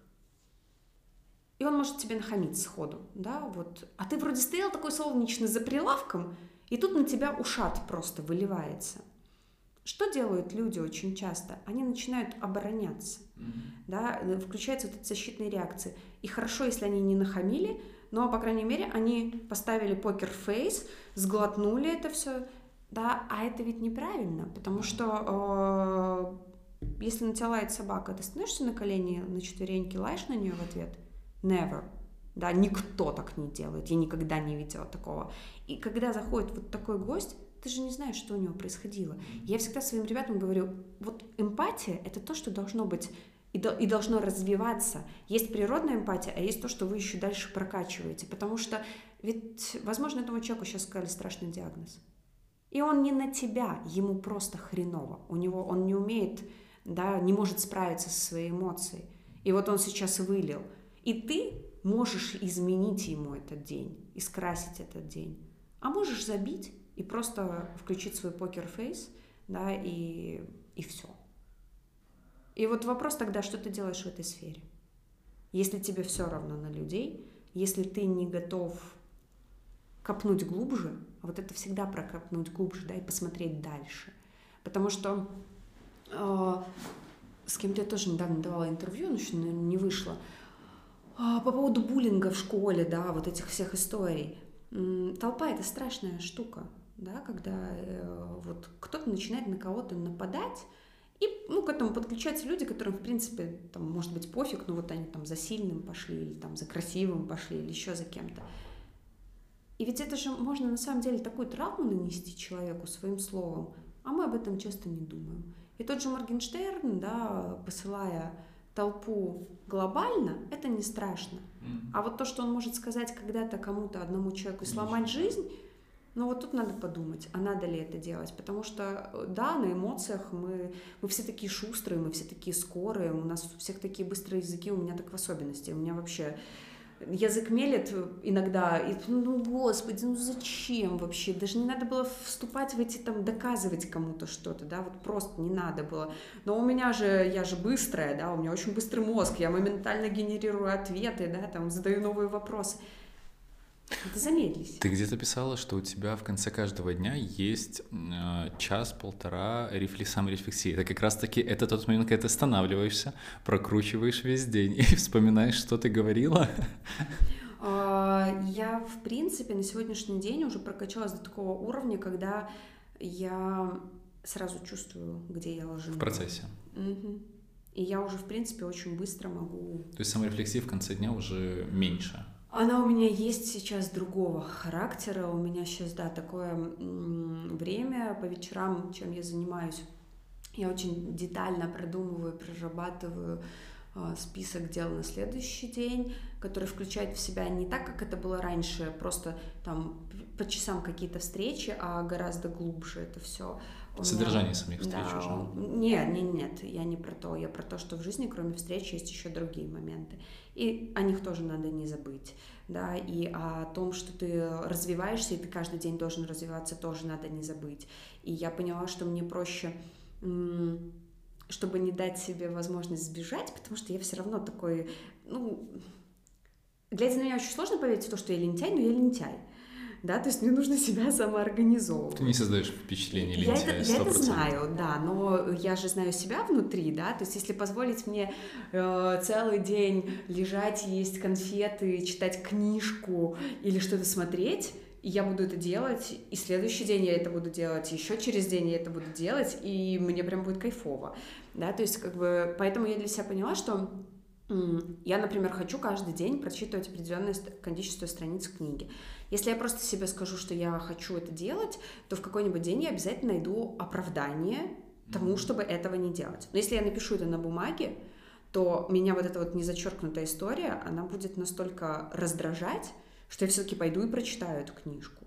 B: и он может тебе нахамить сходу, да, вот, а ты вроде стоял такой солнечный за прилавком, и тут на тебя ушат просто выливается. Что делают люди очень часто? Они начинают обороняться, mm-hmm. да, включаются вот эти защитные реакции. И хорошо, если они не нахамили, но, по крайней мере, они поставили покер-фейс, сглотнули это все, да, а это ведь неправильно, потому что э, если на тебя лает собака, ты становишься на колени, на четвереньки, лаешь на нее в ответ? Never. Да, никто так не делает, я никогда не видела такого. И когда заходит вот такой гость, ты же не знаешь, что у него происходило. Я всегда своим ребятам говорю, вот эмпатия — это то, что должно быть и, до, и должно развиваться. Есть природная эмпатия, а есть то, что вы еще дальше прокачиваете. Потому что ведь, возможно, этому человеку сейчас сказали страшный диагноз. И он не на тебя, ему просто хреново. У него он не умеет, да, не может справиться со своей эмоцией. И вот он сейчас вылил. И ты можешь изменить ему этот день, искрасить этот день. А можешь забить и просто включить свой покер-фейс, да, и, и все. И вот вопрос тогда, что ты делаешь в этой сфере? Если тебе все равно на людей, если ты не готов копнуть глубже, а вот это всегда про копнуть глубже, да, и посмотреть дальше. Потому что э, с кем-то я тоже недавно давала интервью, но еще не вышло, э, по поводу буллинга в школе, да, вот этих всех историй. Толпа — это страшная штука да, когда э, вот кто-то начинает на кого-то нападать, и ну, к этому подключаются люди, которым, в принципе, там, может быть, пофиг, но вот они там за сильным пошли, или там за красивым пошли, или еще за кем-то. И ведь это же можно на самом деле такую травму нанести человеку своим словом, а мы об этом часто не думаем. И тот же Моргенштерн, да, посылая толпу глобально, это не страшно. А вот то, что он может сказать когда-то кому-то, одному человеку, сломать жизнь, ну вот тут надо подумать, а надо ли это делать, потому что, э, да, на эмоциях мы, мы все такие шустрые, мы все такие скорые, у нас у всех такие быстрые языки, у меня так в особенности, у меня вообще язык мелет иногда, и ну, господи, ну зачем вообще, даже не надо было вступать в эти, там, доказывать кому-то что-то, да, вот просто не надо было, но у меня же, я же быстрая, да, у меня очень быстрый мозг, я моментально генерирую ответы, да, там, задаю новые вопросы, это замедлись.
A: Ты где-то писала, что у тебя в конце каждого дня есть э, час-полтора рефли саморефлексии. Это как раз-таки это тот момент, когда ты останавливаешься, прокручиваешь весь день и вспоминаешь, что ты говорила.
B: А, я, в принципе, на сегодняшний день уже прокачалась до такого уровня, когда я сразу чувствую, где я ложу.
A: В процессе.
B: Угу. И я уже, в принципе, очень быстро могу...
A: То есть саморефлексии в конце дня уже меньше?
B: Она у меня есть сейчас другого характера. У меня сейчас, да, такое время по вечерам, чем я занимаюсь. Я очень детально продумываю, прорабатываю а, список дел на следующий день, который включает в себя не так, как это было раньше, просто там по часам какие-то встречи, а гораздо глубже это все.
A: Содержание меня... самих встреч да, уже?
B: Нет, нет, нет, я не про то. Я про то, что в жизни, кроме встреч, есть еще другие моменты. И о них тоже надо не забыть. Да, и о том, что ты развиваешься, и ты каждый день должен развиваться, тоже надо не забыть. И я поняла, что мне проще чтобы не дать себе возможность сбежать, потому что я все равно такой, ну, глядя на меня очень сложно поверить в то, что я лентяй, но я лентяй да, то есть мне нужно себя самоорганизовывать.
A: Ты не создаешь впечатление лентяя,
B: я это, я это знаю, да, но я же знаю себя внутри, да, то есть если позволить мне э, целый день лежать, есть конфеты, читать книжку или что-то смотреть, и я буду это делать, и следующий день я это буду делать, еще через день я это буду делать, и мне прям будет кайфово, да, то есть как бы, поэтому я для себя поняла, что я, например, хочу каждый день прочитывать определенное количество страниц книги. Если я просто себе скажу, что я хочу это делать, то в какой-нибудь день я обязательно найду оправдание тому, чтобы этого не делать. Но если я напишу это на бумаге, то меня вот эта вот незачеркнутая история, она будет настолько раздражать, что я все-таки пойду и прочитаю эту книжку.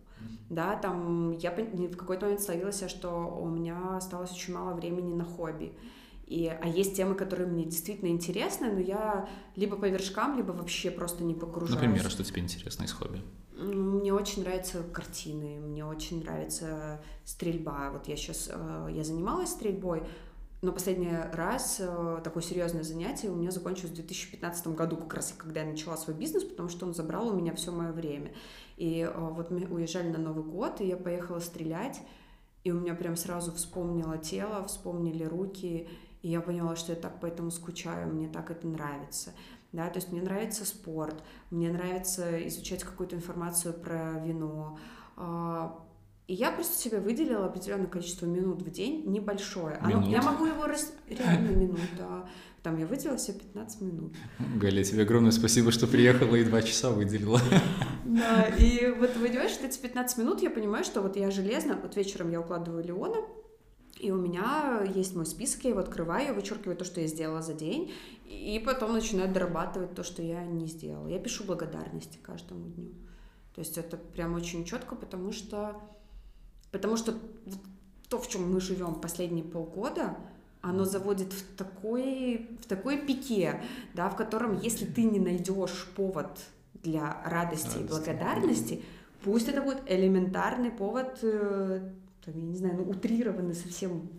B: Да, там я в какой-то момент словила себя, что у меня осталось очень мало времени на хобби. И, а есть темы, которые мне действительно интересны, но я либо по вершкам, либо вообще просто не погружаюсь.
A: Например, а что тебе интересно из хобби?
B: Мне очень нравятся картины, мне очень нравится стрельба. Вот я сейчас, э, я занималась стрельбой, но последний раз э, такое серьезное занятие у меня закончилось в 2015 году, как раз когда я начала свой бизнес, потому что он забрал у меня все мое время. И э, вот мы уезжали на Новый год, и я поехала стрелять, и у меня прям сразу вспомнило тело, вспомнили руки, и я поняла, что я так поэтому скучаю, мне так это нравится. Да, то есть мне нравится спорт, мне нравится изучать какую-то информацию про вино. А, и я просто себе выделила определенное количество минут в день, небольшое. Оно, я могу его рас... реально минут, да. Там я выделила себе 15 минут.
A: Галя, тебе огромное спасибо, что приехала и два часа выделила.
B: Да, и вот, понимаешь, эти 15 минут я понимаю, что вот я железно, вот вечером я укладываю Леона, и у меня есть мой список, я его открываю, я вычеркиваю то, что я сделала за день, и потом начинаю дорабатывать то, что я не сделала. Я пишу благодарности каждому дню. То есть это прям очень четко, потому что, потому что то, в чем мы живем последние полгода, оно заводит в такой, в такой пике, да, в котором, если ты не найдешь повод для радости, радости. и благодарности, пусть это будет элементарный повод э, там, я не знаю, ну, утрированный совсем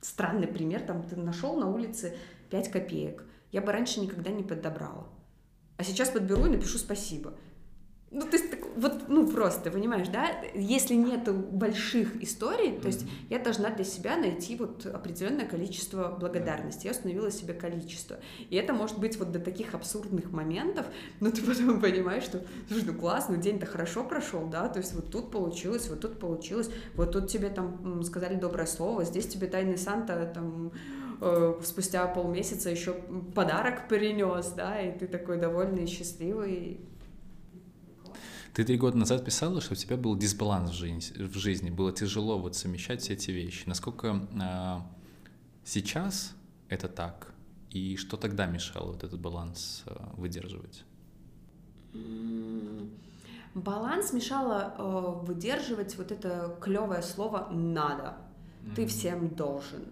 B: странный пример, там ты нашел на улице 5 копеек. Я бы раньше никогда не подобрала. А сейчас подберу и напишу спасибо. Ну, то есть, вот, ну, просто, понимаешь, да? Если нет больших историй, то есть я должна для себя найти вот определенное количество благодарности. Я установила себе количество. И это может быть вот до таких абсурдных моментов, но ты потом понимаешь, что, слушай, ну классно, день-то хорошо прошел, да? То есть вот тут получилось, вот тут получилось, вот тут тебе там сказали доброе слово, здесь тебе тайный Санта там э, спустя полмесяца еще подарок принес, да, и ты такой довольный и счастливый.
A: Ты три года назад писала, что у тебя был дисбаланс в жизни, в жизни. было тяжело вот совмещать все эти вещи. Насколько э, сейчас это так? И что тогда мешало вот этот баланс э, выдерживать?
B: Баланс мешало э, выдерживать вот это клевое слово «надо». Mm-hmm. Ты всем должен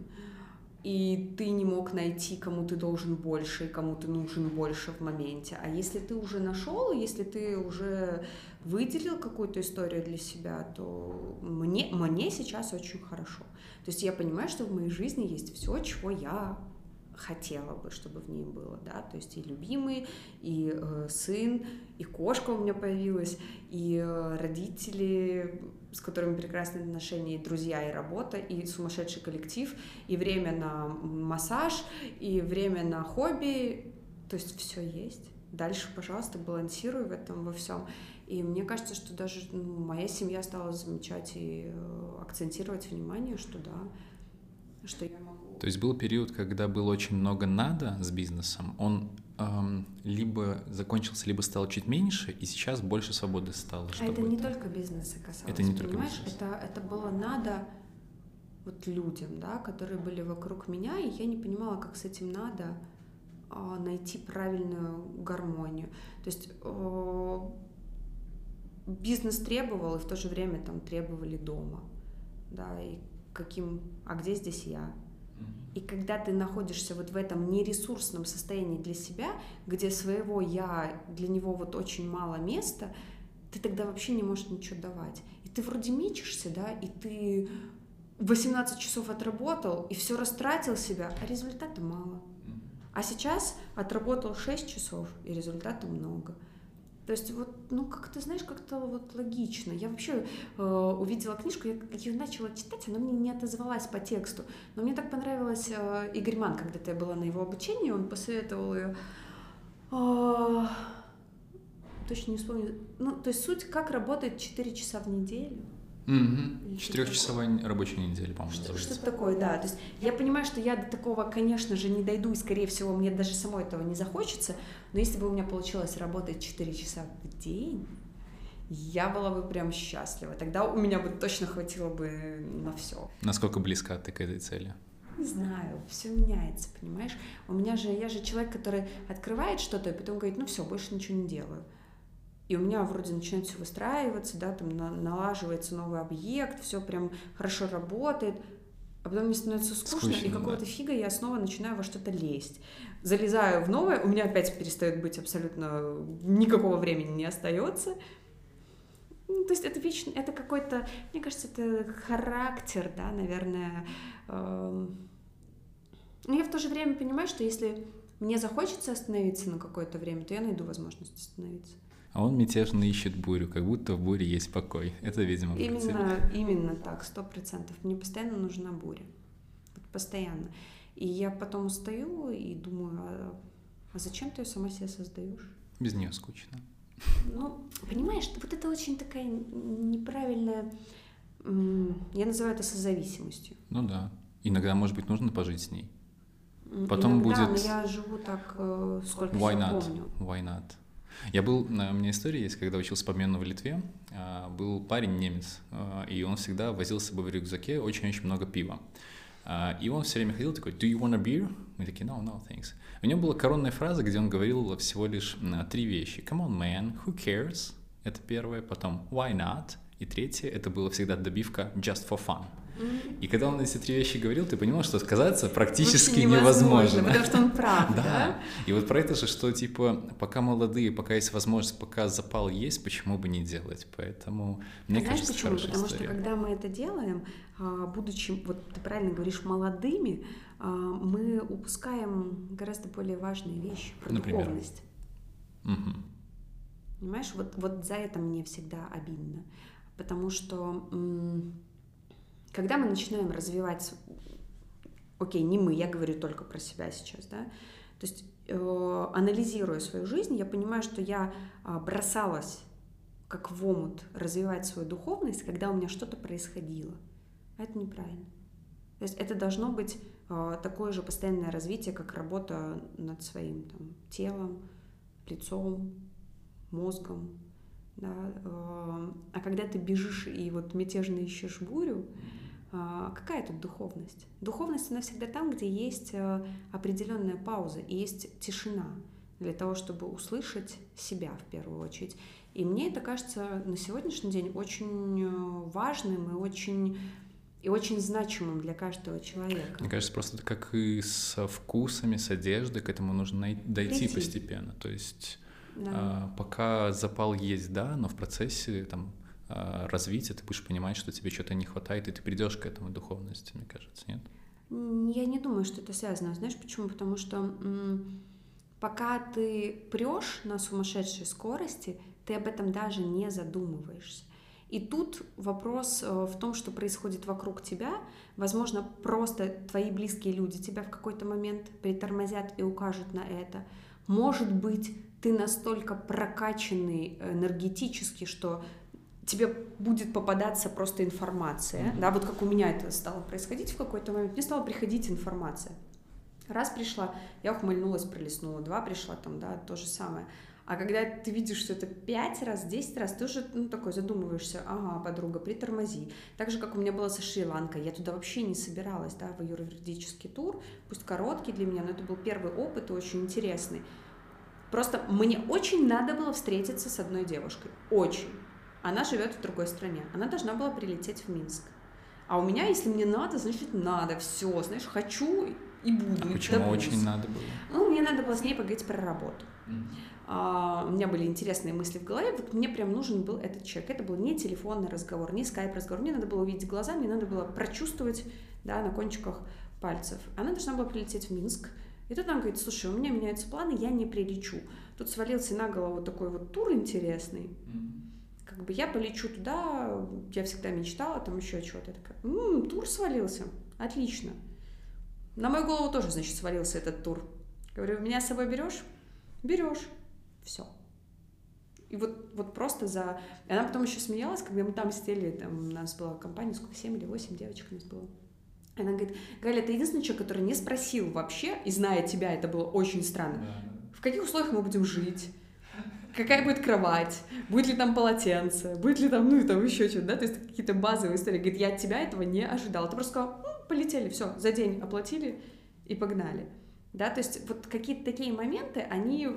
B: и ты не мог найти, кому ты должен больше и кому ты нужен больше в моменте. А если ты уже нашел, если ты уже выделил какую-то историю для себя, то мне, мне сейчас очень хорошо. То есть я понимаю, что в моей жизни есть все, чего я хотела бы, чтобы в ней было, да, то есть и любимый, и э, сын, и кошка у меня появилась, и э, родители, с которыми прекрасные отношения, и друзья, и работа, и сумасшедший коллектив, и время на массаж, и время на хобби, то есть все есть. Дальше, пожалуйста, балансируй в этом во всем. И мне кажется, что даже ну, моя семья стала замечать и э, акцентировать внимание, что да, что я могу
A: то есть был период, когда было очень много надо с бизнесом, он эм, либо закончился, либо стал чуть меньше, и сейчас больше свободы стало.
B: А это не только бизнеса касалось, это не понимаешь? Только бизнес. это, это было надо вот людям, да, которые были вокруг меня, и я не понимала, как с этим надо э, найти правильную гармонию. То есть э, бизнес требовал, и в то же время там требовали дома, да, и каким, а где здесь я, и когда ты находишься вот в этом нересурсном состоянии для себя, где своего я, для него вот очень мало места, ты тогда вообще не можешь ничего давать. И ты вроде мечешься, да, и ты 18 часов отработал, и все растратил себя, а результата мало. А сейчас отработал 6 часов, и результата много. То есть вот, ну, как ты знаешь, как-то вот логично. Я вообще э, увидела книжку, я ее начала читать, она мне не отозвалась по тексту. Но мне так понравилась э, Игорь Ман, когда я была на его обучении, он посоветовал ее. Э, точно не вспомню. Ну, то есть суть, как работает 4 часа в неделю.
A: Угу. Четырехчасовая рабочая неделя, по-моему,
B: что, Что-то такое, да. То есть я понимаю, что я до такого, конечно же, не дойду, и, скорее всего, мне даже самой этого не захочется, но если бы у меня получилось работать 4 часа в день, я была бы прям счастлива. Тогда у меня бы точно хватило бы на все.
A: Насколько близка ты к этой цели?
B: Не знаю, все меняется, понимаешь? У меня же, я же человек, который открывает что-то и потом говорит, ну все, больше ничего не делаю. И у меня вроде начинает все выстраиваться, да, там налаживается новый объект, все прям хорошо работает, а потом мне становится скучно, скучно и какого-то да. фига я снова начинаю во что-то лезть. Залезаю в новое, у меня опять перестает быть абсолютно никакого времени не остается. Ну, то есть это вечно, это какой-то, мне кажется, это характер, да, наверное. Эм. Но я в то же время понимаю, что если мне захочется остановиться на какое-то время, то я найду возможность остановиться.
A: А он мятежно ищет бурю, как будто в буре есть покой. Это, видимо,
B: Именно, именно так, сто процентов. Мне постоянно нужна буря. Вот постоянно. И я потом устаю и думаю, а, а зачем ты ее сама себе создаешь?
A: Без нее скучно.
B: Ну, понимаешь, вот это очень такая неправильная... Я называю это созависимостью.
A: Ну да. Иногда, может быть, нужно пожить с ней. Потом
B: Иногда,
A: будет...
B: но я живу так, э, сколько
A: Why not?
B: помню.
A: Why not? Я был, у меня история есть, когда учился по обмену в Литве, а, был парень немец, а, и он всегда возил с собой в рюкзаке очень-очень много пива. А, и он все время ходил такой, do you want a beer? Мы такие, no, no, thanks. У него была коронная фраза, где он говорил всего лишь три вещи. Come on, man, who cares? Это первое. Потом, why not? И третье, это было всегда добивка just for fun. И когда он эти три вещи говорил, ты понимал, что отказаться практически невозможно.
B: Потому что он прав, да?
A: да? И вот про это же, что типа пока молодые, пока есть возможность, пока запал есть, почему бы не делать? Поэтому мне
B: Знаешь
A: кажется,
B: почему? Потому
A: история.
B: что когда мы это делаем, а, будучи, вот ты правильно говоришь, молодыми, а, мы упускаем гораздо более важные вещи про
A: Например?
B: духовность.
A: Угу.
B: Понимаешь, вот, вот за это мне всегда обидно. Потому что когда мы начинаем развивать, окей, не мы, я говорю только про себя сейчас, да, то есть э, анализируя свою жизнь, я понимаю, что я э, бросалась как в омут развивать свою духовность, когда у меня что-то происходило. А это неправильно. То есть это должно быть э, такое же постоянное развитие, как работа над своим там, телом, лицом, мозгом. Да? Э, а когда ты бежишь и вот мятежно ищешь бурю, а, какая тут духовность? Духовность, она всегда там, где есть э, определенная пауза и есть тишина для того, чтобы услышать себя в первую очередь. И мне это кажется на сегодняшний день очень э, важным и очень и очень значимым для каждого человека.
A: Мне кажется, просто как и со вкусами, с одеждой, к этому нужно дойти Прийти. постепенно. То есть да. а, пока запал есть, да, но в процессе там а, развития ты будешь понимать, что тебе что-то не хватает, и ты придешь к этому духовности, мне кажется, нет?
B: Я не думаю, что это связано. Знаешь почему? Потому что м- пока ты прешь на сумасшедшей скорости, ты об этом даже не задумываешься. И тут вопрос э, в том, что происходит вокруг тебя. Возможно, просто твои близкие люди тебя в какой-то момент притормозят и укажут на это. Может быть, ты настолько прокачанный энергетически, что тебе будет попадаться просто информация, да, вот как у меня это стало происходить в какой-то момент, мне стала приходить информация. Раз пришла, я ухмыльнулась, пролистнула, два пришла, там, да, то же самое. А когда ты видишь, что это пять раз, десять раз, ты уже ну, такой задумываешься, ага, подруга, притормози. Так же, как у меня было со Шри-Ланкой, я туда вообще не собиралась, да, в юридический тур, пусть короткий для меня, но это был первый опыт и очень интересный. Просто мне очень надо было встретиться с одной девушкой, очень. Она живет в другой стране. Она должна была прилететь в Минск. А у меня, если мне надо, значит надо. Все, знаешь, хочу и буду.
A: А почему добьюсь. очень надо было?
B: Ну, мне надо было с ней поговорить про работу. А, у меня были интересные мысли в голове. Вот мне прям нужен был этот человек. Это был не телефонный разговор, не скайп-разговор. Мне надо было увидеть глаза, мне надо было прочувствовать да, на кончиках пальцев. Она должна была прилететь в Минск. И тут она говорит, слушай, у меня меняются планы, я не прилечу. Тут свалился на голову такой вот тур интересный. Mm-hmm как бы я полечу туда, я всегда мечтала, там еще что-то. Я такая, м-м, тур свалился, отлично. На мою голову тоже, значит, свалился этот тур. Говорю, меня с собой берешь? Берешь. Все. И вот, вот просто за... И она потом еще смеялась, когда мы там сидели, там у нас была компания, сколько, 7 или 8 девочек у нас было. И она говорит, Галя, ты единственный человек, который не спросил вообще, и зная тебя, это было очень странно, в каких условиях мы будем жить, какая будет кровать, будет ли там полотенце, будет ли там, ну и там еще что-то, да, то есть какие-то базовые истории. Говорит, я от тебя этого не ожидала. Ты просто сказал, ну, полетели, все, за день оплатили и погнали. Да, то есть вот какие-то такие моменты, они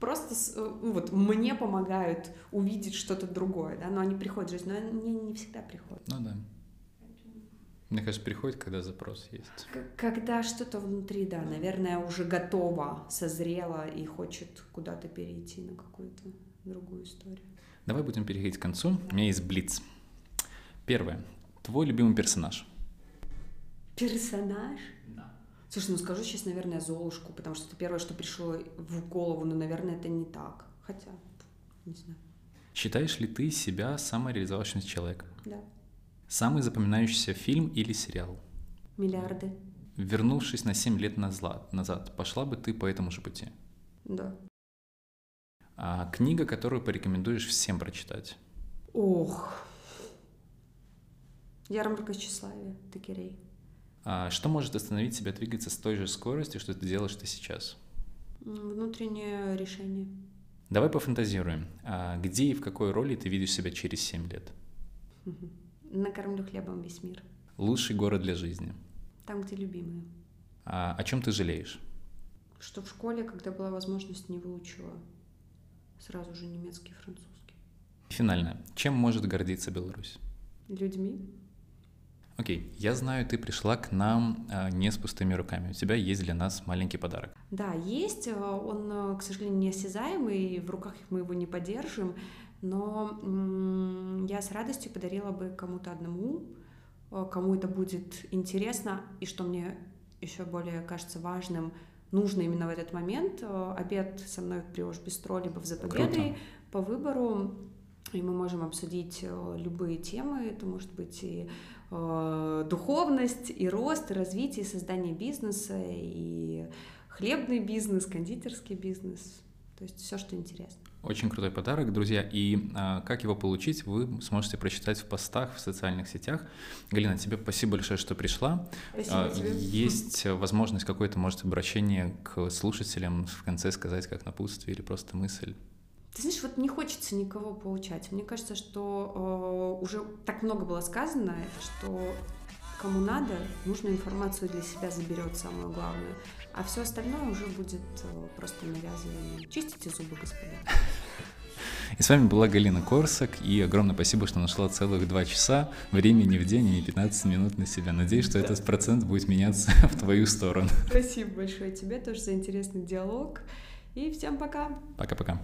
B: просто ну, вот мне помогают увидеть что-то другое, да, но они приходят в жизнь, но они не всегда приходят.
A: Ну да. Мне кажется, приходит, когда запрос есть.
B: Когда что-то внутри, да, наверное, уже готово, созрело и хочет куда-то перейти на какую-то другую историю.
A: Давай будем переходить к концу. У меня есть блиц. Первое. Твой любимый персонаж.
B: Персонаж? Да. Слушай, ну скажу сейчас, наверное, Золушку, потому что это первое, что пришло в голову, но, наверное, это не так. Хотя, не знаю.
A: Считаешь ли ты себя самореализовавшимся человеком?
B: Да.
A: Самый запоминающийся фильм или сериал?
B: Миллиарды.
A: Вернувшись на 7 лет назад, назад, пошла бы ты по этому же пути?
B: Да.
A: А, книга, которую порекомендуешь всем прочитать?
B: Ох. Ярмарка тщеславия, Текерей.
A: А что может остановить себя двигаться с той же скоростью, что ты делаешь ты сейчас?
B: Внутреннее решение.
A: Давай пофантазируем. А где и в какой роли ты видишь себя через 7 лет?
B: Накормлю хлебом весь мир.
A: Лучший город для жизни?
B: Там, где любимые.
A: А о чем ты жалеешь?
B: Что в школе, когда была возможность, не выучила сразу же немецкий и французский.
A: Финально. Чем может гордиться Беларусь?
B: Людьми.
A: Окей, я знаю, ты пришла к нам э, не с пустыми руками. У тебя есть для нас маленький подарок.
B: Да, есть. Э, он, э, к сожалению, неосязаемый, в руках мы его не поддержим, но я с радостью подарила бы кому-то одному, э, кому это будет интересно, и что мне еще более кажется важным, нужно именно в этот момент. Обед со мной в Приош Бистро, либо в Запобеды по выбору и мы можем обсудить любые темы. Это может быть и Э, духовность, и рост, и развитие, и создание бизнеса, и хлебный бизнес, кондитерский бизнес. То есть все, что интересно.
A: Очень крутой подарок, друзья. И а, как его получить, вы сможете прочитать в постах в социальных сетях. Галина, тебе спасибо большое, что пришла.
B: Спасибо а, тебе.
A: Есть возможность какое-то, может, обращение к слушателям в конце сказать как напутствие или просто мысль.
B: Ты знаешь, вот не хочется никого получать. Мне кажется, что э, уже так много было сказано, что кому надо, нужную информацию для себя заберет самое главное. А все остальное уже будет э, просто навязывание. Чистите зубы, господа.
A: И с вами была Галина Корсак, и огромное спасибо, что нашла целых два часа времени в день и не 15 минут на себя. Надеюсь, что да. этот процент будет меняться в твою сторону.
B: Спасибо большое тебе тоже за интересный диалог. И всем пока.
A: Пока-пока.